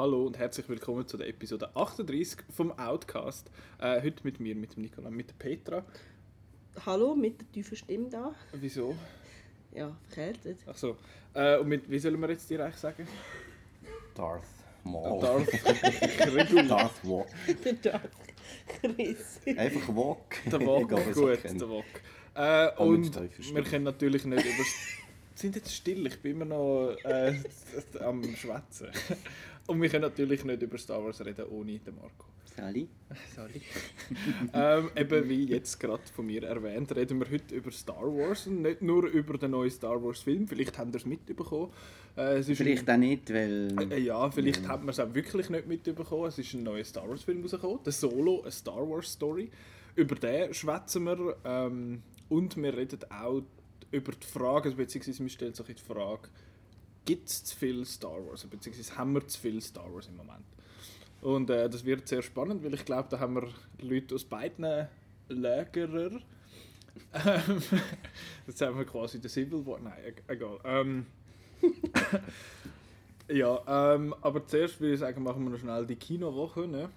Hallo und herzlich willkommen zu der Episode 38 vom Outcast. Äh, heute mit mir, mit dem Nikola, mit der Petra. Hallo, mit der tiefen Stimme da. Wieso? Ja, verkältet. Ach so. Äh, und mit, wie sollen wir jetzt dir eigentlich sagen? Darth Maul. Darth Kredul. Darth Walk. Der Darth Chris. Einfach Walk. Der was gut, er der Wok. Äh, und wir können natürlich nicht über... sind jetzt still, ich bin immer noch äh, am Schwätzen. Und wir können natürlich nicht über Star Wars reden ohne den Marco. Sally? Sorry. ähm, eben wie jetzt gerade von mir erwähnt, reden wir heute über Star Wars und nicht nur über den neuen Star Wars Film. Vielleicht habt ihr es mitbekommen. Äh, es ist Vielleicht auch nicht, weil... Äh, ja, vielleicht hat man es auch wirklich nicht mitbekommen. Es ist ein neuer Star Wars Film rausgekommen, der Solo, eine Star Wars Story. Über den schwätzen wir ähm, und wir reden auch über die Frage, beziehungsweise wir stellen sich die Frage, gibt es zu viel Star Wars, beziehungsweise haben wir zu viel Star Wars im Moment? Und äh, das wird sehr spannend, weil ich glaube, da haben wir Leute aus beiden Lagern. Ähm, Jetzt haben wir quasi den Civil War. Nein, e- egal. Ähm, ja, ähm, aber zuerst würde ich sagen, machen wir noch schnell die Kinowoche. Ne?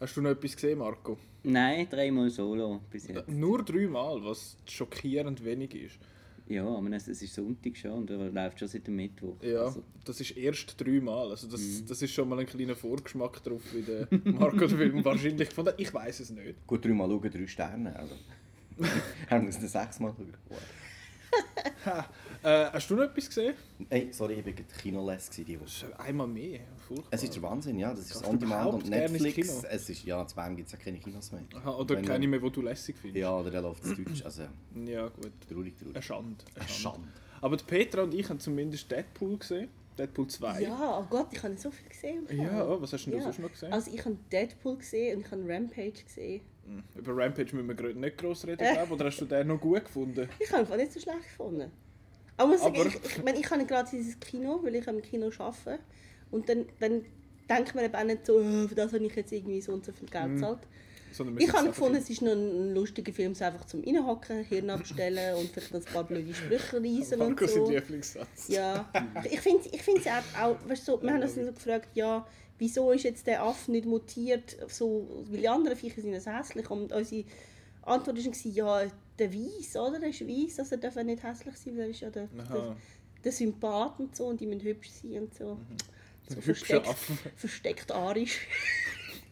Hast du noch etwas gesehen, Marco? Nein, dreimal Solo bis jetzt. Nur dreimal, was schockierend wenig ist. Ja, aber es es ist Sonntag schon und er läuft schon seit dem Mittwoch. Ja, Also, das ist erst dreimal. Also das, das ist schon mal ein kleiner Vorgeschmack darauf, wie der Marco den Film wahrscheinlich gefunden hat. Ich weiß es nicht. Gut, dreimal schauen, drei Sterne. Also. er muss ihn sechsmal schauen. Äh, hast du noch etwas gesehen? Ey, sorry, ich war gerade Kinoless gewesen, die Woche. Einmal mehr. Furchtbar. Es ist der Wahnsinn, ja. Das ist On du Demand und Netflix. Es ist, ja, zu Bern gibt es ja keine Kinos mehr. Aha, oder Wenn keine mehr, die du lässig findest. Ja, oder der läuft zu Deutsch. Also, Ja, gut. traurig, traurig. Eine Schande. Eine Schande. Aber die Petra und ich haben zumindest Deadpool gesehen. Deadpool 2. Ja, oh Gott, ich habe so viel gesehen. Ja, was hast denn du Ja. sonst noch gesehen? Also ich habe Deadpool gesehen und ich habe Rampage gesehen. Hm, Über Rampage müssen wir gro- nicht gross reden, Äh. glaube Oder hast du den noch gut gefunden? Ich habe ihn nicht so schlecht gefunden. Aber, muss sagen, ich, ich, meine, ich habe gerade dieses Kino, weil ich am Kino arbeite. Und dann, dann denkt man eben auch nicht so, «Oh, für das habe ich jetzt irgendwie so und so viel Geld gezahlt. Sondern wir Ich habe gefunden, es ist noch ein lustiger Film, so einfach zum Reinhocken, Hirn abstellen und vielleicht ein paar blöde Sprüche reisen und so. Lieblingssatz. Ja, ich finde ich finde es auch, auch weißt, so, wir haben uns so gefragt, ja, wieso ist jetzt der Affe nicht mutiert, so, weil die anderen Viecher sind so hässlich und unsere Antwort war, ja, der Weiss, oder? Der ist weiss, also er darf nicht hässlich sein, weil er ist ja der, der, der Sympath und so und die müssen hübsch sein und so. So Ein hübscher versteckt, versteckt arisch.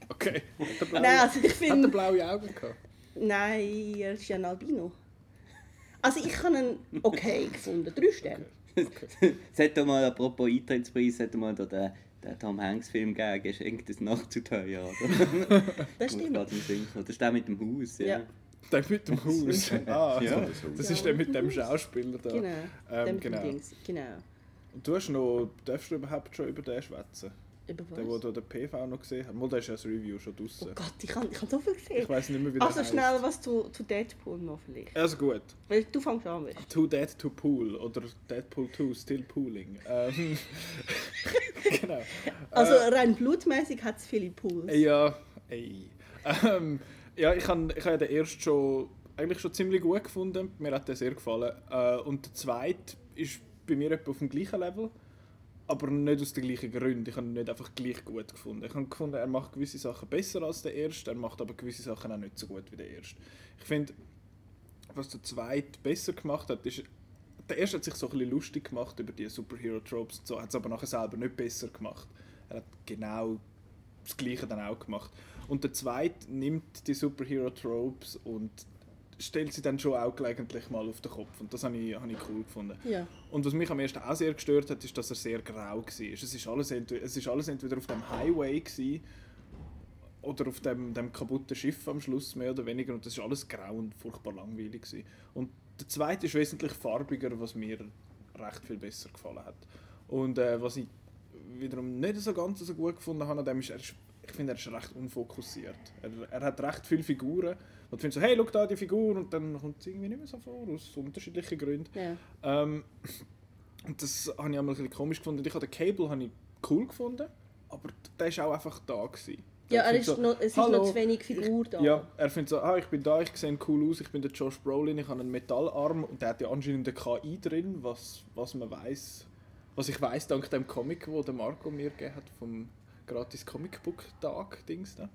Okay. Hat er blaue, Nein, also ich hat er finde... blaue Augen gehabt? Nein, er ist ja ein Albino. Also ich habe ihn okay gefunden, drei Sterne. Es hat doch mal, apropos Eintrittspreis, hat mal da den, den Tom Hanks Film gegeben, geschenkt ist Nacht zu teuer. Oder? Das stimmt. Das ist der mit dem Haus. Ja. Ja. Der mit dem Haus. Ah, Ja. das ist der mit dem Schauspieler da. Genau, Ähm, dem genau. Dings. genau. Und du hast noch, darfst du überhaupt schon über den schwätzen? Über Der, was? der den PV noch gesehen hat. Mal, der ist ja das Review schon Oh draussen. Gott, ich habe ich hab so viel gesehen. Ich weiß nicht mehr, wie der Also heisst. schnell was zu, zu Deadpool noch vielleicht. Also gut. Weil du fängst an mit. Too Dead to Pool oder Deadpool 2 Still Pooling. Ähm, genau. Also rein blutmäßig hat es viele Pools. Äh, ja, ey. Ähm, ja, ich habe ich hab den ersten schon eigentlich schon ziemlich gut gefunden. Mir hat der sehr gefallen. Äh, und der zweite ist bei mir etwa auf dem gleichen Level. Aber nicht aus den gleichen Gründen. Ich habe ihn nicht einfach gleich gut gefunden. Ich habe gefunden, er macht gewisse Sachen besser als der erste, er macht aber gewisse Sachen auch nicht so gut wie der erste. Ich finde, was der zweite besser gemacht hat, ist, der erste hat sich so ein bisschen lustig gemacht über die Superhero-Tropes und so, hat es aber nachher selber nicht besser gemacht. Er hat genau das Gleiche dann auch gemacht. Und der zweite nimmt die Superhero-Tropes und stellt sie dann schon auch gelegentlich mal auf den Kopf. Und das habe ich, habe ich cool gefunden. Ja. Und was mich am ersten auch sehr gestört hat, ist, dass er sehr grau war. Es ist alles, entweder, es ist alles entweder auf dem Highway gewesen, oder auf dem, dem kaputten Schiff am Schluss, mehr oder weniger. Und das ist alles grau und furchtbar langweilig. Gewesen. Und der zweite ist wesentlich farbiger, was mir recht viel besser gefallen hat. Und äh, was ich wiederum nicht so ganz so gut gefunden habe an dem ist, er ist ich finde, er ist recht unfokussiert. Er, er hat recht viele Figuren. Und findest so, hey, schau da die Figur. Und dann kommt es irgendwie nicht mehr so vor, aus unterschiedlichen Gründen. ja. Ähm, und das habe ich einmal ein bisschen komisch gefunden. Ich habe den Cable habe ich cool gefunden, aber der ist auch einfach da gewesen. Ja, Er ist so, noch, es ist «Hallo, noch zu wenig Figur da. Ja, er findet so, ah, ich bin da, ich sehe cool aus, ich bin der Josh Brolin, ich habe einen Metallarm und der hat ja anscheinend eine KI drin, was, was man weiß, was ich weiß dank dem Comic, wo der Marco mir gegeben hat vom gratis Comicbook-Tag-Dings da.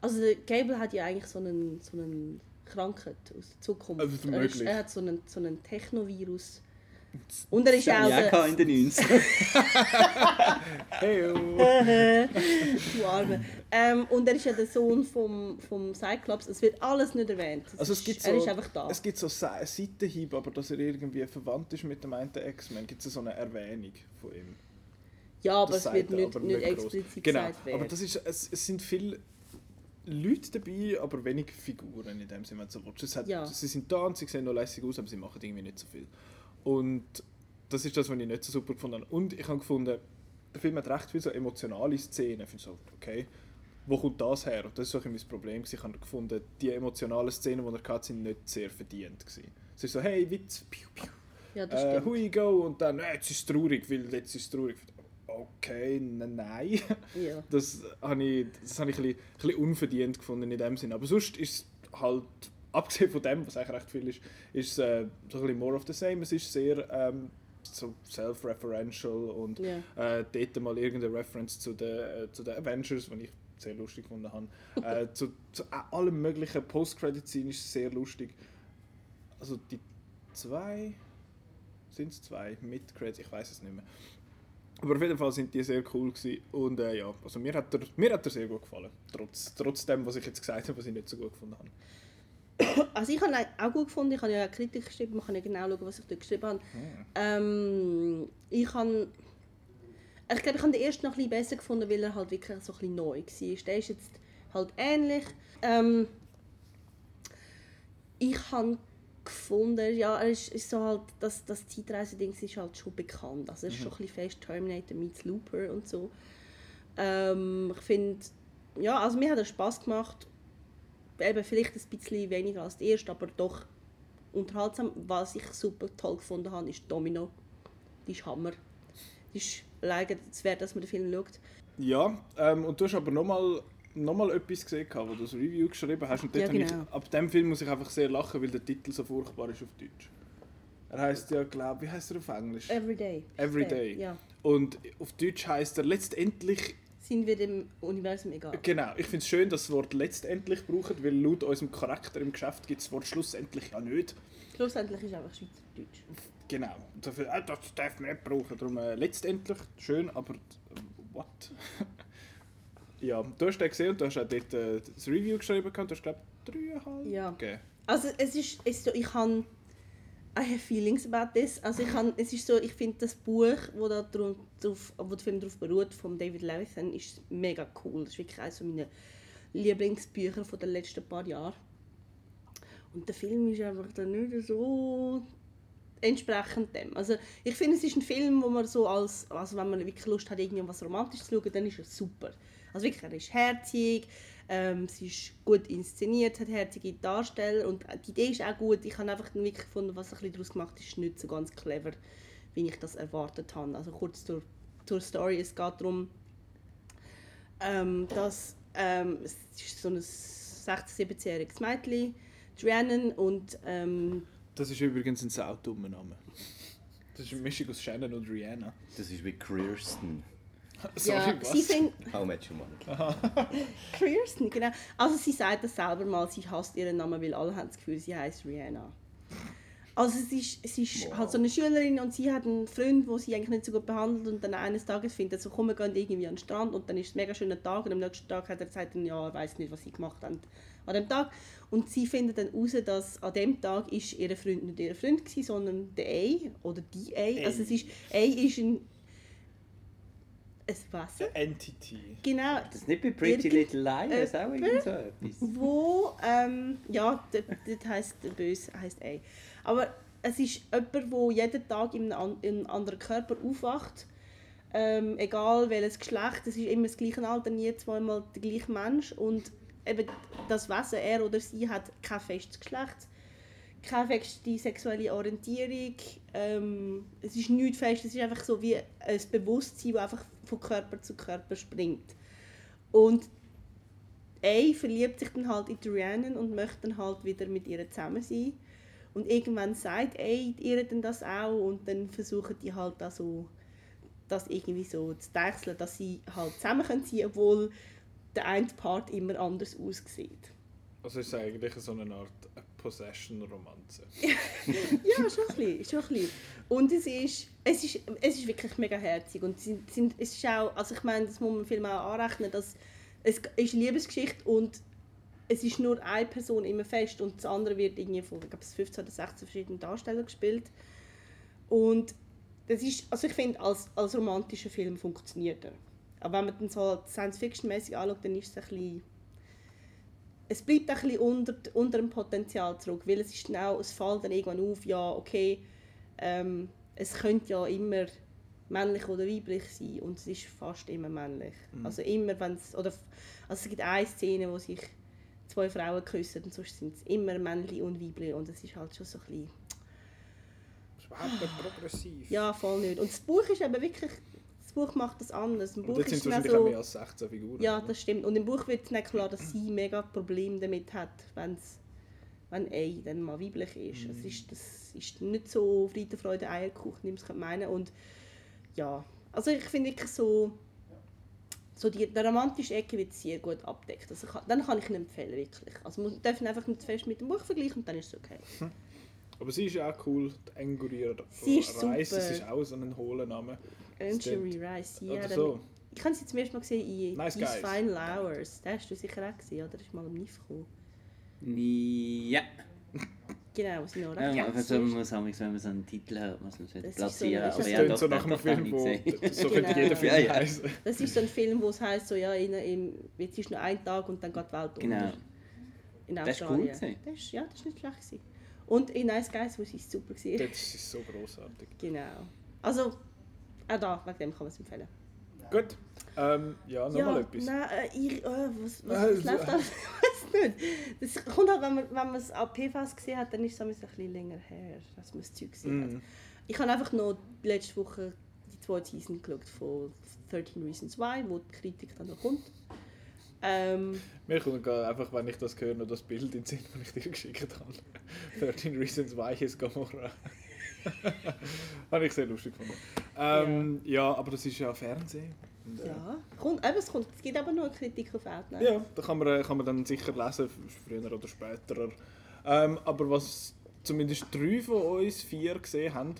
Also Gable hat ja eigentlich so einen, so einen Krankheit aus der Zukunft. Also er, ist, er hat so einen, so einen Technovirus. Und er ist auch Ja, der, in den 90 Hey, du Arme. Ähm, und er ist ja der Sohn vom, vom Cyclops. Es wird alles nicht erwähnt. Es Also es ist- gibt so, er ist einfach da. Es gibt so Se- Seitenhiebe, aber dass er irgendwie verwandt ist mit dem einen X-Men, gibt es so eine Erwähnung von ihm. Ja, aber Das es wird nicht, nicht gross. explizit Genau, gesagt wer. aber das ist, es, es sind viele Leute dabei, aber wenig Figuren in dem Sinne, wenn du so willst. Es hat, Ja. Sie sind da und sie sehen noch lässig aus, aber sie machen irgendwie nicht so viel. Und das ist das, was ich nicht so super gefunden habe. Und ich habe gefunden, der Film hat recht viele so emotionale Szenen. Ich finde so, okay, wo kommt das her? Und das war so mein Problem. Ich habe gefunden, die emotionalen Szenen, die er hatte, sind nicht sehr verdient. Gewesen. Es ist so, hey, Witz, piu, piu. ja, das Äh, stimmt. hui go und dann, äh, jetzt ist es traurig, weil jetzt ist es traurig. Okay, nein. Ja. Das habe ich, das habe ich ein, bisschen, ein bisschen unverdient gefunden in dem Sinn. Aber sonst ist es halt, abgesehen von dem, was eigentlich recht viel ist, ist es äh, so ein bisschen more of the same. Es ist sehr ähm, so self-referential und Ja. äh, dort mal irgendeine Reference zu den, äh, zu den Avengers, die ich sehr lustig gefunden habe. äh, zu, zu allem möglichen Post-Credit-Scene ist sehr lustig. Also die zwei, sind es zwei mit Credits, ich weiß es nicht mehr. Aber auf jeden Fall sind die sehr cool gewesen. und äh, ja, also mir hat, er, mir hat er sehr gut gefallen. Trotz, trotz dem, was ich jetzt gesagt habe, was ich nicht so gut gefunden habe. Also ich habe ihn auch gut gefunden, ich habe ja auch Kritik geschrieben, man kann ja genau schauen, was ich dort geschrieben habe. Hm. Ähm, ich habe... Ich glaube, ich habe den ersten noch ein bisschen besser gefunden, weil er halt wirklich so ein bisschen neu war. Der ist jetzt halt ähnlich. Ähm, ich habe gefunden, ja, er ist, ist so halt, das, das Zeitreise-Ding ist halt schon bekannt. Also es ist schon ein bisschen fest Terminator meets Looper und so. Ähm, ich finde, ja, also mir hat er Spaß gemacht. Eben vielleicht ein bisschen weniger als der erste, aber doch unterhaltsam. Was ich super toll gefunden habe, ist Domino. Die ist Hammer. Die ist leider wert, dass man den Film schaut. Ja, ähm, und du hast aber nochmal noch mal etwas gesehen, gehabt, wo du das Review geschrieben hast. Und dort Ja, habe genau. ich, ab dem Film muss ich einfach sehr lachen, weil der Titel so furchtbar ist auf Deutsch. Er heißt ja, glaube wie heißt er auf Englisch? Everyday. Everyday. Ja. Und auf Deutsch heißt er letztendlich Sind wir dem Universum egal. Genau, ich finde es schön, dass das Wort letztendlich braucht, weil laut unserem Charakter im Geschäft gibt es das Wort schlussendlich ja nicht. Schlussendlich ist einfach Schweizerdeutsch. Genau. Und dafür, äh, das darf man nicht brauchen. Darum äh, letztendlich schön, aber äh, what? ja, du hast den gesehen und du hast auch dort äh, das Review geschrieben gehabt. Du hast glaube dreieinhalb Ja. gegeben. Also es ist, es ist so, ich habe I have feelings about this. Also ich han, es ist so, ich finde das Buch, wo, da drauf, drauf, wo der Film darauf beruht, von David Levithan, ist mega cool. Das ist wirklich eines meiner Lieblingsbücher von den letzten paar Jahren. Und der Film ist einfach dann nicht so entsprechend dem. Also ich finde, es ist ein Film, wo man so als, also wenn man wirklich Lust hat, irgendwas Romantisches zu schauen, dann ist er super. Also wirklich, er ist herzig, ähm, es ist gut inszeniert, hat herzige Darsteller und die Idee ist auch gut. Ich habe einfach wirklich gefunden, was ein bisschen daraus gemacht ist, ist nicht so ganz clever, wie ich das erwartet habe. Also kurz zur, zur Story, es geht darum, ähm, dass ähm, es ist so ein 16-, 17-jähriges Mädchen, Rhiannon, und ähm, Das ist übrigens ein saudummer Name. Das ist eine Mischung aus Shannon und Rihanna. Das ist wie Kirsten. Sorry, ja, was? sie find, How Your Mother. Kirsten, genau. Also sie sagt das selber mal, sie hasst ihren Namen, weil alle haben das Gefühl, sie heißt Rihanna. Also es ist, es ist Wow. halt so eine Schülerin und sie hat einen Freund, wo sie eigentlich nicht so gut behandelt und dann eines Tages findet so, komm, wir gehen irgendwie an den Strand und dann ist es ein mega schöner Tag und am nächsten Tag hat er gesagt, ja, er weiß nicht, was sie gemacht haben an dem Tag. Und sie findet dann heraus, dass an dem Tag ist ihr Freund nicht ihr Freund war, sondern der A oder die A. Also es ist, A ist ein, ein Wasser. Entity. Genau, Das ist nicht bei Pretty Irgend- Little Liars auch irgend so etwas. wo ähm, ja das heißt böse heißt A. aber es ist jemand wo jeden Tag in einem, in einem anderen Körper aufwacht ähm, egal welches Geschlecht es ist immer das gleiche Alter nie zweimal der gleiche Mensch und eben das Wesen er oder sie hat kein festes Geschlecht keine feste sexuelle Orientierung ähm, es ist nichts fest es ist einfach so wie ein Bewusstsein das einfach von Körper zu Körper springt und A verliebt sich dann halt in Rhiannon und möchte dann halt wieder mit ihr zusammen sein. Und irgendwann sagt A ihr dann das auch und dann versuchen die halt da so das irgendwie so zu deichseln, dass sie halt zusammen können sein obwohl der eine Part immer anders aussieht. Also ist es eigentlich so eine Art Possession-Romanze. Ja, schon ein bisschen, schon ein bisschen. Und es ist, es ist, es ist wirklich mega herzig. Und sind, sind, es ist auch, also ich meine, das muss man Film auch anrechnen, dass es ist eine Liebesgeschichte und es ist nur eine Person immer fest und das andere wird irgendwie von ich glaube, 15 oder 16 verschiedenen Darstellern gespielt. Und das ist, also ich finde, als, als romantischer Film funktioniert er. Aber wenn man dann so Science-Fiction-mäßig anschaut, dann ist es ein bisschen es bleibt ein bisschen unter, unter dem Potenzial zurück, weil es ist genau, es fällt dann irgendwann auf, ja, okay, ähm, es könnte ja immer männlich oder weiblich sein und es ist fast immer männlich. Also immer, wenn es, oder, also es gibt eine Szene, wo sich zwei Frauen küssen und sonst sind es immer männlich und weiblich und es ist halt schon so ein bisschen, Das ist überhaupt nicht progressiv. ja, voll nicht. Und das Buch ist eben wirklich, Buch macht das anders. Im Und Buch jetzt sind es wahrscheinlich auch mehr als 16 Figuren. Ja, oder? das stimmt. Und im Buch wird dann klar, dass sie mega Probleme damit hat, wenn's, wenn A dann mal weiblich ist. Es ist. Das ist nicht so Friede, Freude, Eierkuchen, wie man es meinen Und ja, also ich finde wirklich so, so die, der romantische Ecke wird sehr gut abdeckt. Also kann, dann kann ich ihn empfehlen, wirklich. Also man darf ihn einfach nicht fest mit dem Buch vergleichen und dann ist es okay. Aber sie ist ja auch cool, die Enguria Sie ist Reis, super. das ist auch so ein hohler Name. Angery Rice, ja. Oder so. Ich habe sie jetzt zum ersten Mal gesehen in Nice These. Final Hours. Den hast du sicher auch gesehen, oder? Das ist mal am NIF gekommen. Ja. Genau, was ich noch Ja, recht ja, also man muss manchmal, wenn man so einen Titel hört, muss man es platzieren. so aber ja, doch, so nach einem Film, wo so könnte Genau. jeder Film Ja, ja. heißen. Das ist so ein Film, wo es heisst, so, ja, in, in, jetzt ist nur ein Tag und dann geht die Welt Genau. unter. In Das ist cool Australien. gewesen. Das ist, ja, das ist nicht schlecht. Gewesen. Und in Nice Guys, wo es super war. Das ist so großartig. Genau. Also, auch da, wegen dem kann man es empfehlen. Gut. Ähm, ja, nochmal ja, etwas. Nein, äh, ich, äh, was, was, was läuft alles? Ich weiß nicht. Das kommt halt, wenn man, wenn man es an PFAS gesehen hat, dann ist es ein bisschen länger her, dass man das Zeug gesehen hat. Mhm. Ich habe einfach noch letzte Woche die zweite Season geschaut von 13 Reasons Why, wo die Kritik dann noch kommt. Ähm, Mir kommt einfach, wenn ich das höre, noch das Bild in den Sinn, das ich dir geschickt habe. 13 Reasons Why is Gamora. habe ich sehr lustig gefunden. Ähm, ja. aber das ist ja Fernsehen. Und, äh, ja, kommt, eben, es, kommt, es gibt aber noch eine Kritik auf Outline. Ja, da kann man, äh, kann man dann sicher lesen, früher oder später. Ähm, aber was zumindest drei von uns vier gesehen haben,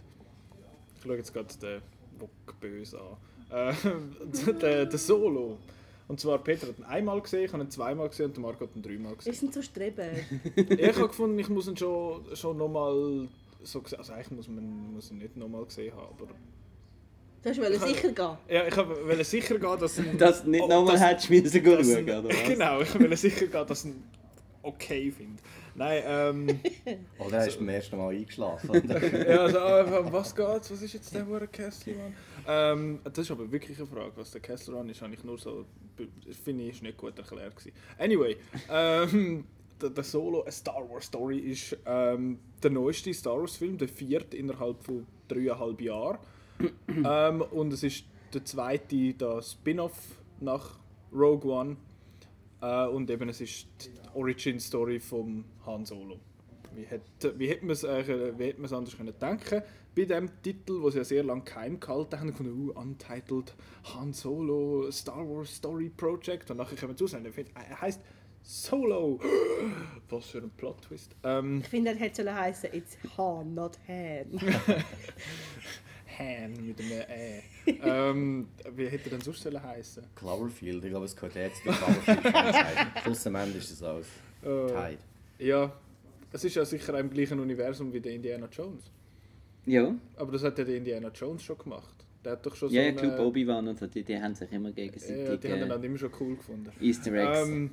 ich schaue jetzt gerade den Wok böse an, äh, der, der Solo. Und zwar Peter hat ihn einmal gesehen, ich habe ihn zweimal gesehen und der Marco hat ihn dreimal Wir gesehen. sind so Streber. ich habe gefunden, ich muss ihn schon, schon nochmal so gesehen, also eigentlich muss man muss ihn nicht nochmal gesehen haben, aber Du hast wollen sicher gehen. ja, ich wollte sicher gehen, dass Dass du nicht Oh, nochmal das- hättest müssen dass schauen, oder was? Genau, ich wollte sicher gehen, dass ich ihn okay finde. Nein, ähm... Oder er ist beim ersten Mal eingeschlafen. ja, also, äh, um was geht's? Was ist jetzt der Hure Kessler Run? Ähm, das ist aber wirklich eine Frage. Was der Kessler Run ist, habe ich nur so. Finde ich ist nicht gut erklärt. Gewesen. Anyway, ähm, der, der Solo, A Star Wars Story, ist ähm, der neueste Star Wars Film, der vierte innerhalb von dreieinhalb Jahren. ähm, und es ist der zweite der Spin-off nach Rogue One. Äh, und eben es ist die Origin Story vom Han Solo. Wie hätte, man es eigentlich, wie hätte man es anders können denken bei dem Titel, wo sie ja sehr lange geheim gehalten haben, von uh, Untitled Han Solo Star Wars Story Project und nachher kommen zu und er heißt Solo. Was für ein Plot Twist. Ähm, Ich finde, er hätte sollen heißen, it's Han, not Han. Han mit einem Ä. ähm, wie hätte er denn sonst sollen heißen? Cloverfield, ich glaube, es gehört jetzt bei Cloverfield. Ende ist es alles Äh, Tide. ja, es ist ja sicher im gleichen Universum wie der Indiana Jones. Ja, Aber das hat ja der Indiana Jones schon gemacht. Der hat doch schon ja, so ich glaube eine- Obi-Wan und so, die, die haben sich immer Ja, gegenseitig die haben ihn äh, dann immer schon cool gefunden. Easter Eggs. Ähm,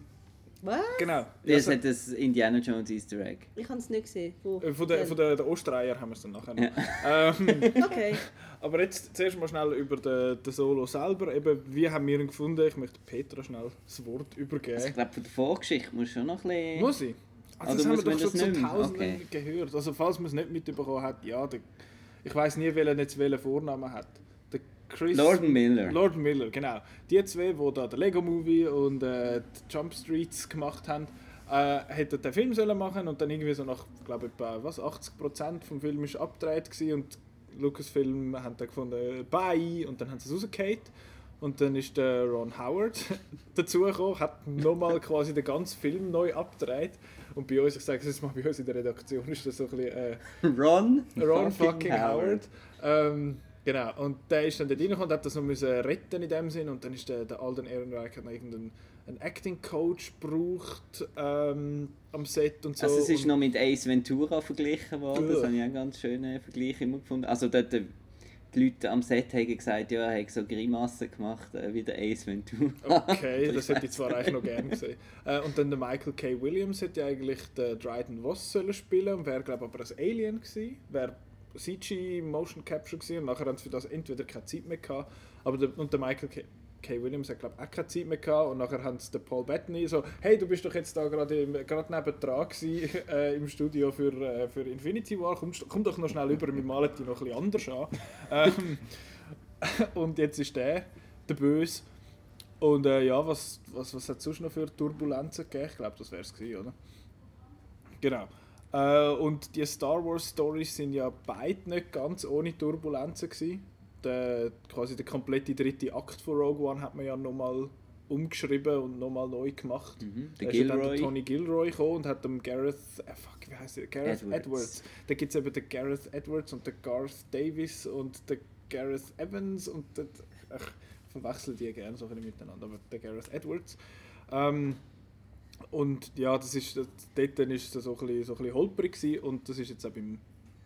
Was? genau. das Also, hat das Indiana Jones Easter Egg. Ich habe es nicht gesehen. Wo? äh, von der, von der, der Ostreier haben wir es dann nachher noch. Ähm, Okay. aber jetzt zuerst mal schnell über den, den Solo selber. Eben, wie haben wir ihn gefunden? Ich möchte Petra schnell das Wort Also, ich übergeben. glaube, von der Vorgeschichte musst du schon noch ein bisschen... Muss ich? Also, Oder das haben wir doch schon zu? Tausenden Okay. gehört. Also falls man es nicht mitbekommen hat, ja, der, ich weiß nie, welchen jetzt welchen Vornamen hat. Der Chris... Lord Miller. Lord Miller, genau. Die zwei, die da den Lego Movie und äh, die Jump Streets gemacht haben, äh, hätten den Film sollen machen und dann irgendwie so nach, glaube ich, etwa was, 80% vom Film ist abgedreht und Lucasfilm haben dann gefunden, bye, und dann haben sie es rausgehakt. Und dann ist der Ron Howard dazugekommen, hat nochmal quasi den ganzen Film neu abgedreht. Und bei uns, ich sage es jetzt mal, bei uns in der Redaktion ist das so ein bisschen äh, Ron, Ron fucking Howard. Ähm, genau, und der ist dann dort reingekommen und hat das noch müssen retten in dem Sinn. Und dann ist der, der Alden Ehrenreich hat noch irgendeinen einen Acting Coach gebraucht ähm, am Set und so. Also es ist und, noch mit Ace Ventura verglichen worden, das Ja. habe ich auch einen ganz schönen Vergleich immer gefunden. Also dort, äh, die Leute am Set haben gesagt, ja, er hat so Grimassen gemacht äh, wie der Ace Ventura. Okay, das hätte ich zwar eigentlich noch gerne gesehen. Äh, und dann der Michael K. Williams hätte ja eigentlich den Dryden Voss sollen spielen und wäre glaube ich aber ein Alien gewesen. Wäre CG Motion Capture gewesen und nachher haben sie für das entweder keine Zeit mehr gehabt, aber der, und der Michael K. K. Williams hat glaube auch keine Zeit mehr gehabt und nachher haben sie den Paul Bettany so, hey, du bist doch jetzt da gerade nebendran gewesen, äh, im Studio für, äh, für Infinity War, komm, komm doch noch schnell rüber, wir malen die noch ein bisschen anders an. Ähm, und jetzt ist der, der Böse. Und äh, ja, was, was, was hat es sonst noch für Turbulenzen gegeben? Ich glaube, das wäre es gewesen, oder? Genau. Äh, und die Star Wars Stories sind ja beide nicht ganz ohne Turbulenzen gewesen. Der, quasi der komplette dritte Akt von Rogue One hat man ja nochmal umgeschrieben und nochmal neu gemacht. Mhm. Da Der ist ja dann Gilroy. der Tony Gilroy gekommen und hat dem Gareth, äh, fuck, wie heißt der? Gareth Edwards. Edwards. Da gibt es eben den Gareth Edwards und den Garth Davis und den Gareth Evans und den, ach, ich verwechsel die gerne so ein bisschen miteinander, aber der Gareth Edwards. Ähm, und ja, das ist, das, dort ist es so ein bisschen, so ein bisschen holprig gewesen und das ist jetzt auch beim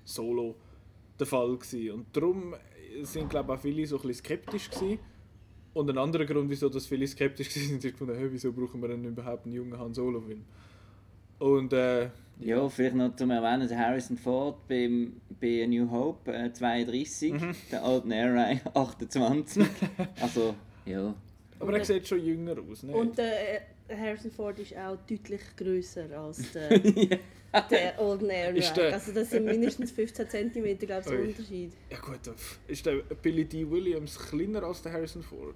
Solo der Fall gewesen. Und darum sind, glaube ich, auch viele so ein bisschen skeptisch gewesen. Und ein anderer Grund, wieso dass viele skeptisch waren, ist gefunden, hey, wieso brauchen wir denn überhaupt einen jungen Han Solo-Film? Und äh, Ja, vielleicht noch zum Erwähnen, der Harrison Ford beim, bei A New Hope äh, 32, Mhm. der Alten Air 28. also, ja. aber er sieht schon jünger aus, ne? Und äh, Harrison Ford ist auch deutlich grösser als der, der Olden Air Ist der- Also das sind mindestens 15 cm, glaube ich, Ui. Unterschied. Ja gut, ist der Billy D. Williams kleiner als der Harrison Ford?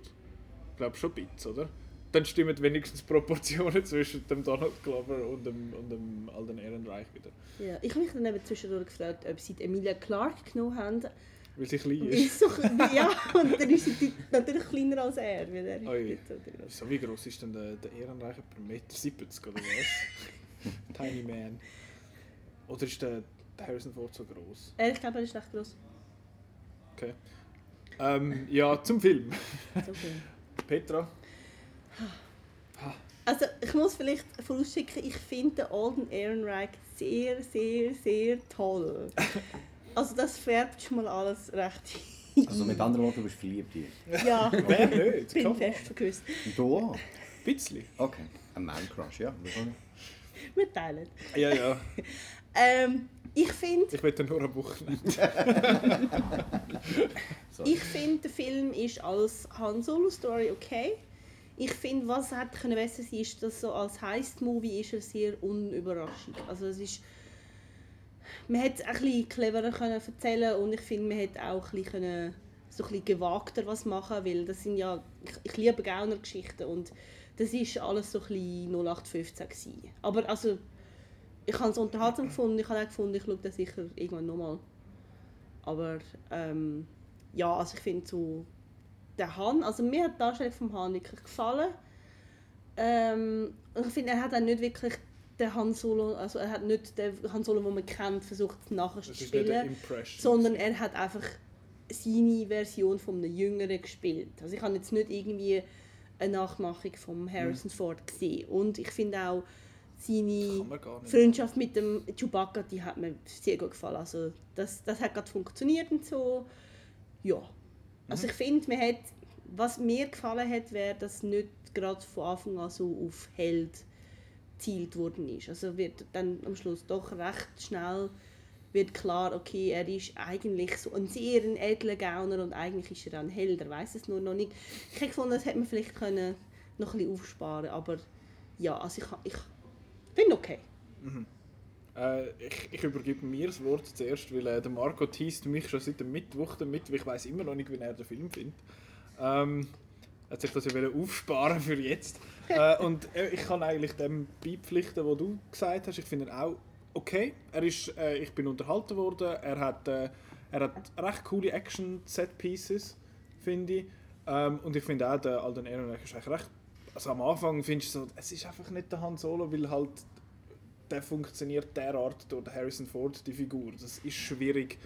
Ich glaube schon ein bisschen, oder? Dann stimmen wenigstens die Proportionen zwischen dem Donald Glover und dem, und dem Alden Ehrenreich wieder. Ja. Ich habe mich dann eben zwischendurch gefragt, ob sie die Emilia Clarke genommen haben. Weil sie klein ist. ja, und dann ist sie natürlich kleiner als er, weil er nicht so wie groß ist denn der, der Ehrenreich? Per Meter 70 oder was? Tiny Man. Oder ist der, der Harrison Ford so groß? Äh, Ich glaube, er ist recht groß. Okay. Ähm, ja, zum Film. Viel. Petra? Also ich muss vielleicht vorausschicken, ich finde den Alden Ehrenreich sehr, sehr, sehr toll. Also das färbt schon mal alles recht ein. Also mit anderen Worten, du bist verliebt hier. Ja, Wer nicht? ich bin on. fest verküsst. Du auch? Ein bisschen. Okay. Ein Man-Crush, ja. Wir teilen. Ja, ja. Ähm, ich finde, Ich will nur eine Woche nehmen. Sorry. ich finde, der Film ist als Han Solo Story okay. Ich finde, was hätte können besser sein, ist, dass so als Heist-Movie ist er sehr unüberraschend. Also es ist, man hätte es ein bisschen cleverer können erzählen und ich finde, man hätte auch ein bisschen, können, so ein bisschen gewagter was machen, weil das sind ja, ich, ich liebe Gauner-Geschichten und das ist alles so ein bisschen 0815 gewesen. Aber also, ich habe es unterhaltsam gefunden, ich habe auch gefunden, ich schaue das sicher irgendwann nochmal. Aber ähm, ja, also ich finde so, der Han, also mir hat die Darstellung vom Han wirklich gefallen. Ähm, ich finde, er hat auch nicht wirklich den Han Solo, also er hat nicht den Han Solo, den man kennt, versucht nachher zu spielen, sondern er hat einfach seine Version von einem Jüngeren gespielt. Also ich habe jetzt nicht irgendwie eine Nachmachung von Harrison Ford gesehen. Und ich finde auch seine. Freundschaft mit dem Chewbacca, die hat mir sehr gut gefallen. Also das, das hat gerade funktioniert und so. Ja. Also ich finde, man hat, was mir gefallen hat, wäre, dass nicht gerade von Anfang an so auf Held gezielt worden ist. Also wird dann am Schluss doch recht schnell wird klar, okay, er ist eigentlich so ein sehr ein edler Gauner und eigentlich ist er ein Held, er weiß es nur noch nicht. Ich hätte gefunden, das hätte man vielleicht können noch ein bisschen aufsparen aber ja, also ich, ich finde okay. Äh, ich, ich übergebe mir das Wort zuerst, weil äh, der Marco teast mich schon seit dem Mittwoch damit, weil ich weiß immer noch nicht, wie er den Film findet. Ähm, er hat sich das ja aufsparen für jetzt. äh, und äh, ich kann eigentlich dem beipflichten, was du gesagt hast. Ich finde ihn auch okay. Er ist, äh, ich bin unterhalten worden. Er hat, äh, Er hat recht coole Action-Set-Pieces, finde ich. Ähm, und ich finde auch, der Alden Ehrenreich ist eigentlich recht... Also am Anfang findest du so, es ist einfach nicht der Han Solo, weil halt der funktioniert derart durch Harrison Ford, die Figur. Das ist schwierig,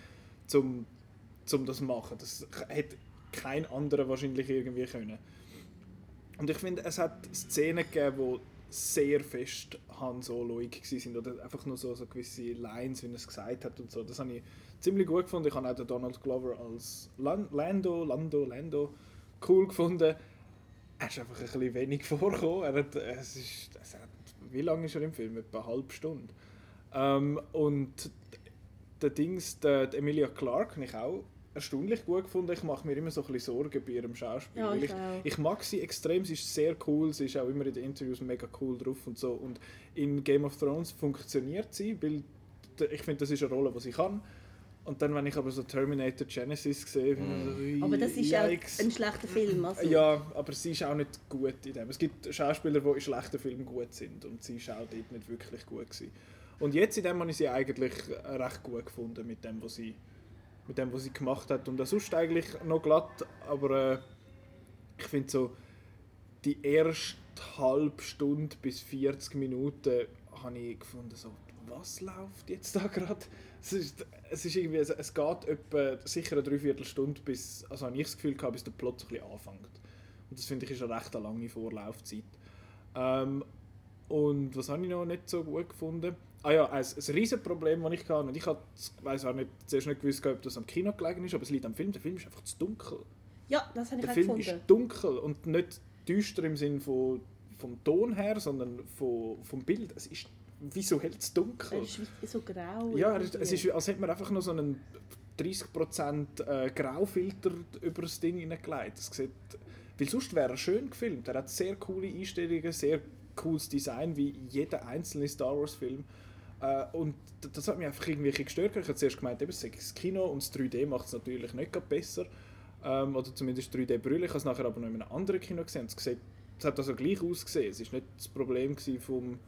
zum, zum das machen. Das hätte kein anderer wahrscheinlich irgendwie können. Und ich finde, es hat Szenen gegeben, die sehr fest Han Soloig sind oder einfach nur so, so gewisse Lines, wie er es gesagt hat und so. Das habe ich ziemlich gut gefunden. Ich habe auch den Donald Glover als Lan Lando, Lando, Lando cool gefunden. Er ist einfach ein bisschen wenig vorgekommen. Er hat, es ist, es hat, wie lange ist er im Film? Etwa eine halbe Stunde. Ähm, und der Dings, der, die Emilia Clarke, habe ich auch erstaunlich gut gefunden. Ich mache mir immer so ein bisschen Sorgen bei ihrem Schauspiel. Ja, ich ich, ich mag sie extrem, sie ist sehr cool, sie ist auch immer in den Interviews mega cool drauf und so. Und in Game of Thrones funktioniert sie, weil ich finde, das ist eine Rolle, die sie kann. Und dann, wenn ich aber so Terminator Genesis sehe, finde ich so, ui, Aber das ist yikes. auch ein schlechter Film. Also. Ja, aber sie ist auch nicht gut in dem. Es gibt Schauspieler, die in schlechten Filmen gut sind und sie ist auch dort nicht wirklich gut gewesen. Und jetzt in dem habe ich sie eigentlich recht gut gefunden mit dem, was sie, mit dem, was sie gemacht hat. Und auch sonst eigentlich noch glatt, aber äh, ich finde so, die erste halbe Stunde bis 40 Minuten habe ich gefunden, so, was läuft jetzt da gerade? Es ist, es ist irgendwie, es, geht etwa sicher eine Dreiviertelstunde, bis, also habe ich das Gefühl gehabt, bis der Plot so ein bisschen anfängt. Und das finde ich ist eine recht lange Vorlaufzeit. Ähm, und was habe ich noch nicht so gut gefunden? Ah ja, ein, ein riesen Problem, das ich hatte, und ich weiß auch nicht, zuerst nicht gewusst, ob das am Kino gelegen ist, aber es liegt am Film. Der Film ist einfach zu dunkel. Ja, das habe ich Der Film gefunden. ist dunkel und nicht düster im Sinne von, vom Ton her, sondern von, vom Bild. Es ist visuell zu dunkel. Es ist so grau. Ja, es, ist, als hätte man einfach noch so einen 30% äh, Graufilter über das Ding hineingelegt. Das sieht, weil sonst wäre er schön gefilmt. Er hat sehr coole Einstellungen, sehr cooles Design, wie jeder einzelne Star Wars Film. Äh, und das hat mich einfach irgendwie gestört. Ich habe zuerst gemeint, eben, das Kino und das 3D macht es natürlich nicht besser. Ähm, oder zumindest 3D-Brille. Ich habe es nachher aber noch in einem anderen Kino gesehen. Es, sieht, es hat also gleich ausgesehen. Es war nicht das Problem vom,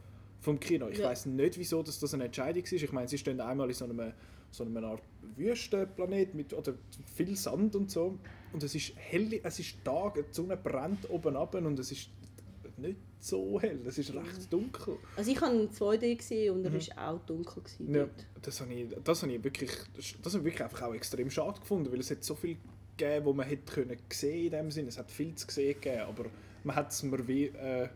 vom Kino. Ich Ja. weiß nicht, wieso dass das eine Entscheidung ist. Ich meine, sie stehen einmal in so einem, so einem Art Wüstenplanet mit oder viel Sand und so. Und es ist hell, es ist Tag, die Sonne brennt oben ab und es ist nicht so hell. Es ist recht dunkel. Also ich habe ihn 2D gesehen und er war auch dunkel. Gewesen Mhm. Ja, das habe ich, das habe ich wirklich, das habe ich wirklich einfach auch extrem schade gefunden, weil es hat so viel gegeben, wo man hätte können sehen in dem Sinne. Es hat viel zu sehen gegeben, aber man hat es mir wie äh,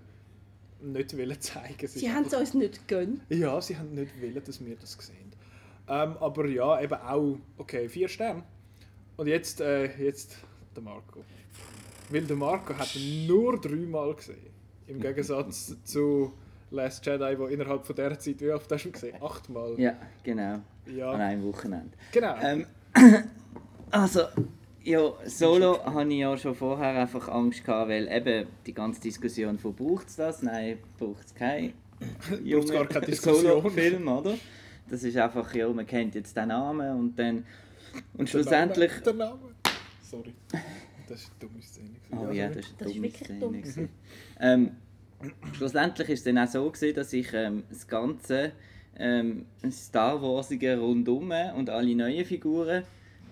nicht wollen zeigen. Ist Sie haben es uns nicht gegönnt. Ja, sie haben nicht wollen, dass wir das sehen. Ähm, aber ja, eben auch, okay, vier Sterne. Und jetzt, äh, jetzt der Marco. Weil der Marco hat nur dreimal gesehen. Im Gegensatz zu Last Jedi, wo innerhalb von dieser Zeit, wie oft hast du gesehen? Achtmal. Ja, genau. Ja. An einem Wochenende. Genau. Ähm, also, ja, Solo hatte ich ja schon vorher einfach Angst gehabt, weil eben die ganze Diskussion von braucht es das? Nein, braucht es keinen Braucht's gar keine. Solo-Film, oder? Das ist einfach, ja, man kennt jetzt den Namen und dann und Der schlussendlich... Name, der Name. Sorry. Das ist eine dumme Szene. gewesen. Oh ja, das ist Das eine dumme wirklich Szene dumm. gewesen. ähm, schlussendlich ist es dann auch so gewesen, dass ich ähm, das ganze ähm, Star Warsige rundum und alle neuen Figuren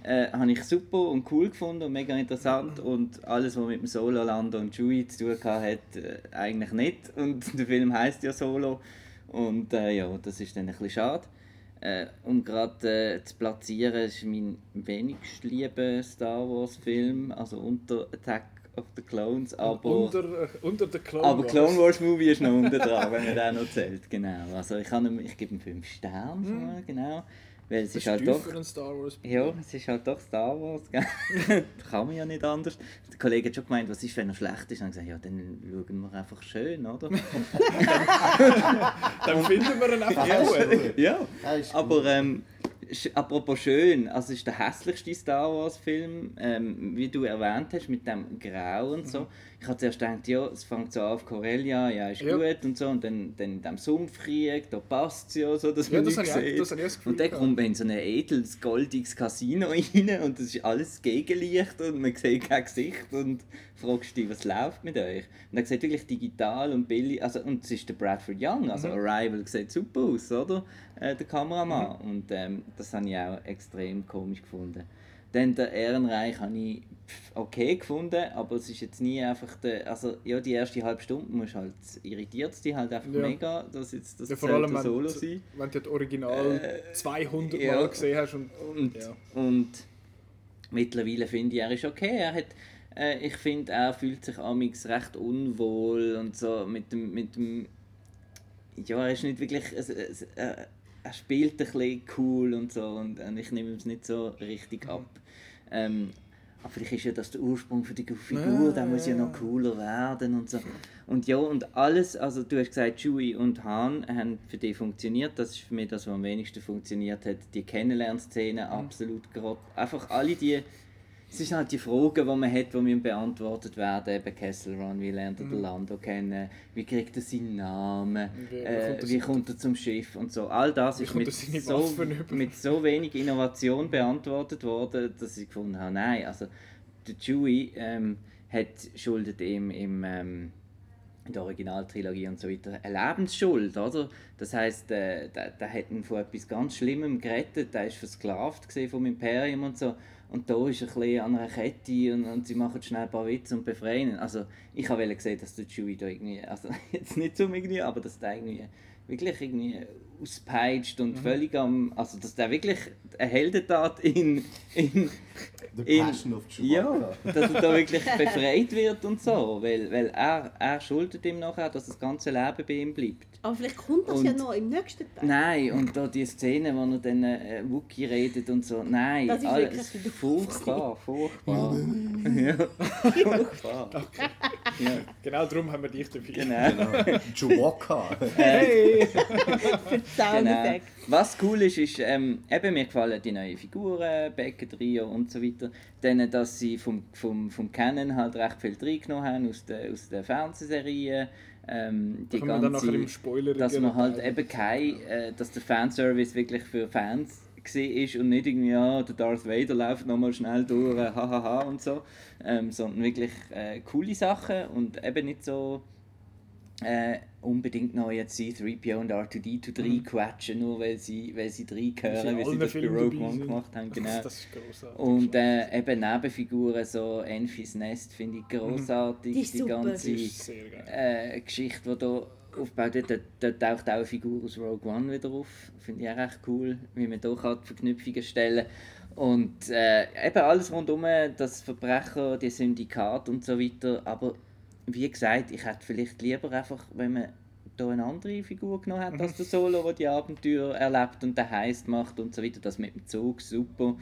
äh, habe ich super und cool gefunden und mega interessant und alles, was mit dem Solo, Lando und Chewie zu tun hatte, hat, äh, eigentlich nicht und der Film heißt ja Solo und äh, ja, das ist dann ein bisschen schade. Äh, um gerade äh, zu platzieren, ist mein wenigst lieber Star Wars Film, also unter Attack of the Clones, aber, unter, äh, unter der Clone aber Wars. Clone Wars Movie ist noch unten dran, wenn man den noch zählt, genau. Also ich, kann ich gebe ihm 5 Sterne, schon mal, genau, weil es Das ist halt doch... für einen Star Wars. Ja, es ist halt doch Star Wars, gell? das kann man ja nicht anders. Der Kollege hat schon gemeint, was ist, wenn er schlecht ist? Und gesagt, ja, dann schauen wir einfach schön, oder? Dann finden wir ihn einfach gut. ja, Ja, ist aber ähm, apropos schön, also es ist der hässlichste Star Wars Film, ähm, wie du erwähnt hast, mit dem Grau und so. Ich hatte zuerst gedacht, ja, es fängt so an auf Corellia, ja, ist Ja. gut und so, und dann, dann in diesem Sumpfkrieg, da passt es ja so, dass Ja, man das nichts habe sieht. das habe Gefühl Und dann kommt man in so ein edles, goldiges Casino rein und das ist alles Gegenlicht und man sieht kein Gesicht und fragst dich, was läuft mit euch? Und er sieht wirklich digital und billig, also, und es ist der Bradford Young, also Arrival sieht super aus, oder? Äh, der Kameramann. Und ähm, das habe ich auch extrem komisch gefunden. Dann der Ehrenreich habe ich okay gefunden, aber es ist jetzt nie einfach der, also ja, die erste halbe Stunde musst halt, irritiert es dich halt einfach Ja. mega, dass jetzt das Ja, vor allem, wenn, Solo sein. wenn du das Original Äh, 200 ja. Mal gesehen hast und Und, Ja. und mittlerweile finde ich, er ist okay. Er hat, äh, ich finde, er fühlt sich amix recht unwohl und so mit dem, mit dem ja, er ist nicht wirklich, es, es, er, er spielt ein bisschen cool und so und, und ich nehme es nicht so richtig ab. Ähm, aber vielleicht ist ja das der Ursprung für die Figur, Ja, der muss ja noch cooler werden und so. Und ja, und alles, also du hast gesagt, Chewie und Han haben für dich funktioniert. Das ist für mich das, was am wenigsten funktioniert hat. Die Kennenlernszene, Mhm. absolut grott. Einfach alle die, es sind halt die Fragen, die man hat, die müssen beantwortet werden. Eben Kessel Run, wie lernt er den Lando kennen, wie kriegt er seinen Namen, Wie- äh, kommt er wie zum- kommt er zum Schiff und so. All das ist mit so, mit so wenig Innovation beantwortet worden, dass ich gefunden habe, nein, also der Chewie ähm, hat schuldet ihm im ähm, in der Originaltrilogie und so weiter eine Lebensschuld, oder? Das heißt, äh, der, der hat ihn von etwas ganz Schlimmem gerettet, der ist versklavt gesehen vom Imperium und so. Und da ist ein bisschen an einer Kette und, und sie machen schnell ein paar Witze und befreien ihn. Also ich wollte gesehen, dass der Chewie da irgendwie, also jetzt nicht so irgendwie, aber dass der irgendwie wirklich irgendwie auspeitscht und völlig am, also dass der wirklich eine Heldentat in, in The in- Passion of ja, Chewbacca. dass er da wirklich befreit wird und so, weil, weil er, er schuldet ihm nachher, dass das ganze Leben bei ihm bleibt. Aber vielleicht kommt das ja Und- noch im nächsten Teil. Nein, und da die Szene, wo er dann äh, Wookie redet und so, nein, Das ist alles wirklich furchtbar, furchtbar. ja, furchtbar. Ja, genau darum haben wir dich dabei. genau. Genau. Chewbacca. Hey! Genau. Was cool ist, ist, ähm, eben mir gefallen die neuen Figuren, Becken, Trio und so weiter. Dann, dass sie vom, vom, vom Canon halt recht viel reingenommen haben aus der, aus der Fernsehserie. Ähm, die Kommen wir dann nachher im ganze, Spoiler dass man halt eben kein, äh, dass der Fanservice wirklich für Fans war und nicht irgendwie, ja, der Darth Vader läuft nochmal schnell durch, äh, hahaha und so, ähm, sondern wirklich äh, coole Sachen und eben nicht so äh, unbedingt noch jetzt C3PO und R2D2 3 quatschen, nur weil sie, weil sie drei gehören, wie sie das bei Rogue One gemacht haben. Genau. Das ist grossartig. Und äh, eben Nebenfiguren, so Enfys Nest, finde ich großartig. Die ist super. ganze äh, Geschichte, die hier aufgebaut wird, da, da taucht auch eine Figur aus Rogue One wieder auf. Finde ich auch recht cool, wie man hier die Verknüpfungen stellen Und äh, eben alles rundum, das Verbrecher, die Syndikat und so weiter. Aber wie gesagt, ich hätte vielleicht lieber einfach, wenn man da eine andere Figur genommen hat als der Solo, der die Abenteuer erlebt und den Heist macht und so weiter. Das mit dem Zug, super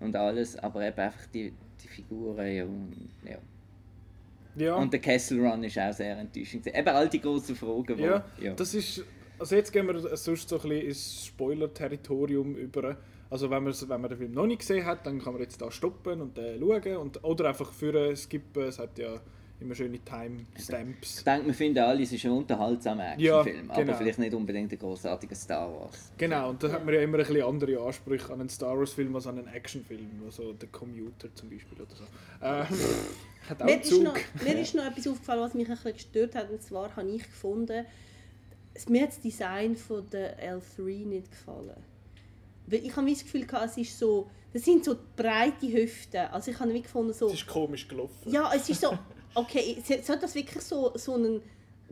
und alles. Aber eben einfach die, die Figuren, ja. ja. Ja. Und der Kessel Run ist auch sehr enttäuschend. Eben all die grossen Fragen, die... Ja, ja. das ist. Also jetzt gehen wir sonst so ein bisschen ins Spoiler-Territorium über. Also wenn, wenn man den Film noch nicht gesehen hat, dann kann man jetzt da stoppen und den schauen. Und, oder einfach für skippen. Es hat ja immer schöne Ich Timestamps. denke, wir finden alle, es ist ein unterhaltsamer Ja, Actionfilm, genau. aber vielleicht nicht unbedingt ein großartiger Star Wars. Genau, und da hat man ja immer ein bisschen andere Ansprüche an einen Star Wars-Film als an einen Actionfilm. Also der Commuter zum Beispiel oder so. Ähm, hat auch Mir ist, noch, mir ist noch etwas aufgefallen, was mich ein bisschen gestört hat. Und zwar habe ich gefunden, mir hat das Design von der L3 nicht gefallen. Weil ich habe das Gefühl, gehabt, es ist so, das sind so breite Hüften. Also ich habe gefunden, so, Es ist komisch gelaufen. ja, es ist so, okay, so- soll das wirklich so, so ein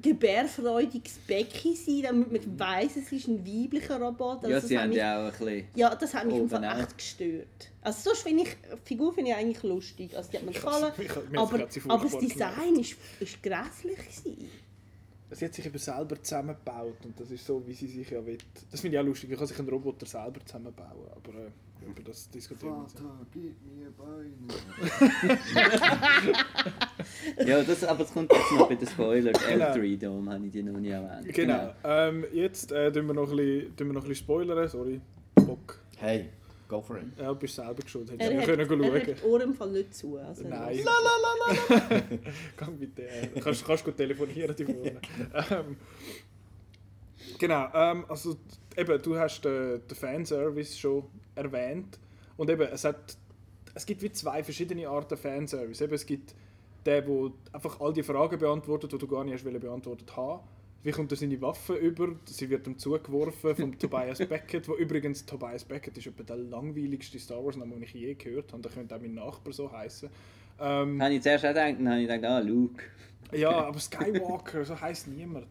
gebärfreudiges Becken sein, damit man weiss, es ist ein weiblicher Roboter? ja, Also sie das hat haben mich- ja auch ein bisschen... ja, das hat mich einfach echt gestört. Also sonst finde ich, die Figur finde ich eigentlich lustig. Also die hat mir gefallen. Aber, sie aber das Design ist, ist grässlich gewesen. Sie hat sich eben selber zusammengebaut und das ist so, wie sie sich ja will. Das finde ich auch lustig. Ich kann sich einen Roboter selber zusammenbauen, aber äh, über das diskutieren wir nicht. gib mir Beine. Ja, das, aber es kommt jetzt noch bei den Spoilers. Genau. L3, darum habe ich die noch nie erwähnt. Genau. Ähm, jetzt äh, tun wir noch ein bisschen, tun wir noch ein bisschen spoilern. Sorry, Bock. Hey, go for it. Ja, du bist selber schuld. Hättest Er du hat, können er schauen hat die Ohren im Fall nicht zu. Also Nein. das- Gang bitte. Äh, kannst, kannst gut telefonieren die vorne. ähm, genau. Ähm, also eben, du hast den, den Fanservice schon erwähnt und eben es hat es gibt wie zwei verschiedene Arten Fanservice. Eben, es gibt der, der einfach all die Fragen beantwortet, die du gar nicht hast beantwortet haben. Wie kommt er seine Waffe über? Sie wird ihm zugeworfen vom Tobias Beckett, wo übrigens Tobias Beckett ist etwa der langweiligste Star Wars Name, den ich je gehört habe. Da könnte auch mein Nachbar so heißen. Ähm, Habe ich zuerst auch gedacht, dann habe ich gedacht, ah, Luke. ja, aber Skywalker, so heißt niemand.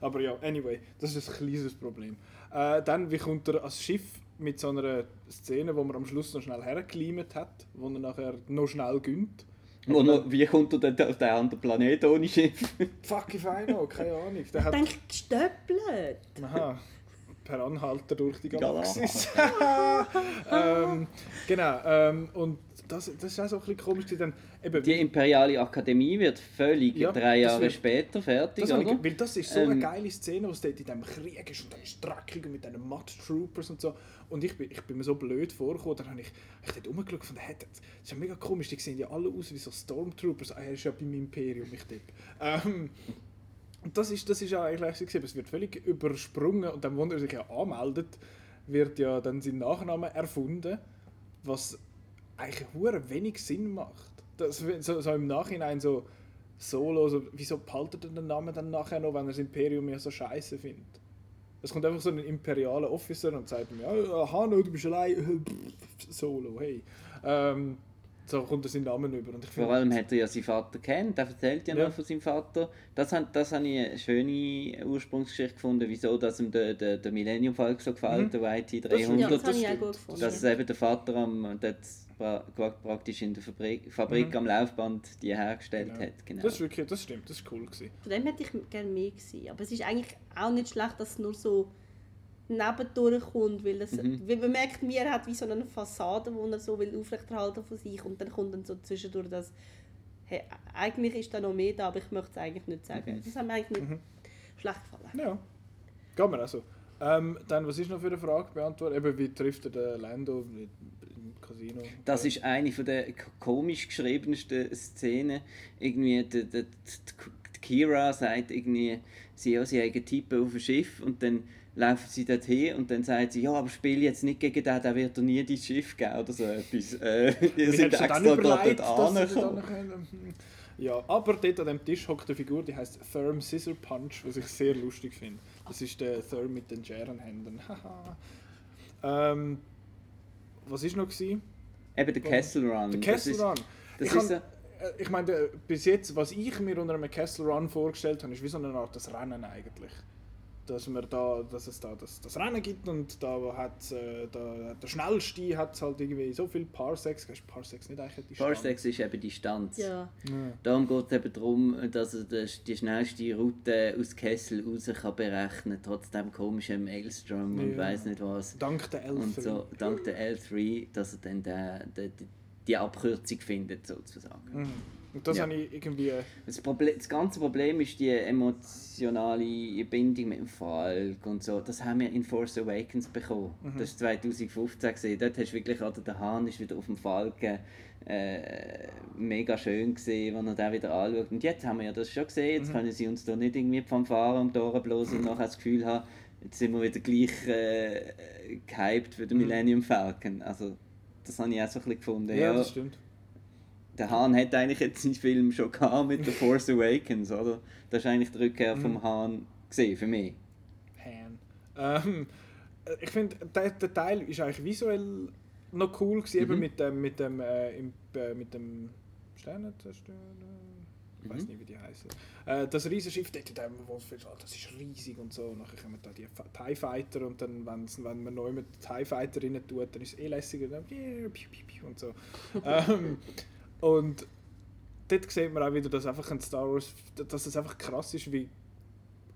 Aber ja, anyway, das ist ein kleines Problem. Äh, dann, wie kommt er als Schiff mit so einer Szene, wo man am Schluss noch schnell hergeklimt hat, wo er nachher noch schnell gönnt. Wo noch, wie kommt er denn auf den anderen Planeten ohne Schiff? Fuck if I know, keine Ahnung. Der hat, Ich denke, gestöppelt. aha, per Anhalter durch die Galaxis. Galaxis. ähm, genau, ähm, und das, das ist auch so ein bisschen komisch. gewesen, Dann, eben, Die Imperiale Akademie wird völlig Ja, drei Jahre wird- später fertig, Das oder? ich, weil das ist so eine Ähm, geile Szene, wo es dort in diesem Krieg ist und dann ist und mit diesen Mud Troopers und so. Und ich bin, ich bin mir so blöd vorgekommen, dann habe ich, ich dort rumgeschaut und hey, das ist ja mega komisch, die sehen ja alle aus wie so Stormtroopers. Ah, er ist ja beim Imperium, ich tippe. Ähm, und das ist, das ist ja eigentlich so gewesen, es wird völlig übersprungen und dann, wo er sich ja anmeldet, wird ja dann sein Nachname erfunden, was eigentlich hure wenig Sinn macht. Das, so, so im Nachhinein so Solo, so, wieso behaltet er den Namen dann nachher noch, wenn er das Imperium ja so scheiße findet? Es kommt einfach so ein imperialer Officer und sagt ihm, ja, Hanno, du bist allein, Solo, hey. Ähm, so kommt er seinen Namen über. Und ich Vor allem hat er ja seinen Vater kennt, er erzählt ja, Ja. noch von seinem Vater. Das, das habe ich eine schöne Ursprungsgeschichte gefunden, wieso dass ihm der, der, der Millennium Falcon so gefällt, Mhm. der YT Das- 300. Ja, das habe ich auch stimmt. gut gefunden. dass es eben der Vater am, pra- praktisch in der Fabrik, Fabrik Mhm. am Laufband die hergestellt Ja. hat. Genau. Das ist wirklich, das stimmt, das ist cool gewesen. Von dem hätte ich gerne mehr gesehen. Aber es ist eigentlich auch nicht schlecht, dass es nur so nebendurch kommt, weil, es, Mhm. weil man merkt, mir hat wie so eine Fassade, die er so will aufrechterhalten von sich und dann kommt dann so zwischendurch das hey, eigentlich ist da noch mehr da, aber ich möchte es eigentlich nicht sagen. Mhm. Das hat mir eigentlich nicht Mhm. schlecht gefallen. Ja, geht mir also. Ähm, dann, was ist noch für eine Frage beantwortet? Eben, wie trifft er den Lando im Casino? Das ist eine von der komisch geschriebensten Szenen. Irgendwie, die, die, die Kira sagt irgendwie, sie, ja, sie haben Typen auf dem Schiff und dann laufen sie dorthin und dann sagt sie, ja, aber spiel jetzt nicht gegen den, der wird dir nie dein Schiff geben oder so etwas. Äh, ihr seid extra gerade dort dort? Ja, aber dort an dem Tisch hockt eine Figur, die heißt Therm Scissor Punch, was ich sehr lustig finde. Das ist der Therm mit den Scherenhänden. Haha. ähm, was ist noch gewesen? Eben der Kessel Run. Der Das Castle Run. Das ich, ist han- so, äh, ich meine, bis jetzt, was ich mir unter einem Castle Run vorgestellt habe, ist wie so eine Art das Rennen eigentlich. Dass, man da, dass es da das, das Rennen gibt und da hat äh, da, der Schnellste hat halt irgendwie so viel Parsecs. Ist Parsecs nicht eigentlich die Parsecs ist eben Distanz. Ja. Ja. Darum geht es eben darum, dass er das- die schnellste Route aus Kessel raus kann berechnen kann, trotz dem komischen Maelstrom und Ja. weiß nicht was. Dank der Elfen. Und so, dank der L3, dass er dann den, den, die, die Abkürzung findet, sozusagen. Mhm. Und das Ja. habe ich irgendwie. äh, Das, Problem, das ganze Problem ist die emotionale Bindung mit dem Falk und so. Das haben wir in Force Awakens bekommen. Mhm. Das war 2015 gesehen. Dort hast du wirklich, oder der Hahn ist wieder auf dem Falken. Äh, mega schön gesehen, wenn er den wieder anschaut. Und jetzt haben wir ja das schon gesehen. Jetzt Mhm. können sie uns da nicht irgendwie vom Fahren um die Ohren bloßen und nachher das Gefühl haben, jetzt sind wir wieder gleich äh, gehypt für den Mhm. Millennium Falcon. Also, das habe ich auch so ein bisschen gefunden. Ja, das stimmt. Der Hahn hat eigentlich jetzt seinen Film schon gehabt mit The Force Awakens, oder? Das ist eigentlich die Rückkehr vom Mhm. Hahn gesehen für mich. Han. Ähm, äh, ich finde, der, der Teil ist eigentlich visuell noch cool gewesen, eben Mhm. mit dem, mit dem, äh, im, äh, mit dem Sternenzerstörer. Ich weiß Mhm. nicht, wie die heißen. Äh, das Riesenschiff, dort Wolfsfisch, oh, das ist riesig und so. Nachher kommen da die TIE Fighter und dann, wenn's, wenn man neu mit TIE Fighter rein tut, dann ist es eh lässiger. Dann, piu, piu und so. ähm, und dort sieht man auch wieder, dass einfach ein Star Wars, dass es einfach krass ist, wie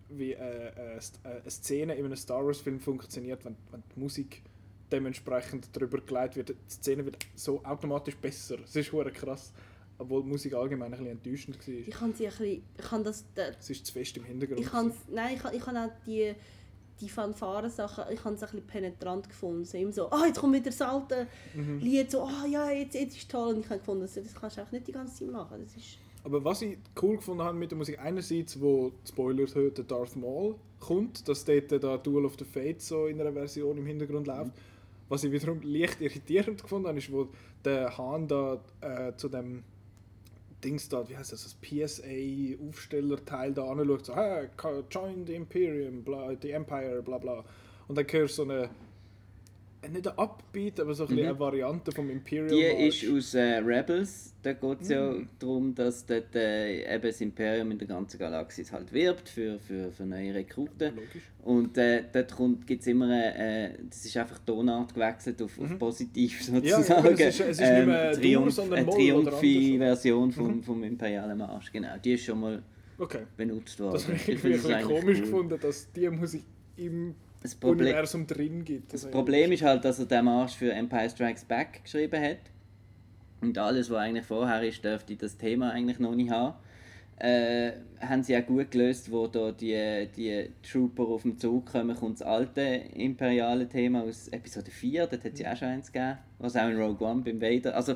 wie äh, äh, äh, eine Szene in einem Star Wars Film funktioniert, wenn, wenn die Musik dementsprechend darüber geleitet wird. Die Szene wird so automatisch besser. Es ist hure krass, obwohl die Musik allgemein ein bisschen enttäuschend war. Ich kann sie ein bisschen, ich kann das, der- Es ist zu fest im Hintergrund. ich kann, nein, ich kann, ich kann auch die, die Fanfaren-Sachen, ich habe es ein bisschen penetrant gefunden. So, immer so, ah, jetzt kommt wieder das alte Mhm. Lied, so, ah, ja, jetzt, jetzt ist toll. Und ich habe gefunden, das, das kannst du auch nicht die ganze Zeit machen. Das ist, Aber was ich cool gefunden habe mit der Musik, einerseits, wo Spoilers der Darth Maul kommt, dass dort da Duel of the Fates so in einer Version im Hintergrund läuft. Was ich wiederum leicht irritierend gefunden habe, ist, wo der Hahn da äh, zu dem Dings da, wie heißt das, das PSA-Aufstellerteil da anschaut, so, hey, join the Imperium, bla, the Empire, bla bla. Und dann hörst du so eine, nicht ein Upbeat, aber so ein bisschen eine Variante vom Imperial Die March. ist aus äh, Rebels. Da geht es ja Mhm. darum, dass dort, äh, eben das Imperium in der ganzen Galaxis halt wirbt für, für, für neue Rekruten. Logisch. Und äh, dort gibt es immer, äh, das ist einfach Tonart gewechselt auf, auf positiv sozusagen. Mhm. Ja, es ist- es ist nicht mehr Triumph, sondern eine. Triumphi-Version vom, vom imperialen Marsch, genau. Die ist schon mal Okay. benutzt worden. Das habe ich Ich irgendwie komisch cool. gefunden, dass die Musik im Das Problem, Universum drin gibt. Das Also, Problem ist halt, dass er den Marsch für Empire Strikes Back geschrieben hat. Und alles, was eigentlich vorher ist, dürfte das Thema eigentlich noch nicht haben. Äh, haben sie auch gut gelöst, wo da die, die Trooper auf dem Zug kommen, kommt das alte imperiale Thema aus Episode 4, dort hat es ja auch schon eins gegeben, was auch in Rogue One beim Vader. Also,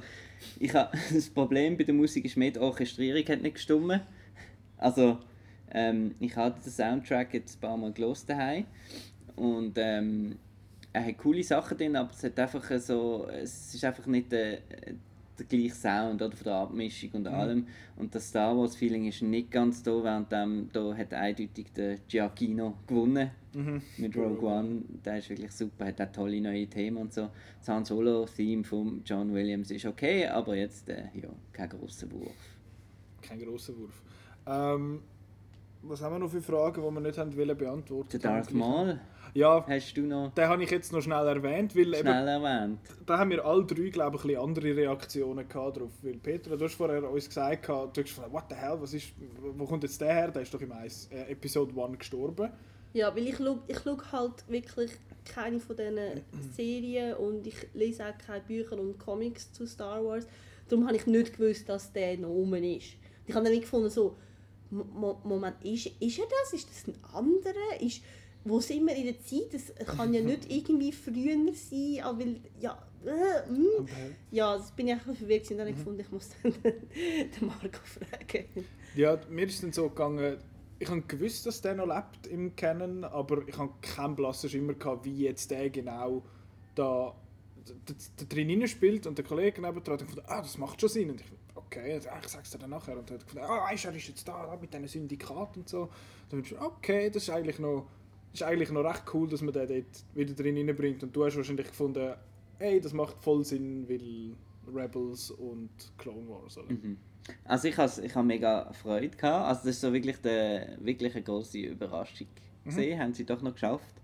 ich ha, das Problem bei der Musik ist mehr, die Orchestrierung hat nicht gestimmt. Also, ähm, ich habe den Soundtrack jetzt ein paar Mal daheim und ähm, er hat coole Sachen drin, aber es hat einfach so, es ist einfach nicht der, der gleiche Sound oder von der Abmischung und allem. Und das Star Wars Feeling ist nicht ganz da, während dem, da hat eindeutig der Giacchino gewonnen Mhm. mit Rogue One. Der ist wirklich super, hat auch tolle neue Themen und so. Das Han Solo Theme von John Williams ist okay, aber jetzt äh, ja, kein grosser Wurf. Kein grosser Wurf. Ähm, was haben wir noch für Fragen, die wir nicht haben wollen beantworten? Der Darth Maul Ja, hast du noch den habe ich jetzt noch schnell erwähnt, weil eben, schnell erwähnt. da haben wir alle drei, glaube ich, ein bisschen andere Reaktionen gehabt drauf. Weil Peter, du hast vorher uns gesagt, gehabt, du hast gefragt, what the hell, was ist, wo kommt jetzt der her? Der ist doch im Eis, äh, Episode 1 gestorben. Ja, weil ich schaue ich halt wirklich keine von diesen Serien und ich lese auch keine Bücher und Comics zu Star Wars. Darum habe ich nicht gewusst, dass der noch rum ist. Ich habe dann nicht gefunden, so, Mo- Mo- Moment, ist, ist er das? Ist das ein anderer? Ist, wo sind wir in der Zeit? Das kann ja nicht irgendwie früher sein, aber weil, ja, äh, mm. ja, das bin ich einfach verwirrt und dann ich gefunden, ich muss dann den Marco fragen. Ja, mir ist dann so gegangen, ich habe gewusst, dass der noch lebt im Canon, aber ich habe keinen blassen Schimmer gehabt, wie jetzt der genau da, da, da drin spielt und der Kollege neben hat gefunden, ah, das macht schon Sinn. Und ich okay, also, ich sag's dir dann nachher. Und er hat gefunden, ah, du, er ist jetzt da, da mit diesen Syndikat und so. Dann ich, okay, das ist eigentlich noch, ist eigentlich noch recht cool, dass man den dort wieder drin reinbringt. Und du hast wahrscheinlich gefunden, hey, das macht voll Sinn, weil Rebels und Clone Wars, oder? Also ich habe ich mega Freude gehabt. Also das ist so wirklich, der, wirklich eine große Überraschung gesehen, haben sie doch noch geschafft.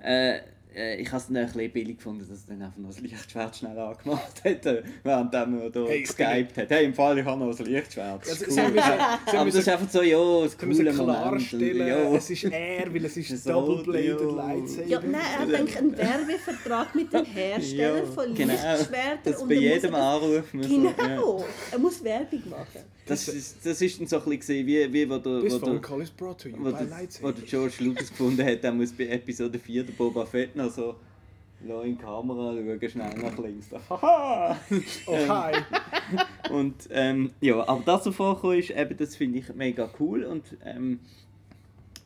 Äh, äh, ich habe es dann ein bisschen billig gefunden, dass er dann einfach noch das Lichtschwert schnell angemacht hat, äh, während er da Hey, geskypt hat. Hey, im Fall, ich habe noch das Lichtschwert. Das Also, ist cool. Aber das ist einfach so, ja, das coole Moment. klarstellen, Ja. es ist er, weil es ist So, Double-Bladed ja. Lightsaber. Ja, nein, er hat eigentlich einen Werbevertrag mit dem Hersteller Ja, von genau. Lichtschwertern. Das und bei er muss jedem das- Anruf muss man- ja. Genau, er muss Werbung machen. Das ist, das ist dann so ein bisschen wie, wie wo der, This wo der, call is brought to you wo by der, wo der George Lucas gefunden hat, er muss bei Episode 4 der Boba Fett noch so lass in die Kamera schauen, schnell nach links. Da, Haha! Oh, hi. Und ähm, ja, aber das, was vorgekommen ist, eben, das finde ich mega cool und ähm,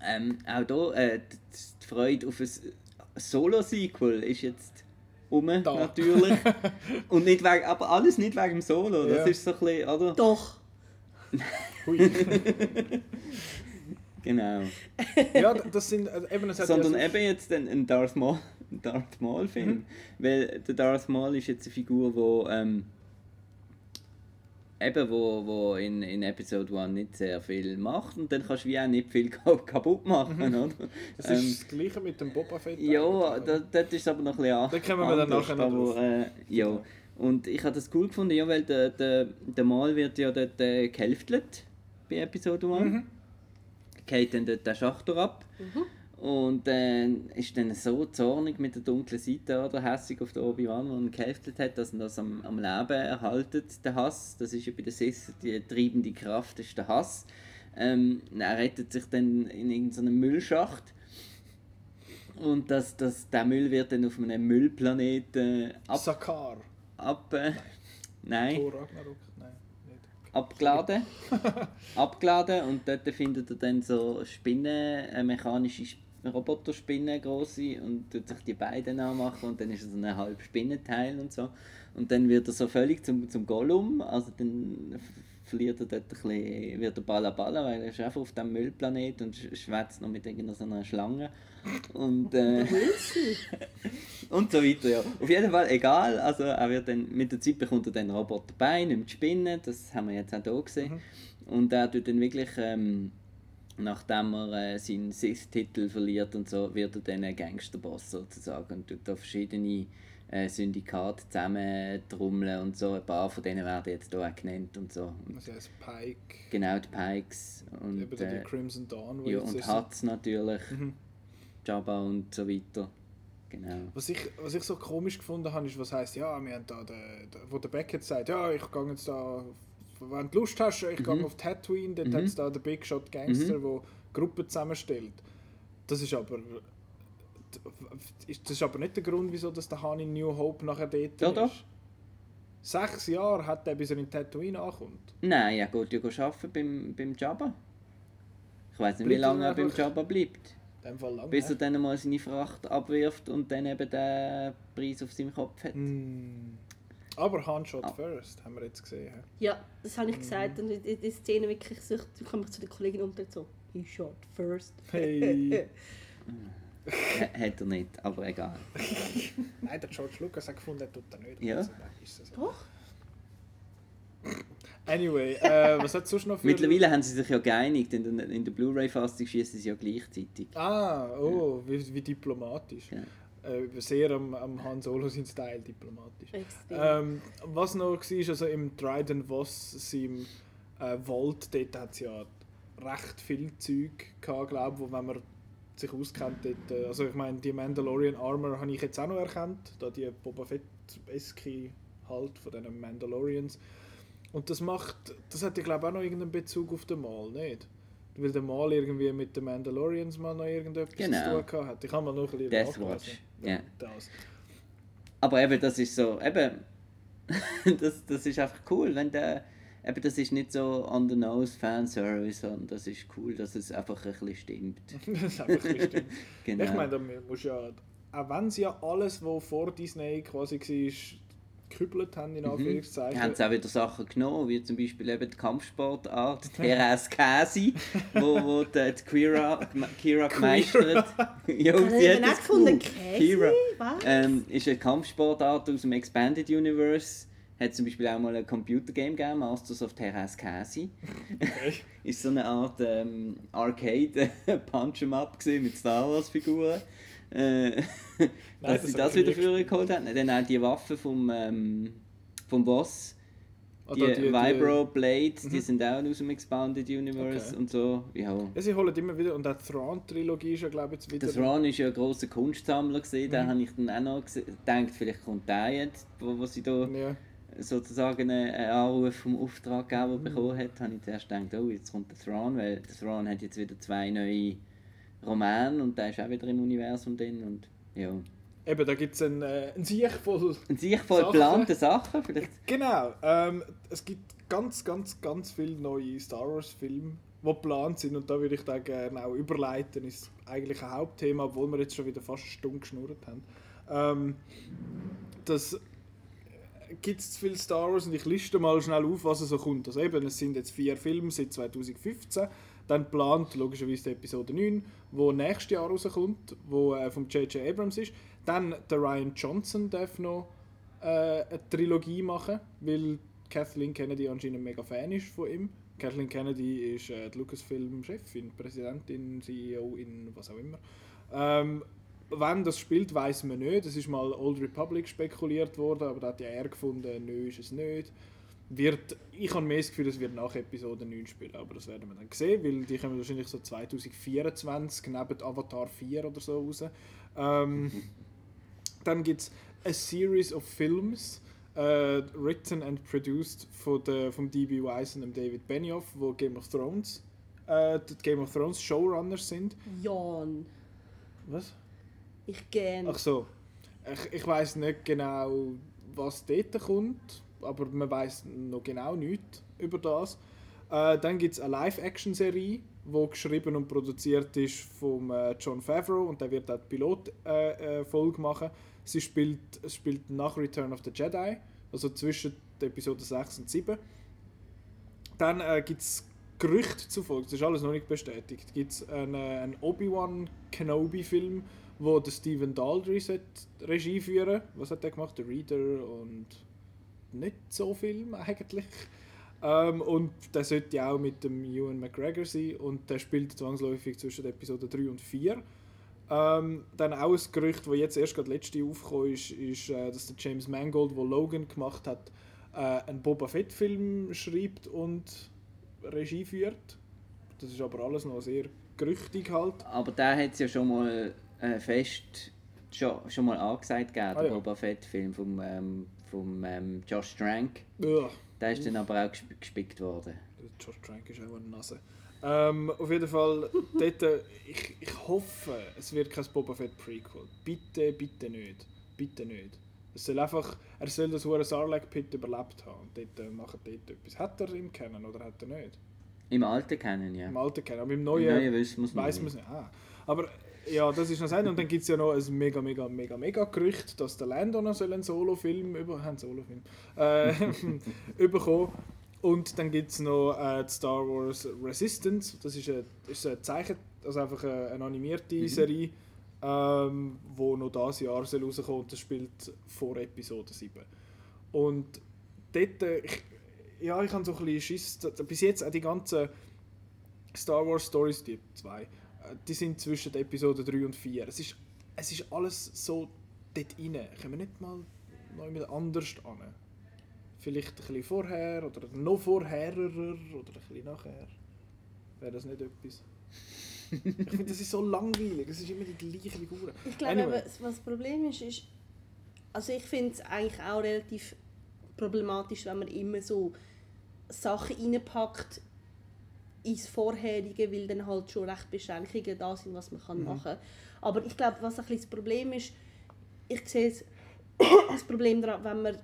ähm, auch da äh, die, Freude auf ein Solo-Sequel ist jetzt um, natürlich. und nicht wegen, aber alles nicht wegen dem Solo, das Ja. ist so ein bisschen, oder? Doch. Hui. Genau. ja, das sind, also eben, es hat Sondern ja so, eben jetzt ein, ein Darth Maul, ein Darth Maul Film. Mhm. Weil der Darth Maul ist jetzt eine Figur, wo ähm, eben wo, wo in, in Episode 1 nicht sehr viel macht und dann kannst du wie auch nicht viel ka- kaputt machen, oder? Mhm. das Ähm, ist das Gleiche mit dem Boba Fett. ja, eigentlich, da, ist es aber noch ein bisschen. Da kommen wir dann nachher noch drauf. aber, äh, ja. Und ich habe das cool gefunden, ja, weil der, der, der Mal wird ja dort äh, gehälftelt bei Episode 1. Mhm. Geht dann dort der Schacht ab. Und äh, ist dann so zornig mit der dunklen Seite oder hässig auf der Obi-Wan, der ihn gehälftet hat, dass er das am, am Leben erhaltet, der Hass. Das ist ja bei den Sith die treibende Kraft, ist der Hass. Ähm, er rettet sich dann in irgendeinem Müllschacht. Und das, das, der Müll wird dann auf einem Müllplaneten ab, Sakar. Ab, äh, nein, Thor Ragnarok. Nein, nicht. abgeladen. abgeladen und dort findet er dann so Spinnen, äh, mechanische Sp- Roboterspinnen, große und tut sich die beiden anmachen und dann ist er so ein halb Spinnenteil und so. Und dann wird er so völlig zum, zum Gollum, also dann verliert er dort ein bisschen, wird er Balla Balla, weil er ist einfach auf dem Müllplanet und sch- schwätzt noch mit irgendeiner Schlange. Und, äh, und so weiter, ja. Auf jeden Fall egal, also er wird dann, mit der Zeit bekommt er dann Roboter bei, zu spinnen, das haben wir jetzt auch hier gesehen. Und er tut dann wirklich, ähm, nachdem er äh, seinen Sith-Titel verliert und so, wird er dann ein Gangsterboss sozusagen und tut da verschiedene äh, Syndikate zusammentrommeln und so. Ein paar von denen werden jetzt hier auch genannt und so. Und Das heißt Pike, genau, die Pikes und, eben äh, Crimson Dawn. ja, und. Hutz natürlich, Mhm. Jabba und so weiter. Genau. Was ich, was ich so komisch gefunden habe, ist, was heisst, ja, wir haben da, den, wo der Beckett sagt, ja, ich gehe jetzt da, wenn du Lust hast, ich Mhm. gehe auf Tatooine, dort Mhm. hat es da den Big Shot Gangster, der Gruppen zusammenstellt. Das ist aber... ist- Das ist aber nicht der Grund, wieso dass der Han in New Hope nachher dort Ja, ist. doch. Sechs Jahre hat er, bis er in Tatooine ankommt. Nein, er geht ja arbeiten beim, beim Jabba. Ich weiß nicht, wie Bleibt er lange er beim Jabba bleibt. In dem Fall lange. Bis er dann mal seine Fracht abwirft und dann eben den Preis auf seinem Kopf hat. Hm. Aber Han shot Ah. first, haben wir jetzt gesehen. Ja, das habe ich gesagt. Und in der Szene wirklich ich komme zu und dann so, he shot first. Hey. Hat er nicht, aber egal. Nein, der George Lucas hat gefunden, er tut er nicht. Ja. Also, so. Doch. Anyway, äh, was hat es sonst noch für... Mittlerweile haben sie sich ja geeinigt, in der, in der Blu-ray-Fassung schießen sie ja gleichzeitig. Ah, oh, wie, wie diplomatisch. Ja. Äh, sehr am, am Han Solo sein Style diplomatisch. Ähm, was noch war, also im Dryden Voss, seinem äh, Vault, dort hat es ja recht viel Zeug gehabt, glaube wo wenn man sich auskennt, dort, äh, also ich meine, die Mandalorian Armor habe ich jetzt auch noch erkannt, da die Boba Fett-eske halt von den Mandalorians. Und das macht, das hat ja glaube auch noch irgendeinen Bezug auf den Mal, nicht? Weil der Mal irgendwie mit den Mandalorians mal noch irgendetwas Genau. zu tun gehabt hat. Ich habe mal noch ein bisschen Death. Watch, ja. Das. Aber eben, das ist so, eben, das, das ist einfach cool, wenn der, eben, das ist nicht so on the nose Fanservice, sondern das ist cool, dass es einfach ein bisschen stimmt. das ist einfach richtig. Genau. Ich meine, da musst ja, auch wenn sie ja alles, was vor Disney quasi war, gekübelt haben, in Mhm. Anführungszeichen. haben sie auch wieder Sachen genommen, wie zum Beispiel eben die Kampfsportart, Teres Kasi, wo, wo die, die Kira, Kira gemeistert. ja, hat eben das. Käse? Kira. Was? Ähm, ist eine Kampfsportart aus dem Expanded Universe. Hat zum Beispiel auch mal ein Computergame gegeben, Masters of Teres Kasi. Okay. ist so eine Art ähm, Arcade Punch 'em Up mit Star Wars Figuren. Äh, dass das sie das wieder nie vorgeholt haben. Dann auch die Waffe vom, ähm, vom Boss. Die, Oder Vibro Blades, die Mhm. sind auch aus dem Expanded Universe Okay. und so. Ja. Ja, sie holen immer wieder, und auch die Thrawn-Trilogie ist ja, glaube ich, jetzt wieder... Der Thrawn war ja ein grosser Kunstsammler, gewesen. da Mhm. habe ich dann auch noch gedacht, vielleicht kommt der jetzt, wo, wo sie da Ja. Sozusagen einen Anruf vom Auftraggeber bekommen hat, habe ich zuerst gedacht, oh, jetzt kommt der Thrawn, weil der Thrawn hat jetzt wieder zwei neue Romane und der ist auch wieder im Universum drin und ja. Eben, da gibt es einen, äh, einen Sieg voll... Und sich voll Sachen. geplante Sachen, vielleicht. Genau, ähm, es gibt ganz, ganz, ganz viele neue Star Wars-Filme, die geplant sind und da würde ich da gerne auch überleiten, ist eigentlich ein Hauptthema, obwohl wir jetzt schon wieder fast eine Stunde geschnurrt haben. Ähm, das gibt es zu viel Star Wars und ich liste mal schnell auf, was so kommt. Also eben, es sind jetzt vier Filme seit 2015, dann plant logischerweise die Episode 9, wo nächstes Jahr rauskommt, wo äh, vom J.J. Abrams ist. Dann der Ryan Johnson darf noch äh, eine Trilogie machen, weil Kathleen Kennedy anscheinend mega Fan ist von ihm. Kathleen Kennedy ist äh, die Lucasfilm-Chefin, Präsidentin, CEO in was auch immer. Ähm, wann das spielt, weiß man nicht. Es ist mal Old Republic spekuliert worden, aber da hat ja er gefunden, nö, ist es nicht. Wird, ich habe mehr das Gefühl, es wird nach Episode 9 spielen, aber das werden wir dann sehen, weil die kommen wahrscheinlich so 2024 neben Avatar 4 oder so raus. Ähm, dann gibt es a series of films, äh, written and produced von der, vom D.B. Weiss und dem David Benioff, wo Game of Thrones, äh, die Game of Thrones Showrunners sind. Jan, Was? Ich gern. Ach so. Ich, ich weiß nicht genau, was dort kommt, aber man weiß noch genau nichts über das. Äh, dann gibt es eine Live-Action-Serie, die geschrieben und produziert ist von äh, John Favreau und der wird auch die Pilot-Folge äh, äh, machen. Sie spielt, spielt nach Return of the Jedi, also zwischen Episode 6 und 7. Dann äh, gibt es Gerüchte zufolge, das ist alles noch nicht bestätigt, gibt es einen, einen Obi-Wan Kenobi-Film, wo der Stephen Daldry Regie führen Was hat der gemacht? The Reader und nicht so Film eigentlich. Ähm, und der sollte ja auch mit dem Ewan McGregor sein und der spielt zwangsläufig zwischen Episode 3 und 4. Ähm, dann auch ein Gerücht, das jetzt erst gerade letzte aufgekommen ist, ist, äh, dass der James Mangold, der Logan gemacht hat, äh, einen Boba Fett-Film schreibt und Regie führt. Das ist aber alles noch sehr gerüchtig halt. Aber der hat es ja schon mal äh, fest schon, schon mal angesagt, gegeben, Ah, der ja. Boba Fett-Film vom, ähm, vom ähm, Josh Trank. Ugh. Der ist dann aber auch gesp gespickt worden. Josh Trank ist auch eine Nase. Ähm, auf jeden Fall, dort, äh, ich, ich hoffe, es wird kein Boba Fett Prequel. Bitte, bitte nicht. Bitte nicht. Es soll einfach, er soll das hure Sarlacc Pit überlebt haben. Und dort äh, machen dort etwas. Hat er ihn kennen oder hat er nicht? Im Alten kennen, ja. Im Alten kennen, aber im Im Neuen, Neuen wir es weiß man es nicht. Ah. Aber ja, das ist noch sein. Und dann gibt es ja noch ein mega, mega, mega, mega Gerücht, dass der Lando noch einen Solo-Film über, einen Solo-Film, äh, überkommen. Und dann gibt es noch äh, Star Wars Resistance. Das ist eine, ist eine Zeichen, also einfach eine, eine animierte Serie, ähm, wo noch dieses Jahr soll rauskommen und das spielt vor Episode 7. Und dort, äh, ich, ja, ich habe so ein bisschen Schiss, bis jetzt auch die ganzen Star Wars Stories, die zwei, äh, die sind zwischen der Episode 3 und 4. Es ist, es ist alles so dort rein. Können wir nicht mal noch jemand anders an? Vielleicht ein bisschen vorher oder noch vorherer oder ein bisschen nachher. Wäre das nicht etwas? ich finde, das ist so langweilig. Es ist immer die gleiche Figur. Ich glaube, Anyway. was das Problem ist, ist, also ich finde es eigentlich auch relativ problematisch, wenn man immer so Sachen reinpackt ins Vorherige, weil dann halt schon recht Beschränkungen da sind, was man kann machen kann. Aber ich glaube, was ein bisschen das Problem ist, ich sehe es, das Problem daran, wenn man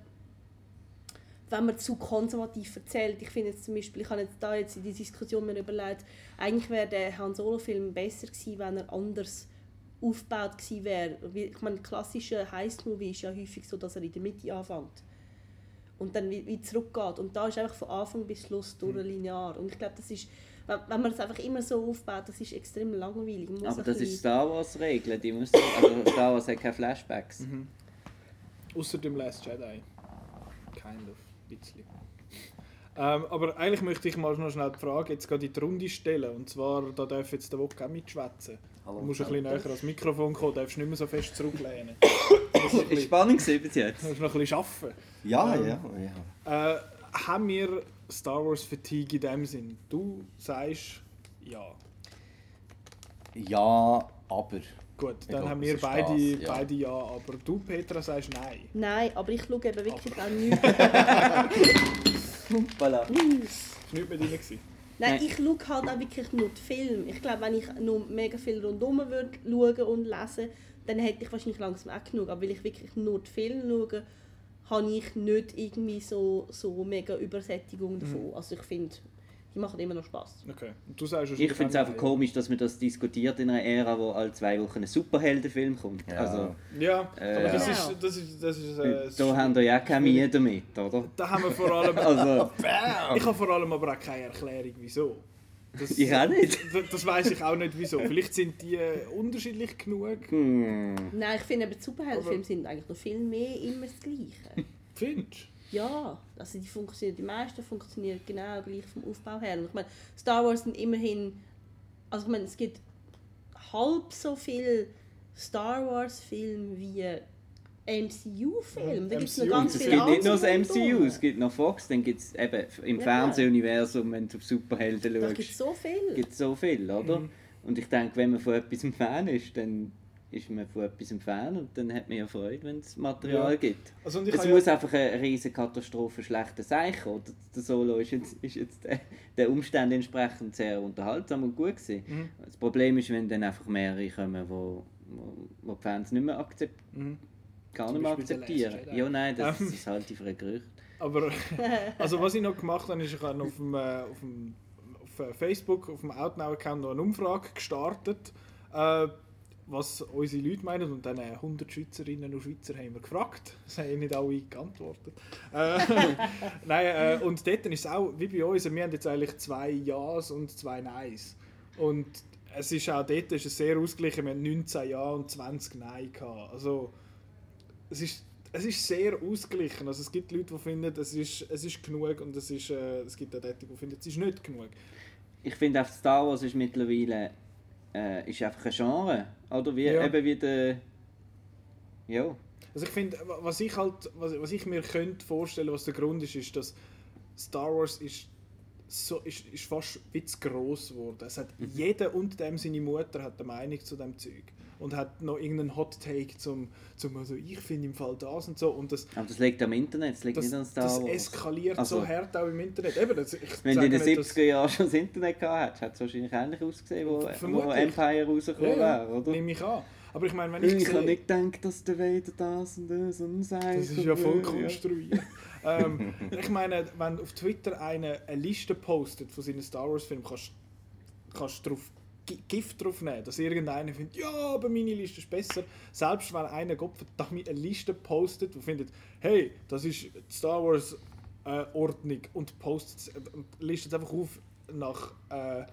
wenn man zu konservativ erzählt. Ich finde jetzt zum Beispiel, ich habe jetzt da jetzt in die Diskussion mir überlegt, eigentlich wäre der Han Solo-Film besser gewesen, wenn er anders aufgebaut gewesen wäre. Ich meine, klassische Heist-Movie ist ja häufig so, dass er in der Mitte anfängt und dann wie, wie zurückgeht. Und da ist einfach von Anfang bis Schluss durch linear. Und ich glaube, das ist, wenn, man es einfach immer so aufbaut, das ist extrem langweilig. Aber das bisschen- ist Star Wars Regel, die muss also Star Wars hat keine Flashbacks. Mhm. Außer dem Last Jedi. Kind of. Bisschen. Ähm, aber eigentlich möchte ich mal noch schnell die Frage jetzt gerade in die Runde stellen. Und zwar, da darf jetzt der Wok auch mitschwätzen. Hallo. Du musst ein bisschen näher ans Mikrofon kommen, darfst nicht mehr so fest zurücklehnen. Ein Ist spannend bis jetzt. du musst noch ein bisschen arbeiten. Ja, Ähm, ja, ja. Äh, haben wir Star Wars Fatigue in dem Sinn? Du sagst ja. Ja, aber. Gut, dann glaub, haben wir beide, das, ja. beide ja. Aber du, Petra, sagst nein. Nein, aber ich schaue eben wirklich auch nicht. Voilà. Das war nicht mehr drin. Nein, Nein. ich schaue halt auch wirklich nur die Filme. Ich glaube, wenn ich nur mega viel rundherum würde schauen und lesen, dann hätte ich wahrscheinlich langsam auch genug. Aber weil ich wirklich nur die Filme schaue, habe ich nicht irgendwie so, so mega Übersättigung davon. Mhm. Also ich finde, die machen immer noch Spaß. Okay. Und du sagst Ich finde es einfach komisch, dass man das diskutiert in einer Ära, wo alle zwei Wochen ein Superheldenfilm kommt. Ja. Also, Ja, Äh, aber das ja. ist, das ist, das ist, äh, da haben wir ja keine Mühe damit, oder? Da haben wir vor allem. Also, ich habe vor allem aber auch keine Erklärung, wieso. Das, ich auch nicht. Das, das weiß ich auch nicht, wieso. Vielleicht sind die äh, unterschiedlich genug. Hm. Nein, ich finde, aber die Superheldenfilme sind eigentlich noch viel mehr immer das Gleiche. Findest Ja, also die funktionieren, die meisten funktionieren genau gleich vom Aufbau her. Und ich meine, Star Wars sind immerhin, also ich meine, es gibt halb so viele Star Wars Filme wie MCU-Filme. Da gibt es noch ganz Es viele gibt nicht nur das MCU, es gibt noch Fox, dann gibt es eben im Ja. Fernsehuniversum, wenn du auf Superhelden Da gibt es schaust, so viel. gibt es so viel, oder? Mhm. Und ich denke, wenn man von etwas ein Fan ist, dann ist man von etwas ein Fan und dann hat man ja Freude, wenn es Material Ja. gibt. Also, und ich Es muss ja, einfach eine riesige Katastrophe schlechter sein. Oder? Der Solo ist jetzt, ist jetzt der, der Umständen entsprechend sehr unterhaltsam und gut gewesen. Mhm. Das Problem ist, wenn dann einfach mehrere kommen, wo, wo, wo die Fans nicht mehr akzept, Mhm. Gar nicht mehr akzeptieren. Ja, nein, das, Ähm. das ist halt ein Gerücht. aber also was ich noch gemacht habe, ist, ich habe auf dem, äh, auf dem auf äh, Facebook, auf dem Outnow-Account noch eine Umfrage gestartet. Äh, was unsere Leute meinen und dann äh, 100 Schweizerinnen und Schweizer haben wir gefragt. Das haben nicht alle geantwortet. Äh, Nein, äh, und dort ist es auch, wie bei uns, wir haben jetzt eigentlich zwei Ja's und zwei Neins. Und es ist auch dort ist es sehr ausgeglichen, wir haben 19 Ja und 20 Nein gehabt. Also, es ist, es ist sehr ausgeglichen. Also, es gibt Leute, die finden, es ist, es ist genug und es, ist, äh, es gibt auch Leute, die finden, es ist nicht genug. Ich finde auch Star Wars ist mittlerweile äh, ist einfach ein Genre. Oder wie, Ja. eben wie der... Ja. Also ich finde, was ich halt, was, was ich mir könnte vorstellen, was der Grund ist, ist, dass Star Wars ist so ist, ist fast wie zu gross geworden. Es hat jeder und dem seine Mutter hat eine Meinung zu dem Zeug und hat noch irgendeinen Hot Take zum, zum also ich finde im Fall das und so und das Aber das liegt am Internet, das liegt das, nicht an Star das Wars. eskaliert Also- so hart auch im Internet. Eben, das, Wenn du in den sage nicht, dass- 70er Jahren schon das Internet gehabt hättest, hat es wahrscheinlich ähnlich ausgesehen, wo, wo. Empire rausgekommen ja, wäre, oder? nehme ich an. Aber ich meine, wenn ich, Ich sehe- habe nicht gedacht, dass der Vader das und das und sagt. Das ist ja voll konstruiert. ähm, ich meine, wenn auf Twitter einer eine Liste postet von seinen Star Wars Filmen, kannst du drauf Gift drauf nehmen, dass irgendeiner findet, ja, aber meine Liste ist besser. Selbst wenn einer Gott verdammt eine Liste postet, wo findet, hey, das ist Star Wars äh, Ordnung und postet, äh, listet einfach auf nach, äh,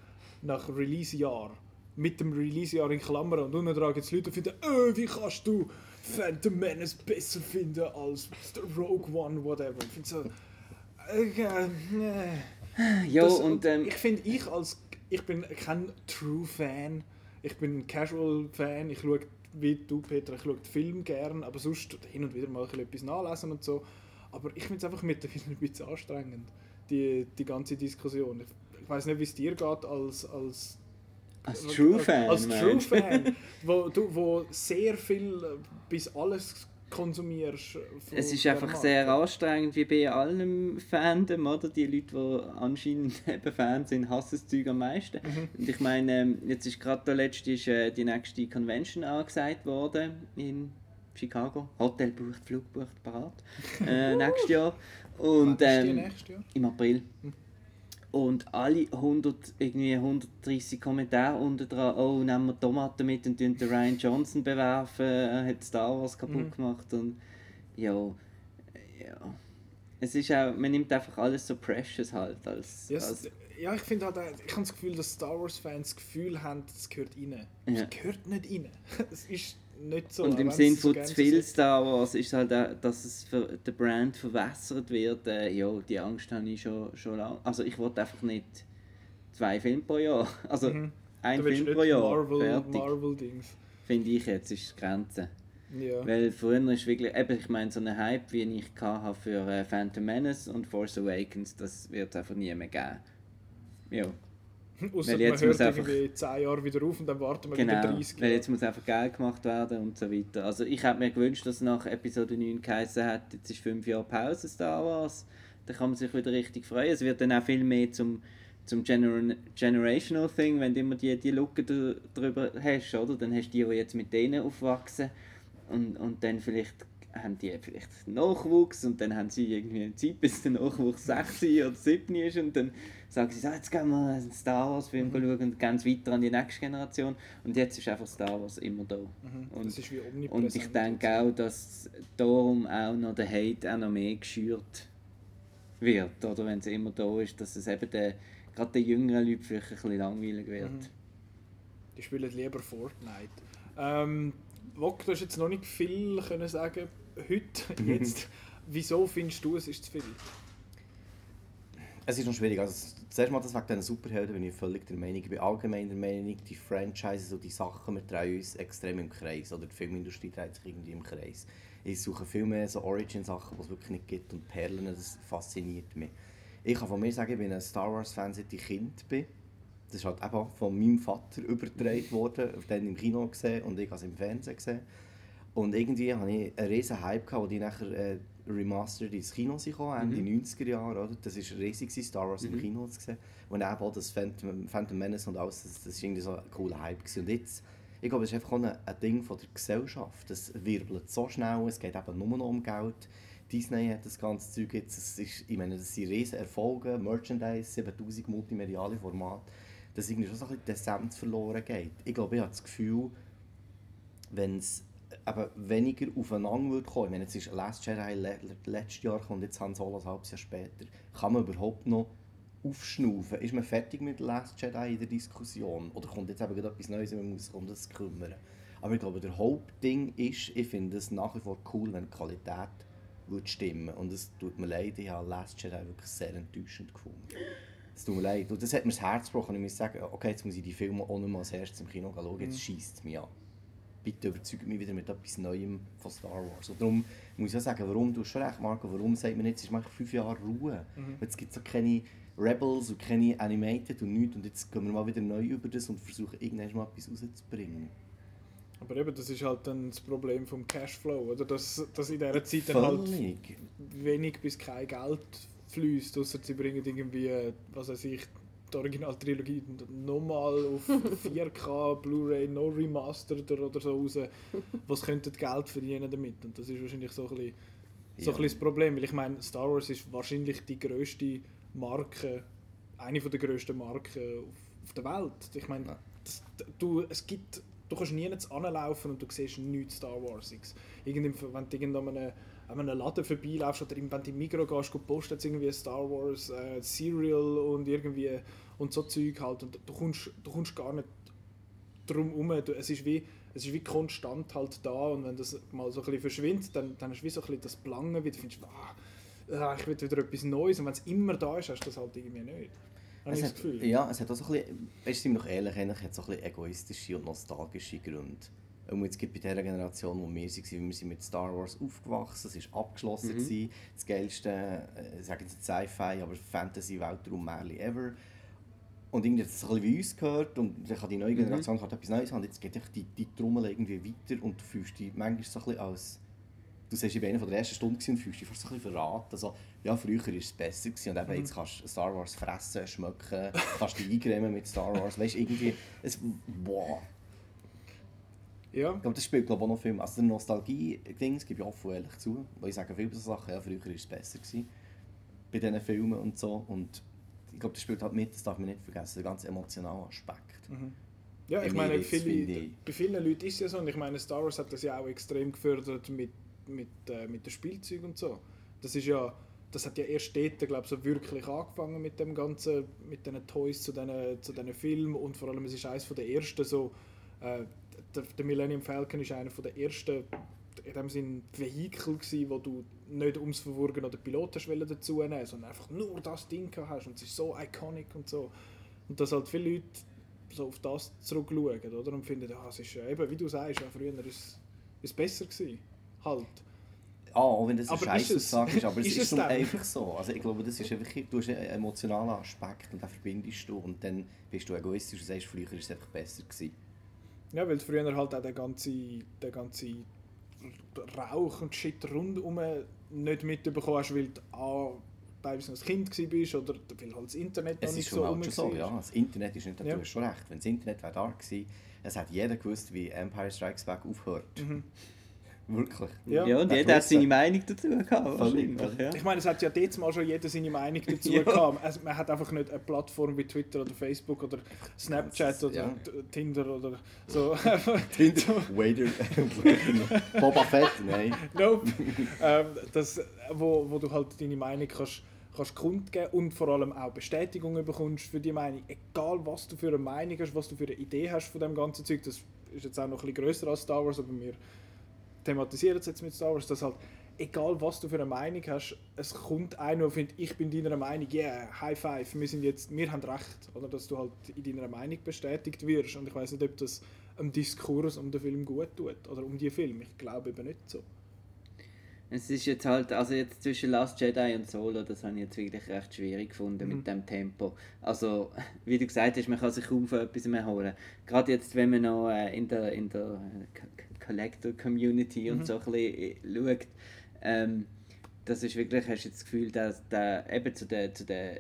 nach Release-Jahr. Mit dem Release-Jahr in Klammern und unten dran gibt es Leute, die finden, äh, wie kannst du Phantom Menace besser finden als Rogue One, whatever. Ich finde so, äh, äh, nee. Ja, Das- und ähm, ich finde, ich als ich bin kein True Fan, ich bin ein Casual Fan. Ich schaue wie du Peter, ich schaue den Film gern, aber sonst hin und wieder mal ein etwas nachlesen und so. Aber ich finde es einfach mittlerweile ein bisschen anstrengend, die, die ganze Diskussion. Ich, ich weiß nicht, wie es dir geht als als als True Fan. als meinst True? Fan, wo du wo sehr viel bis alles konsumierst. Es ist einfach Marke. sehr anstrengend, wie bei allem Fandom, oder? Die Leute, die anscheinend eben Fans sind, hassen das Zeug am meisten. Mhm. Und ich meine, ähm, jetzt ist gerade der letzte, ist, äh, die nächste Convention angesagt worden in Chicago. Hotel bucht, Flug bucht, parat. Äh, nächstes Jahr. Und, ähm, nächstes Jahr? im April. Hm. Und alle 100, irgendwie 130 Kommentare unter dran, oh, nehmen wir Tomaten mit und den Ryan Johnson bewerfen, er hat Star Wars kaputt Mhm. gemacht und ja, ja. Es ist auch, man nimmt einfach alles so precious halt als, Ja, es- als ja, ich finde halt, ich habe das Gefühl, dass Star Wars Fans das Gefühl haben, es gehört rein. Ja. Es gehört nicht rein. Es ist nicht so. und im wenn Sinn es so von zu viel. Star Wars ist halt auch, dass es für den Brand verwässert wird. Äh, ja, die Angst habe ich schon, schon lange. Also ich wollte einfach nicht zwei Filme pro Jahr. Also Mhm. ein Film pro Jahr. Marvel, fertig. Marvel-Dings. Finde ich jetzt, ist die Grenze. Ja. Weil früher ist wirklich, eben, ich meine, so einen Hype, wie ich hatte für äh, Phantom Menace und Force Awakens, das wird es einfach nie mehr geben. Ja, Außer weil man jetzt hört muss einfach- irgendwie 10 Jahre wieder auf und dann warten wir wieder genau. 30 Weil Jahre. jetzt muss einfach Geld gemacht werden und so weiter. Also ich hätte mir gewünscht, dass nach Episode 9 geheißen hat, jetzt ist fünf Jahre Pause Star Wars. Da kann man sich wieder richtig freuen. Es wird dann auch viel mehr zum, zum Gener Generational Thing, wenn du immer die, die Lücke dr- drüber hast, oder? Dann hast du die, die jetzt mit denen aufwachsen und, und dann vielleicht haben die vielleicht Nachwuchs und dann haben sie irgendwie eine Zeit, bis der Nachwuchs 6 oder 7 ist und dann sagen sie, so, jetzt gehen wir einen Star Wars Film schauen und gehen es weiter an die nächste Generation und jetzt ist einfach Star Wars immer da. Mhm. Und, das ist wie omnipräsent. und ich denke auch, dass darum auch noch der Hate auch noch mehr geschürt wird, oder wenn es immer da ist, dass es eben der, gerade den jüngeren Leuten vielleicht ein bisschen langweilig wird. Mhm. Die spielen lieber Fortnite. Ähm, Wok, du hast jetzt noch nicht viel können sagen heute, jetzt. Wieso findest du, es ist zu viel? Es ist noch schwierig. Also, zuerst mal das wegen diesen Superhelden bin ich völlig der Meinung. Ich bin allgemein der Meinung, die Franchises und die Sachen, wir drehen uns extrem im Kreis. Oder die Filmindustrie dreht sich irgendwie im Kreis. Ich suche viel mehr so Origin-Sachen, die es wirklich nicht gibt. Und Perlen, das fasziniert mich. Ich kann von mir sagen, ich bin ein Star Wars-Fan, seit ich Kind bin. Das ist halt eben von meinem Vater übertragen worden, dann im Kino gesehen und ich habe es im Fernsehen gesehen. Und irgendwie hatte ich einen riesen Hype, gehabt, wo die nachher äh, remastered ins Kino gekommen, Ende 90er Jahre. Oder? Das war riesig, Star Wars im Kino zu sehen. Und eben auch das Phantom, Phantom Menace und alles, das, das war irgendwie so ein cooler Hype. Gewesen. Und jetzt, ich glaube, es ist einfach ein, ein Ding von der Gesellschaft. Das wirbelt so schnell, es geht eben nur noch um Geld. Disney hat das ganze Zeug jetzt, das ist, ich meine, das sind riesen Erfolge, Merchandise, 7000 multimediale Formate, dass irgendwie schon so ein bisschen die Essenz verloren geht. Ich glaube, ich habe das Gefühl, wenn es aber weniger aufeinander würde kommen. Ich meine, jetzt ist Last Jedi le letztes Jahr und jetzt Han Solo ein halbes Jahr später. Kann man überhaupt noch aufschnaufen? Ist man fertig mit Last Jedi in der Diskussion? Oder kommt jetzt eben etwas Neues man muss sich um das kümmern? Aber ich glaube, der Hauptding ist, ich finde es nach wie vor cool, wenn die Qualität würde stimmen Und es tut mir leid, ich habe Last Jedi wirklich sehr enttäuschend gefunden. Es tut mir leid. Und das hat mir das Herz gebrochen. Ich muss sagen, okay, jetzt muss ich die Filme auch nicht mal als erstes im Kino schauen, jetzt mhm. schießt es mich an. Bitte überzeugt mich wieder mit etwas Neuem von Star Wars. Und darum muss ich auch sagen, warum, du hast schon recht, Marco, warum sagt man jetzt, es ist fünf Jahre Ruhe. Mhm. Jetzt gibt es keine Rebels und keine Animated und nichts und jetzt gehen wir mal wieder neu über das und versuchen irgendwann mal etwas rauszubringen. Aber eben, das ist halt dann das Problem vom Cashflow, oder? Dass, dass in dieser Zeit dann halt wenig bis kein Geld fließt, außer sie bringen irgendwie, was weiß ich, die Originaltrilogie nochmal auf 4K, Blu-ray, no remastered oder so raus. Was könnte Geld verdienen damit? Und das ist wahrscheinlich so ein bisschen, so ein bisschen das Problem, weil ich meine, Star Wars ist wahrscheinlich die grösste Marke, eine der grössten Marken auf, der Welt. Ich meine, das, du, es gibt du kannst nie anlaufen und du siehst nichts Star Warsiges. Irgendwie, wenn du irgendwann an einem Laden vorbeilaufst oder wenn du die Migros gehst, postet irgendwie Star Wars äh, Cereal und irgendwie und so Zeug halt und du kommst, du kommst gar nicht drum herum. Es ist wie es ist wie konstant halt da und wenn das mal so ein bisschen verschwindet, dann, dann ist wie so ein bisschen das Blangen wieder, findest du, ah, ich will wieder etwas Neues und wenn es immer da ist, hast du das halt irgendwie nicht. Es hat, ja, es hat auch so ein bisschen, weißt du, ehrlich, eigentlich hat so ein bisschen egoistische und nostalgische Gründe. Und jetzt gibt bei der Generation, wo wir waren, wir sind mit Star Wars aufgewachsen, es war abgeschlossen, mhm. gewesen, das geilste, äh, sagen sie Sci-Fi, aber Fantasy-Weltraum-Märchen ever. Und irgendwie hat es ein bisschen wie uns gehört und dann hat die neue mhm. Generation mhm. etwas Neues und jetzt geht die, die Trommel irgendwie weiter und du fühlst dich manchmal so ein bisschen als du warst bei einer der ersten Stunden und fühlst dich fast ein bisschen verraten. Also, ja, früher war es besser gewesen, und eben, jetzt mhm. kannst du Star Wars fressen, schmecken, kannst dich eingremen mit Star Wars, weißt du, irgendwie, es, boah. Ja. Ich glaube, das spielt glaube ich, auch noch viel. Also der Nostalgie-Ding, das gebe ich offen ehrlich zu, weil ich sage viele Sachen, ja, früher war es besser gewesen, bei diesen Filmen und so, und ich glaube, das spielt halt mit, das darf man nicht vergessen, der ganz emotionale Aspekt. Mhm. Ja, ich meine, viele, bei vielen Leuten ist es ja so, und ich meine, Star Wars hat das ja auch extrem gefördert mit mit, äh, mit den Spielzeugen und so. Das ist ja, das hat ja erst dort, glaube so wirklich angefangen mit dem ganzen, mit diesen Toys zu diesen, zu diesen Filmen und vor allem es ist eines der ersten so, äh, der, der, Millennium Falcon ist einer der ersten in dem Sinn Vehikel gsi, wo du nicht ums Verwurgen oder Pilot hast dazu nehmen, sondern einfach nur das Ding hast und es ist so iconic und so. Und dass halt viele Leute so auf das zurückschauen, oder? Und finden, ah, es ist eben, wie du sagst, ja, früher ist es besser gewesen halt. Ah, auch wenn das ein Scheißaussage ist, aber es ist, ist einfach so. Also ich glaube, das ist einfach, du hast einen emotionalen Aspekt und den verbindest du und dann bist du egoistisch und sagst, früher war es einfach besser gewesen. Ja, weil früher halt auch der ganze, der ganze Rauch und Shit rundum nicht mitbekommen hast, weil du A, teilweise noch ein Kind warst oder weil halt das Internet es noch nicht so rum so, ja. Das Internet ist nicht, ja. du hast schon recht, wenn das Internet wäre da gewesen, es hat jeder gewusst, wie Empire Strikes Back aufhört. Mhm. Wirklich. Ja, ja und jeder hat seine Meinung dazu gehabt. Ja. Ich meine, es hat ja jetzt mal schon jeder seine Meinung dazu ja. gehabt. Also, man hat einfach nicht eine Plattform wie Twitter oder Facebook oder Snapchat oder ja. Tinder oder so. Tinder, Wader, Boba Fett, nein. Nope. ähm, das, wo, wo du halt deine Meinung kannst kannst kundgeben und vor allem auch Bestätigung bekommst für die Meinung. Egal, was du für eine Meinung hast, was du für eine Idee hast von dem ganzen Zeug, das ist jetzt auch noch ein bisschen grösser als Star Wars, aber wir thematisieren es jetzt mit Star Wars, dass halt, egal was du für eine Meinung hast, es kommt einer und findet, ich bin deiner Meinung, yeah, High Five, wir, sind jetzt, wir haben recht. Oder dass du halt in deiner Meinung bestätigt wirst. Und ich weiß nicht, ob das einem Diskurs um den Film gut tut. Oder um die Film. Ich glaube eben nicht so. Es ist jetzt halt, also jetzt zwischen Last Jedi und Solo, das habe ich jetzt wirklich recht schwierig gefunden mhm. mit dem Tempo. Also, wie du gesagt hast, man kann sich kaum von etwas mehr holen. Gerade jetzt, wenn man noch äh, in der, in der äh, Collector-Community und mhm. so ein bisschen äh, schaut, ähm, das ist wirklich, hast du das Gefühl, dass der, eben zu den, zu den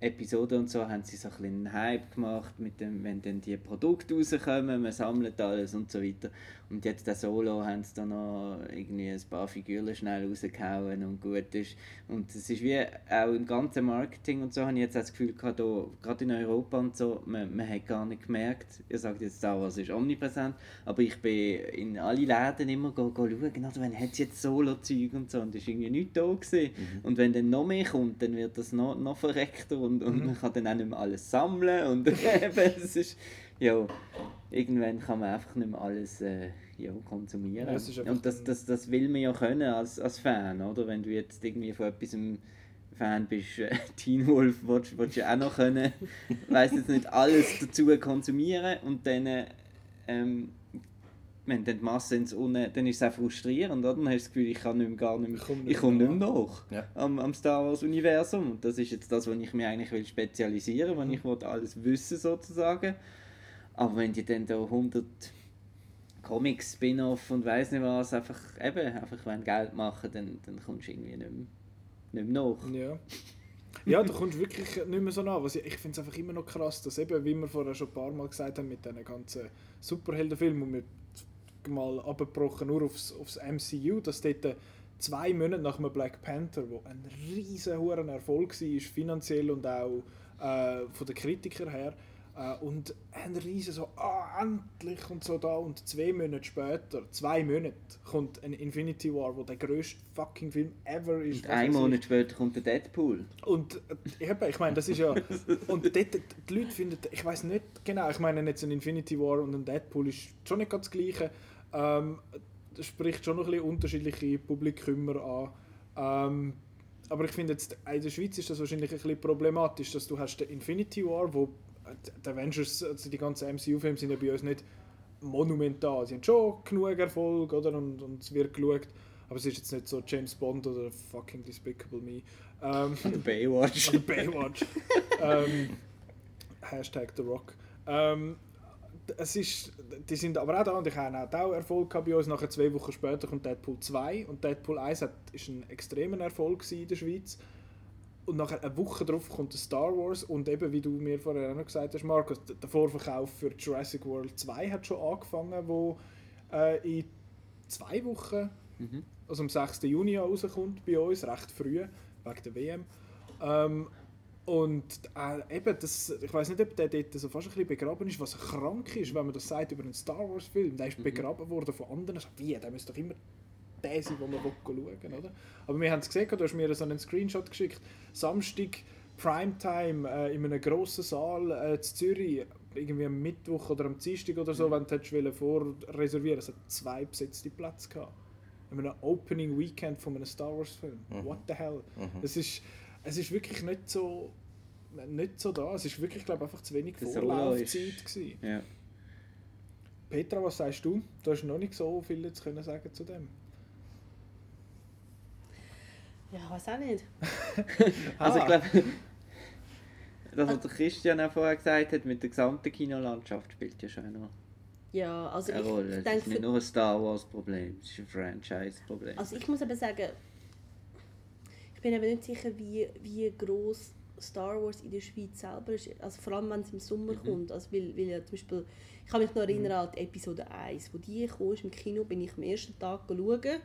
Episode und so haben sie so ein bisschen einen Hype gemacht, mit dem, wenn dann die Produkte rauskommen, man sammelt alles und so weiter. Und jetzt der Solo haben sie dann noch irgendwie ein paar Figuren schnell rausgehauen und gut ist. Und es ist wie auch im ganzen Marketing und so, habe ich jetzt auch das Gefühl gehabt, da, gerade in Europa und so, man, man hat gar nicht gemerkt, ihr sagt jetzt Star Wars ist omnipräsent, aber ich bin in alle Läden immer go, go schauen, also wenn hat es jetzt Solo-Zeug und so, und war irgendwie nichts da gewesen. Mhm. Und wenn dann noch mehr kommt, dann wird das noch, noch verreckter und, und mhm. man kann dann auch nicht mehr alles sammeln und es ist, ja, irgendwann kann man einfach nicht mehr alles äh, ja, konsumieren. Ja, und das, das, das will man ja können als, als Fan, oder? Wenn du jetzt irgendwie von etwas Fan bist, äh, Teen Wolf, willst, willst du auch noch können, weiss jetzt nicht alles dazu konsumieren und dann, ähm, wenn dann die Masse ins Unne, dann ist es auch frustrierend, oder? Dann hast du das Gefühl, ich kann nicht mehr, gar nicht mehr, ich komme nicht mehr nach ja. am, am Star Wars Universum. Und das ist jetzt das, was ich mir eigentlich will spezialisieren will, wenn ich alles wissen sozusagen. Aber wenn die dann da 100 Comics, Spin-off und weiß nicht was, einfach eben, einfach wenn Geld machen, dann, dann kommst du irgendwie nicht mehr, nicht mehr nach. Ja. Ja, du kommst wirklich nicht mehr so nach. Was ich ich finde es einfach immer noch krass, dass eben, wie wir vorher schon ein paar Mal gesagt haben, mit diesen ganzen Superheldenfilmen, und wir mal abgebrochen nur aufs, aufs MCU, dass dort zwei Monate nach einem Black Panther, wo ein riesen Erfolg war, finanziell und auch äh, von den Kritikern her, äh, und ein riesen so, ah, endlich und so da. Und zwei Monate später, zwei Monate, kommt ein Infinity War, wo der grösste fucking Film ever ist. Und ein Monat später kommt der Deadpool. Und äh, ich meine, das ist ja. und dort, die Leute finden, ich weiß nicht genau, ich meine jetzt ein Infinity War und ein Deadpool ist schon nicht ganz das Gleiche. Ähm, das spricht schon noch ein bisschen unterschiedliche Publikummer an. Ähm, aber ich finde jetzt, in der Schweiz ist das wahrscheinlich ein bisschen problematisch, dass du hast den Infinity War, wo die Avengers, also die ganzen MCU-Filme sind ja bei uns nicht monumental. Sie haben schon genug Erfolg, oder? Und, und es wird geschaut. Aber es ist jetzt nicht so James Bond oder fucking Despicable Me. Ähm, Baywatch. Oder Baywatch. ähm, Hashtag The Rock. Ähm, es ist, die sind aber auch da und ich habe auch Erfolg gehabt bei uns. Nachher zwei Wochen später kommt Deadpool 2 und Deadpool 1 hat, ist ein extremer Erfolg in der Schweiz. Und nachher eine Woche darauf kommt Star Wars und eben, wie du mir vorher auch noch gesagt hast, Markus, der Vorverkauf für Jurassic World 2 hat schon angefangen, wo äh, in zwei Wochen, mhm. also am 6. Juni rauskommt bei uns, recht früh, wegen der WM. Ähm, und äh, eben, das, ich weiß nicht, ob der dort so fast ein bisschen begraben ist, was krank ist, wenn man das sagt über einen Star Wars Film. Der ist mhm. begraben worden von anderen. Wie, der müsste doch immer der sein, den man schauen oder? Aber wir haben es gesehen, du hast mir so einen Screenshot geschickt. Samstag, Primetime, äh, in einem grossen Saal äh, in Zürich, irgendwie am Mittwoch oder am Dienstag oder so, mhm. wenn du hättest vorreservieren Es hat zwei besetzte Plätze gehabt. In einem Opening Weekend von einem Star Wars Film. Mhm. What the hell? Mhm. Es, ist, es ist wirklich nicht so, nicht so da. Es ist wirklich, glaube einfach zu wenig Vorlaufzeit gewesen. Ja. Petra, was sagst du? Du hast noch nicht so viel zu können sagen zu dem. Ja, weiß auch nicht. also ich glaube, das, was der Christian auch vorher gesagt hat, mit der gesamten Kinolandschaft spielt ja schon noch ja, also eine ich Rolle. Es ist nicht nur ein Star Wars Problem, es ist ein Franchise Problem. Also ich muss aber sagen, bin aber nicht sicher, wie, wie groß Star Wars in der Schweiz selber ist. Also vor allem, wenn es im Sommer mhm. kommt. Also weil, weil ja zum Beispiel, ich kann mich noch erinnern mhm. an die Episode 1, wo die kam im Kino, bin ich am ersten Tag schauen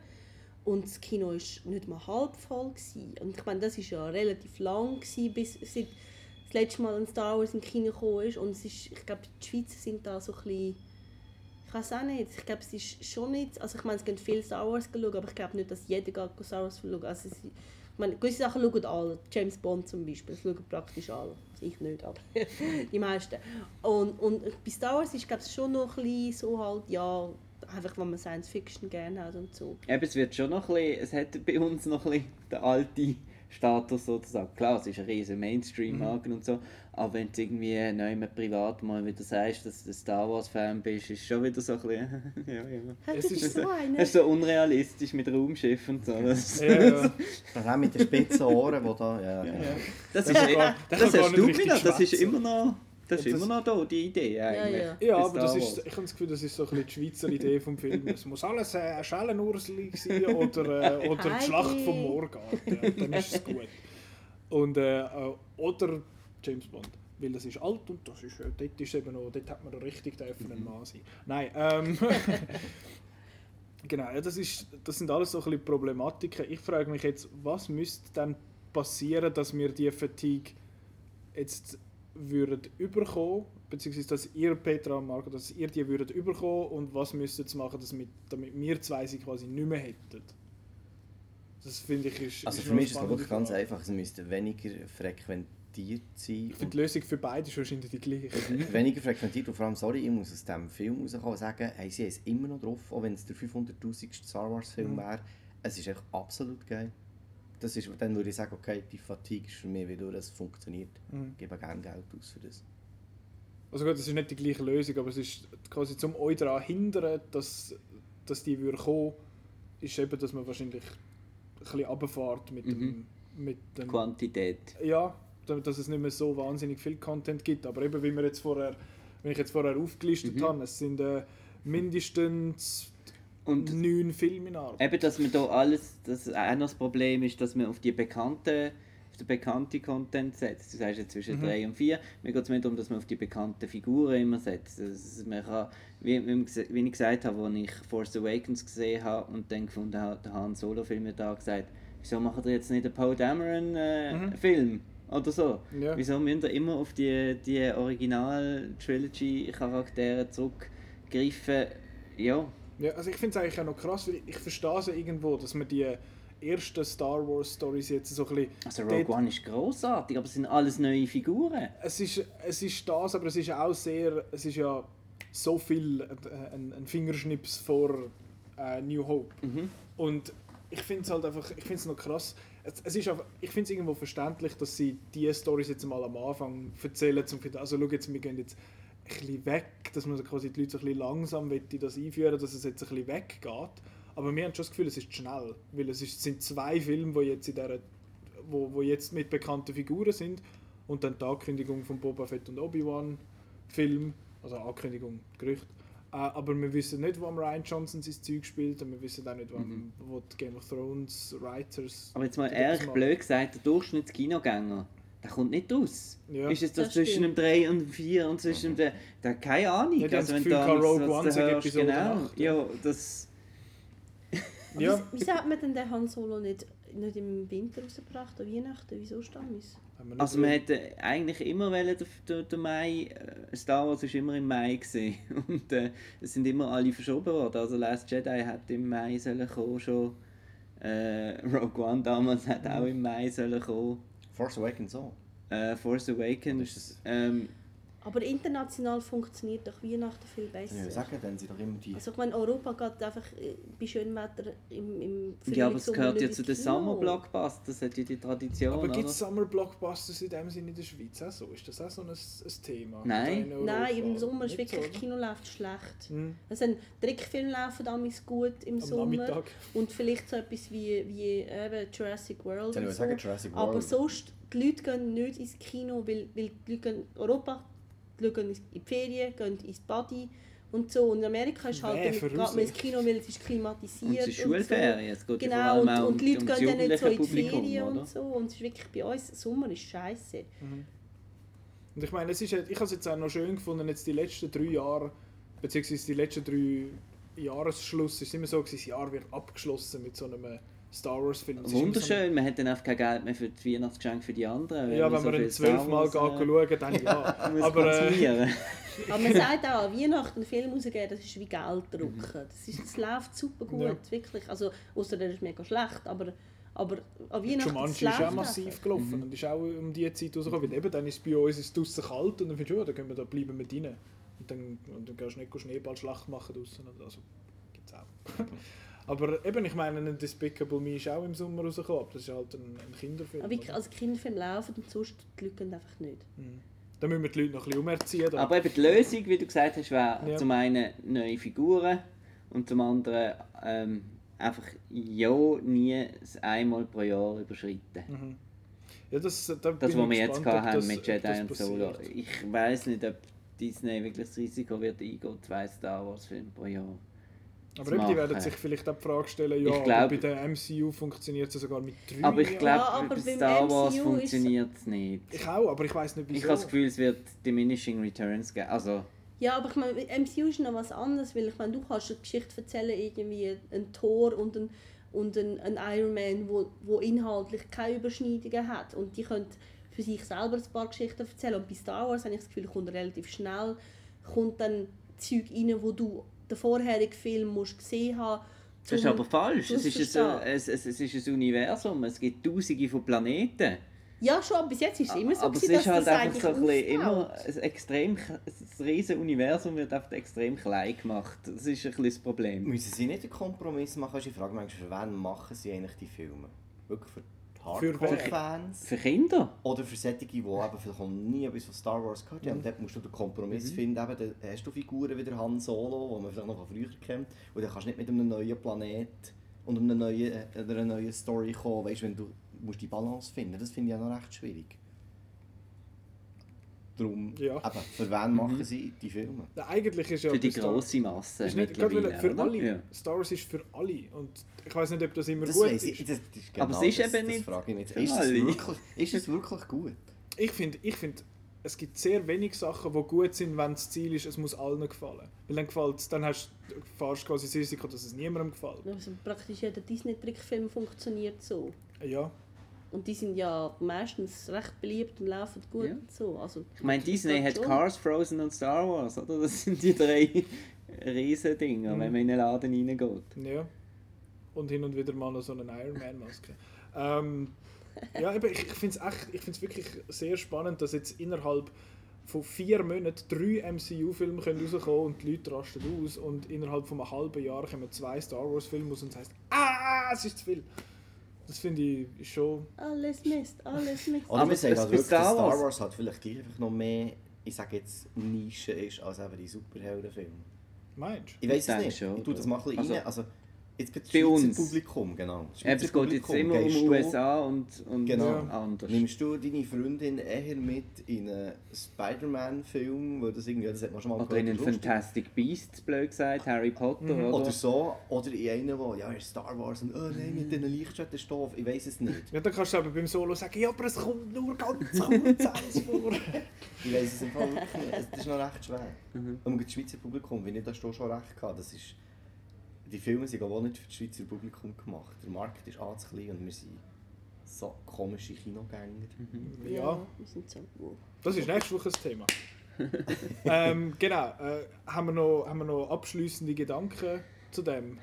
und das Kino war nicht mal halb voll. Gewesen. Und ich meine, das war ja relativ lang, gewesen, bis seit das letzte Mal ein Star Wars im Kino gekommen ist. Und es ist, ich glaube, die Schweizer sind da so ein bisschen... Ich weiß auch nicht. Ich glaube, es ist schon nicht... Also ich meine, es gehen viele Star Wars schauen, aber ich glaube nicht, dass jeder geht Star Wars schauen. Also es, meine, gewisse Sachen schauen alle. James Bond zum Beispiel, das schauen praktisch alle. Ich nicht, aber die meisten. Und, und bei Star Wars ist ich, schon noch ein bisschen so halt, ja einfach, wenn man Science Fiction gerne hat und so. Eben, es wird schon noch ein bisschen, es hat bei uns noch ein bisschen den alten Status sozusagen. Klar, es ist ein riesen Mainstream-Marke mhm. und so, aber wenn du irgendwie neu mit privat mal wieder sagst, dass du Star Wars-Fan bist, ist schon wieder so ein bisschen, ja, ja. Es ist so, es ist so unrealistisch mit Raumschiff und so. Das, ja, ja. das auch mit den spitzen Ohren, die da, ja, ja. Das, das, ist, das, das hast du wieder, das ist immer noch... Das ist immer noch da, die Idee eigentlich. Ja, ja. ja aber das ist, ich habe das Gefühl, das ist so ein bisschen die Schweizer Idee vom Film. Es muss alles äh, ein Schellenursli sein oder, äh, oder die Schlacht vom Moorgarten. Ja, dann ist es gut. Und, äh, äh oder James Bond. Weil das ist alt und das ist, äh, dort, ist eben noch, dort hat man richtig dürfen ein Mann sein. Nein, ähm, genau, ja, das, ist, das sind alles so ein bisschen Problematiken. Ich frage mich jetzt, was müsste dann passieren, dass wir die Fatigue jetzt würden überkommen, beziehungsweise dass ihr, Petra und Marco, dass ihr die würdet überkommen und was müsstet ihr machen, dass mit, damit wir zwei sie quasi nicht mehr hätten? Das finde ich ist Also ist für mich ist es wirklich ganz spannende einfach, es müsste weniger frequentiert sein. Ich finde die Lösung für beide ist wahrscheinlich die gleiche. weniger frequentiert und vor allem, sorry, ich muss aus diesem Film rauskommen sagen, hey, sie haben es immer noch drauf, auch wenn es der 500'000. Star Wars Film Mhm. wäre. Es ist echt absolut geil. Das ist, dann würde ich sagen, okay, die Fatigue ist für mich wieder, es funktioniert. Mhm. Ich gebe gerne Geld aus für das. Also gut, das ist nicht die gleiche Lösung, aber es ist quasi zum euch daran hindern, dass, dass die würde kommen, ist eben, dass man wahrscheinlich ein bisschen runterfährt mit dem, mit dem Quantität. ja, damit- dass es nicht mehr so wahnsinnig viel Content gibt. Aber eben, wie wir jetzt vorher, wenn ich jetzt vorher aufgelistet Mhm. habe, es sind äh, mindestens Und neun Filme in Arbeit. eben, dass man da alles, das auch noch das Problem ist, dass man auf die bekannten auf den bekannten Content setzt. Du sagst jetzt zwischen Mhm. 3 und 4. Mir geht es mehr darum, dass man auf die bekannten Figuren immer setzt. Das, man kann, wie, wie, ich gesagt habe, als ich Force Awakens gesehen habe und dann gefunden habe, der Han Solo-Film da gesagt, wieso machen ihr jetzt nicht einen Poe Dameron-Film? Oder so. Mhm. Ja. Wieso müsst ihr immer auf die, die Original-Trilogy-Charaktere zurückgreifen? Ja, Ja, also ich finde es eigentlich auch noch krass, weil ich verstehe es irgendwo, dass man die ersten Star Wars Stories jetzt so ein bisschen... also Rogue One ist grossartig, aber es sind alles neue Figuren. es ist, es ist das, aber es ist auch sehr, es ist ja so viel äh, ein, ein Fingerschnips vor äh, New Hope. Und ich finde es halt einfach, ich finde es noch krass. Es, es ist einfach, ich finde es irgendwo verständlich, dass sie diese Stories jetzt mal am Anfang erzählen, zum also schau jetzt, wir gehen jetzt bisschen weg, dass man quasi die Leute so ein bisschen langsam möchte das einführen, dass es jetzt ein bisschen weggeht. Aber wir haben schon das Gefühl, es ist schnell, weil es, ist, es sind zwei Filme, die jetzt in dieser wo, wo jetzt mit bekannten Figuren sind und dann die Ankündigung von Boba Fett und Obi-Wan Film, also Ankündigung, Gerücht. Äh, aber wir wissen nicht, wo am Ryan Johnson sein Zeug spielt und wir wissen auch nicht, wo, am- wo die Game of Thrones Writers. Aber jetzt mal ehrlich blöd gesagt, der Durchschnittskinoganger, der kommt nicht raus. Ja. Ist es das, Das zwischen dem stimmt. 3 und dem 4 und zwischen dem... Der, keine Ahnung. Ja, haben das wenn Gefühl, da Rogue was One hörst, Genau, acht, ja, das... Ja, Wieso hat man denn den Han Solo nicht, nicht im Winter rausgebracht, an Weihnachten? Wieso stammt es? Also so- man hätte eigentlich immer wollen, der, der, Mai, äh, Star Wars ist immer im Mai gesehen und äh, es sind immer alle verschoben worden. Also Last Jedi hat im Mai sollen kommen schon. Äh, Rogue One damals hat auch im Mai sollen kommen. Force Awakens auch. Äh, Force Oder ist Awakens. es- Ähm, Aber international funktioniert doch Weihnachten viel besser. sagen, dann sind doch immer die... Also ich meine, Europa geht einfach äh, bei schönem Wetter im, im ja, aber Frühling, es gehört ja zu den. Summer Blockbusters, das hat ja die Tradition. aber gibt es Summer Blockbusters in dem Sinne in der Schweiz auch so? Ist das auch so ein, ein Thema? Nein. In Nein, im Sommer ist wirklich, so? Kino läuft schlecht. Hm, Also ein Trickfilm laufen damals gut im Am Sommer. Nachmittag. Und vielleicht so etwas wie, wie eben Jurassic World ich so. sagen, Jurassic Aber World. sonst, die Leute gehen nicht ins Kino, weil, weil die Leute gehen Europa, die Leute gehen in die Ferien, gehen ins Body und so. Und in Amerika ist halt, für geht man ins Kino, weil es ist klimatisiert Und es ist so. Schulferien, es geht Genau, allem und, auch um, und die Leute um gehen dann nicht so in die jugendliche Ferien Publikum, und so. Und es ist wirklich bei uns, Sommer ist scheiße. Und ich meine, es ist, halt- ich habe es jetzt auch noch schön gefunden, jetzt die letzten drei Jahre, beziehungsweise die letzten drei Jahresschluss, ist immer so, das Jahr wird abgeschlossen mit so einem Star Wars Film. Es ist immer Wunderschön, man hat dann einfach kein Geld mehr für die Weihnachtsgeschenke für die anderen. Ja, wenn so wir viel ihn zwölfmal Wars, gehen schauen, dann ja. muss Aber äh. Aber man sagt auch, an Weihnachten einen Film rausgeben, das ist wie Geld drucken. Das, ist, das läuft super gut, Ja. wirklich. Also, außer der ist mega schlecht, aber, aber an Weihnachten Jumanji das ist auch massiv gelaufen und ist auch um die Zeit rausgekommen. Weil eben dann ist es bei uns ist es draussen kalt und dann findest du, ja, dann können wir da bleiben wir rein. Und dann, und dann gehst du nicht Schneeballschlacht machen draussen. oder Also, gibt's auch. Aber eben, ich meine, ein Despicable Me ist auch im Sommer rausgekommen, aber das ist halt ein, ein Kinderfilm. Aber wirklich, oder? als Kinderfilm laufen und sonst die Leute einfach nicht. Da müssen wir die Leute noch ein bisschen umerziehen. da. Aber eben die Lösung, wie du gesagt hast, wäre Ja. zum einen neue Figuren und zum anderen ähm, einfach ja nie das einmal pro Jahr überschreiten. Mhm. Ja, das, da Das, ich was wir jetzt gespannt, gehabt haben das- mit Jedi und Solo. Ich weiß nicht, ob Disney wirklich das Risiko wird eingehen, zwei Star Wars Filme pro Jahr. Aber eben, die werden sich vielleicht auch die Frage stellen, ja, glaub- bei der MCU funktioniert es sogar mit drei Aber ich glaube, aber bei Star Wars MCU ist- funktioniert es nicht. Ich auch, aber ich weiß nicht wieso. Ich habe das Gefühl, es wird diminishing returns geben. Also, Ja, aber ich meine, MCU ist noch was anderes, weil ich meine, du kannst eine Geschichte erzählen, irgendwie ein Thor und ein, und ein, ein Iron Man, wo, wo inhaltlich keine Überschneidungen hat und die können für sich selber ein paar Geschichten erzählen und bei Star Wars habe ich das Gefühl, kommt relativ schnell kommt dann Zeug rein, wo du den vorherigen Film musst gesehen haben das ist aber falsch. Es ist, ein, es, es, es ist ein Universum. Es gibt tausende von Planeten. Ja, schon, bis jetzt ist es immer so, aber es gewesen, ist dass halt das einfach so ein bisschen immer ein extrem, das riesige Universum wird einfach extrem klein gemacht. Das ist ein bisschen das Problem. Müssen sie nicht einen Kompromiss machen? Ich frage mich, für wen machen sie eigentlich die Filme? Wirklich für die Für? Hardcore-Fans? Für Kinder? Oder für solche, die eben vielleicht noch nie etwas von Star Wars gehört haben. Und dort musst du den Kompromiss finden. Eben, dann hast du Figuren wie der Han Solo, die man vielleicht noch von früher kennt. Und dann kannst du nicht mit einem neuen Planet und einer neuen, äh, einer neuen Story kommen. Weißt, wenn du musst die Balance finden Das finde ich auch noch recht schwierig. Darum, Ja. eben, für wen machen sie die Filme? Ja, eigentlich ist ja Für die grosse Masse ist nicht, mittlerweile, weil für oder? alle. Ja. Star Wars ist für alle. Und ich weiß nicht, ob das immer Das gut weiss ich, ist. das, das ist Aber genau es ist das, eben das nicht frage Ist es wirklich, ist es wirklich gut? Ich finde, ich find, es gibt sehr wenig Sachen, die gut sind, wenn das Ziel ist, es muss allen gefallen. Weil dann gefällt's, dann hast du fast quasi das Risiko, dass es niemandem gefällt. Also praktisch jeder Disney-Trickfilm funktioniert so. Ja. Und die sind ja meistens recht beliebt und laufen gut Ja. und so. Also, Ich meine, Disney hat schon. Cars, Frozen und Star Wars, oder? Das sind die drei riesen Dinger, Mhm. wenn man in den Laden reingeht. Ja. Und hin und wieder mal noch so eine Iron Man Maske. Ähm, ja, eben, ich, ich finde es echt, ich find's wirklich sehr spannend, dass jetzt innerhalb von vier Monaten drei MCU-Filme können rauskommen und die Leute rasten aus und innerhalb von einem halben Jahr kommen zwei Star Wars-Filme raus und es heisst, ah, es ist zu viel. Das finde ich schon... alles Mist, alles Mist. Oder Aber wir sagen es- bei wirklich, Star Star Wars- Wars halt vielleicht gleich einfach noch mehr, ich sage jetzt, Nische ist als eben die Superheldenfilme. Meinst du? Ich weiß es nicht. schon, ich tue das mal ein bisschen Also, rein. Also, jetzt bei bei Schweizer uns. Publikum, genau. Schweizer es geht jetzt immer um USA und, und Genau. anders. Nimmst du deine Freundin eher mit in einen Spider-Man-Film, weil das irgendwie, das hat man schon mal Oder in einen. Fantastic Beasts, blöd gesagt, Harry Potter, Mhm. oder? Oder so, oder in einen, wo, ja, Star Wars und, oh nein, mit diesen Lichtschwertern ist doof, ich weiß es nicht. Ja, dann kannst du aber beim Solo sagen, ja, aber es kommt nur ganz kurz eins vor. Ich weiß es im Fall wirklich nicht. Es- Das ist noch recht schwer. Mhm. Und das Schweizer Publikum, wie ich das schon recht gehabt, das ist, die Filme sind auch nicht für das Schweizer Publikum gemacht. Der Markt ist zu klein und wir sind so komische Kinogänger. Ja, wir sind so. wow. das ist nächste Woche das Thema. ähm, genau, äh, haben, wir noch, haben wir noch abschließende Gedanken zu dem?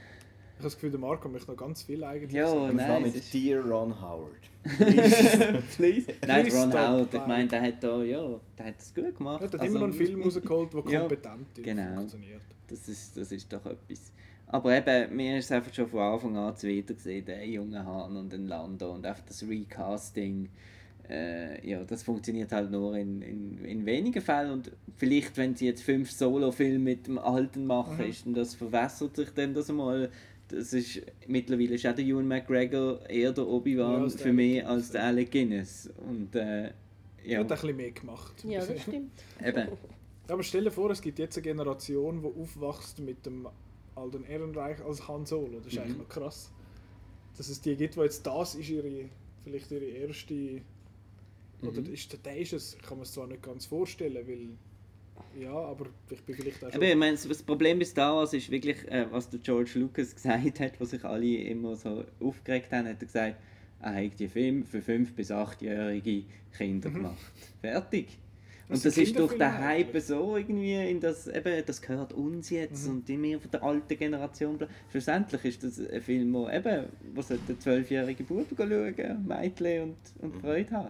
Ich habe das Gefühl, der Marco möchte noch ganz viel eigentlich Ja, sagen. Und zwar nein, mit Dear Ron Howard. Please. Nein, Ron. Howard, ich meine, der hat da, ja, der hat es gut gemacht. Er hat Also, immer noch einen Film rausgeholt, der Ja, kompetent ist genau. funktioniert. Das ist, das ist doch etwas. Aber eben, mir ist es einfach schon von Anfang an zuwider gesehen, der junge Hahn und den Lando und einfach das Recasting. Äh, ja, das funktioniert halt nur in, in, in wenigen Fällen und vielleicht, wenn sie jetzt fünf Solo-Filme mit dem Alten machen, Mhm. ist und das verwässert sich dann das mal. Das ist, mittlerweile ist auch der Ewan McGregor eher der Ja, Obi-Wan der für mich Guinness, als der Alec Guinness. Und äh, Er ja, hat ein bisschen mehr gemacht. Ja, das stimmt. eben. Aber stell dir vor, es gibt jetzt eine Generation, die aufwächst mit dem alten Ehrenreich als Han Solo. Das ist Mhm. eigentlich noch krass. Dass es die gibt, die jetzt das ist ihre, vielleicht ihre erste... Oder Mhm. ist, der ist es, ich kann mir es zwar nicht ganz vorstellen, weil... Ja, aber ich bin vielleicht auch schon... Aber ich meine, das Problem bei Star Wars ist wirklich, äh, was der George Lucas gesagt hat, was sich alle immer so aufgeregt haben, hat er gesagt, er hat die Filme für 5- bis 8-jährige Kinder gemacht. Fertig. Und Das das, ist durch den Kinderfilme Hype so irgendwie in das, eben, das gehört uns jetzt Mhm. und die mehr von der alten Generation. Schlussendlich ist das ein Film, wo eben, wo der 12-jährige Bub schauen, Mädchen und, und Mhm. Freude haben.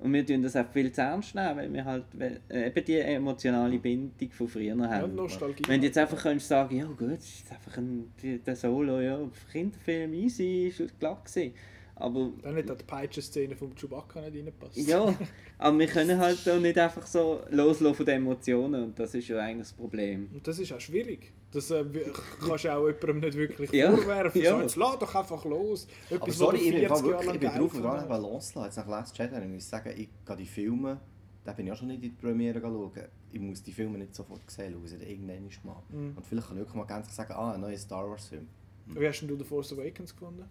Und wir tun das auch viel zu ernst nehmen, weil wir halt äh, eben die emotionale Bindung von früher ja, haben. Nostalgie. Wenn du jetzt einfach könntest sagen, ja gut, es ist einfach ein, der Solo, ja, Kinderfilm, easy, ist halt glatt gewesen. Aber, Dann hat auch die Peitschen-Szene vom Chewbacca nicht reingepasst. ja, aber wir können halt auch nicht einfach so loslassen von den Emotionen und das ist ja eigentlich das Problem. Und das ist auch schwierig. Das äh, kannst du auch jemandem nicht wirklich Ja, vorwerfen. ja. So, jetzt lass doch einfach los. Etwas, Aber sorry, ich bin, im 40 Fall Jahre wirklich, ich bin drauf und dran, gefunden eben loszulassen. Jetzt nach Last Jedi, ich muss sagen, ich gehe die Filme den bin ich auch schon nicht in die Premiere schauen. Ich muss die Filme nicht sofort sehen, schaue sie irgendwann mal. Mhm. Und vielleicht kann ich wirklich mal ganz sagen, ah, ein neuer Star Wars Film. Wie hast denn du The Force Awakens gefunden?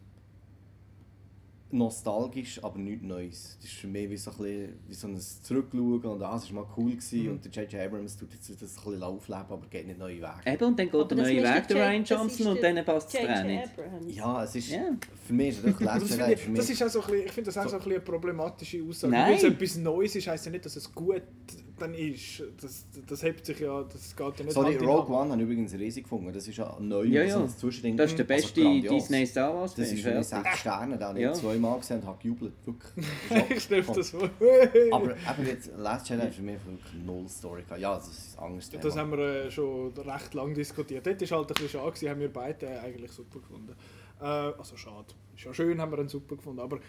Nostalgisch, aber nichts Neues. Das ist für mich wie so ein, bisschen, wie so ein Zurückschauen und ah, es war mal cool gewesen Mhm. und der J.J. Abrams tut jetzt das ein bisschen aufleben, aber geht nicht neue Wege. Eben, und dann geht Aber der das neue ist Weg, der Ryan das ist Johnson, und dann passt es auch nicht. Abrams. Ja, es ist, Ja. für mich ist Das, Jedi, ich, für mich das ist auch so ein bisschen, ich finde das auch so ein bisschen eine problematische Aussage. Nein. Weil es etwas Neues ist, heisst ja nicht, dass es gut dann ist. Das, das hebt sich ja, das geht ja nicht Sorry, Rogue. One habe ich übrigens riesig gefunden. Das ist ja neu. Ja, ja. Zwischending. Das ist der Also beste grandios. Disney Star Wars Das ist für mich fertig. sechs Sterne, den habe ich Ja. zweimal gesehen und habe gejubelt. Wirklich. ich stelle das vor. Aber eben jetzt, Last Jedi hat für mich wirklich null Story gehabt. Ja, das ist ein anderes Thema. Das haben wir äh, schon recht lange diskutiert. Dort war halt ein bisschen schade, haben wir beide eigentlich super gefunden. Äh, also schade. Ist ja schön, haben wir ihn super gefunden. Aber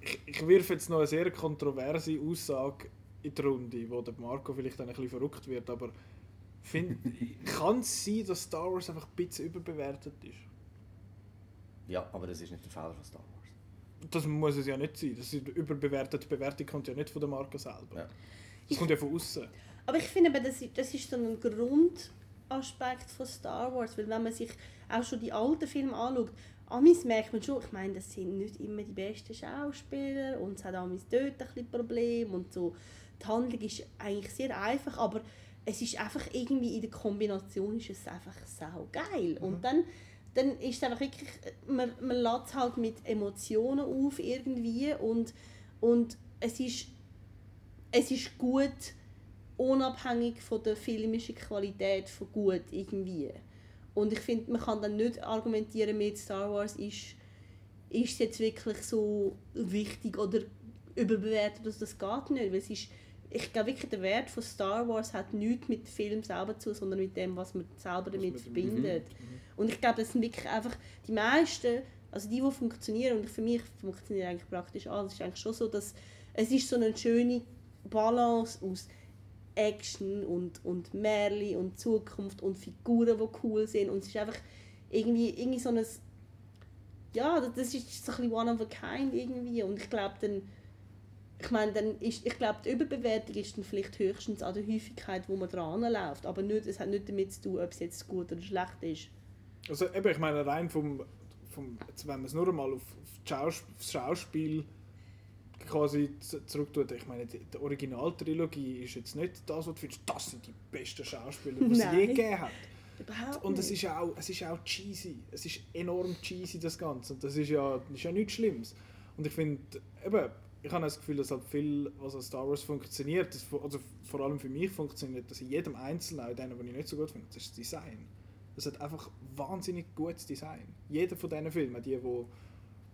ich, ich wirf jetzt noch eine sehr kontroverse Aussage in die Runde, wo der Marco vielleicht dann ein bisschen verrückt wird. Aber kann es sein, dass Star Wars einfach ein bisschen überbewertet ist? Ja, aber das ist nicht der Fehler von Star Wars. Das muss es ja nicht sein. Das ist überbewertet. Die Bewertung kommt ja nicht von der Marke selber. Ja. Das kommt ja von außen. Aber ich finde, das, ist- das ist so ein Grundaspekt von Star Wars, weil wenn man sich auch schon die alten Filme anschaut, Amis merkt man schon, ich meine, das sind nicht immer die besten Schauspieler und es hat Amis dort ein bisschen Probleme und so. Die Handlung ist eigentlich sehr einfach, aber es ist einfach irgendwie in der Kombination ist es einfach sau geil. Und dann, dann ist es einfach wirklich, man, man lädt es halt mit Emotionen auf irgendwie und, und es ist es ist gut, unabhängig von der filmischen Qualität von gut irgendwie. Und ich finde, man kann dann nicht argumentieren mit Star Wars ist, ist jetzt wirklich so wichtig oder überbewertet, dass das geht nicht, weil es ist ich glaube wirklich, der Wert von Star Wars hat nichts mit dem Film selber zu, sondern mit dem, was man selber damit verbindet. Und ich glaube, das sind wirklich einfach die meisten, also die, die funktionieren, und für mich funktioniert eigentlich praktisch alles, ist eigentlich schon so, dass es ist so eine schöne Balance aus Action und, und Märchen und Zukunft und Figuren, die cool sind. Und es ist einfach irgendwie, irgendwie so ein ja, das- das ist so ein bisschen one of a kind irgendwie. Und ich glaube dann ich meine, dann ist, ich glaube, die Überbewertung ist dann vielleicht höchstens an der Häufigkeit, wo man dran läuft, aber nicht, es hat nicht damit zu tun, ob es jetzt gut oder schlecht ist. Also eben, ich meine, rein vom, vom jetzt, wenn man es nur einmal auf, auf aufs Schauspiel quasi zurücktut, ich meine, die, die Originaltrilogie ist jetzt nicht das, was du findest, das sind die besten Schauspieler, die es je gegeben hat. Überhaupt Und es ist auch, es ist auch cheesy, es ist enorm cheesy, das Ganze. Und das ist ja, das ist ja nichts Schlimmes. Und ich finde, eben, ich habe das Gefühl, dass halt viel, was an Star Wars funktioniert, das, also vor allem für mich funktioniert das in jedem Einzelnen, auch denen, die ich nicht so gut finde, das ist das Design. Das hat einfach wahnsinnig gutes Design. Jeder von diesen Filmen, die, wo,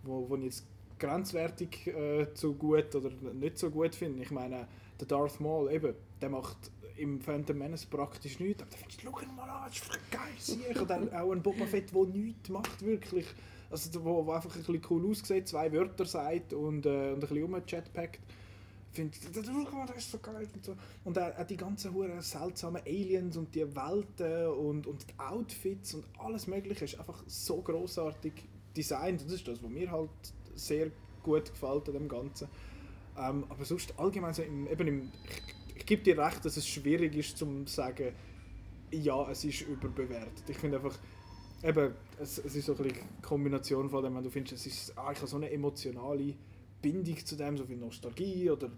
wo, wo ich jetzt grenzwertig äh, zu gut oder nicht so gut finde, ich meine, der Darth Maul, eben, der macht im Phantom Menace praktisch nichts, aber da findest du, schau mal an, das ist geil, sicher. Oder auch ein Boba Fett, der nichts macht, wirklich. Also, wo, wo einfach ein bisschen cool aussieht, zwei Wörter sagt und, äh, und ein bisschen rumchatpackt. Ich finde, schau mal, das ist so geil. Und, so. und auch, auch die ganzen hure seltsamen Aliens und die Welten und, und die Outfits und alles Mögliche ist einfach so großartig designt. Und das ist das, was mir halt sehr gut gefällt an dem Ganzen. Ähm, aber sonst allgemein so im, eben im, ich, ich gebe dir recht, dass es schwierig ist zu sagen, ja, es ist überbewertet. Ich finde einfach, eben, es, es ist so eine Kombination von dem, wenn du findest, es ist, ah, ich habe so eine emotionale Bindung zu dem, so viel Nostalgie oder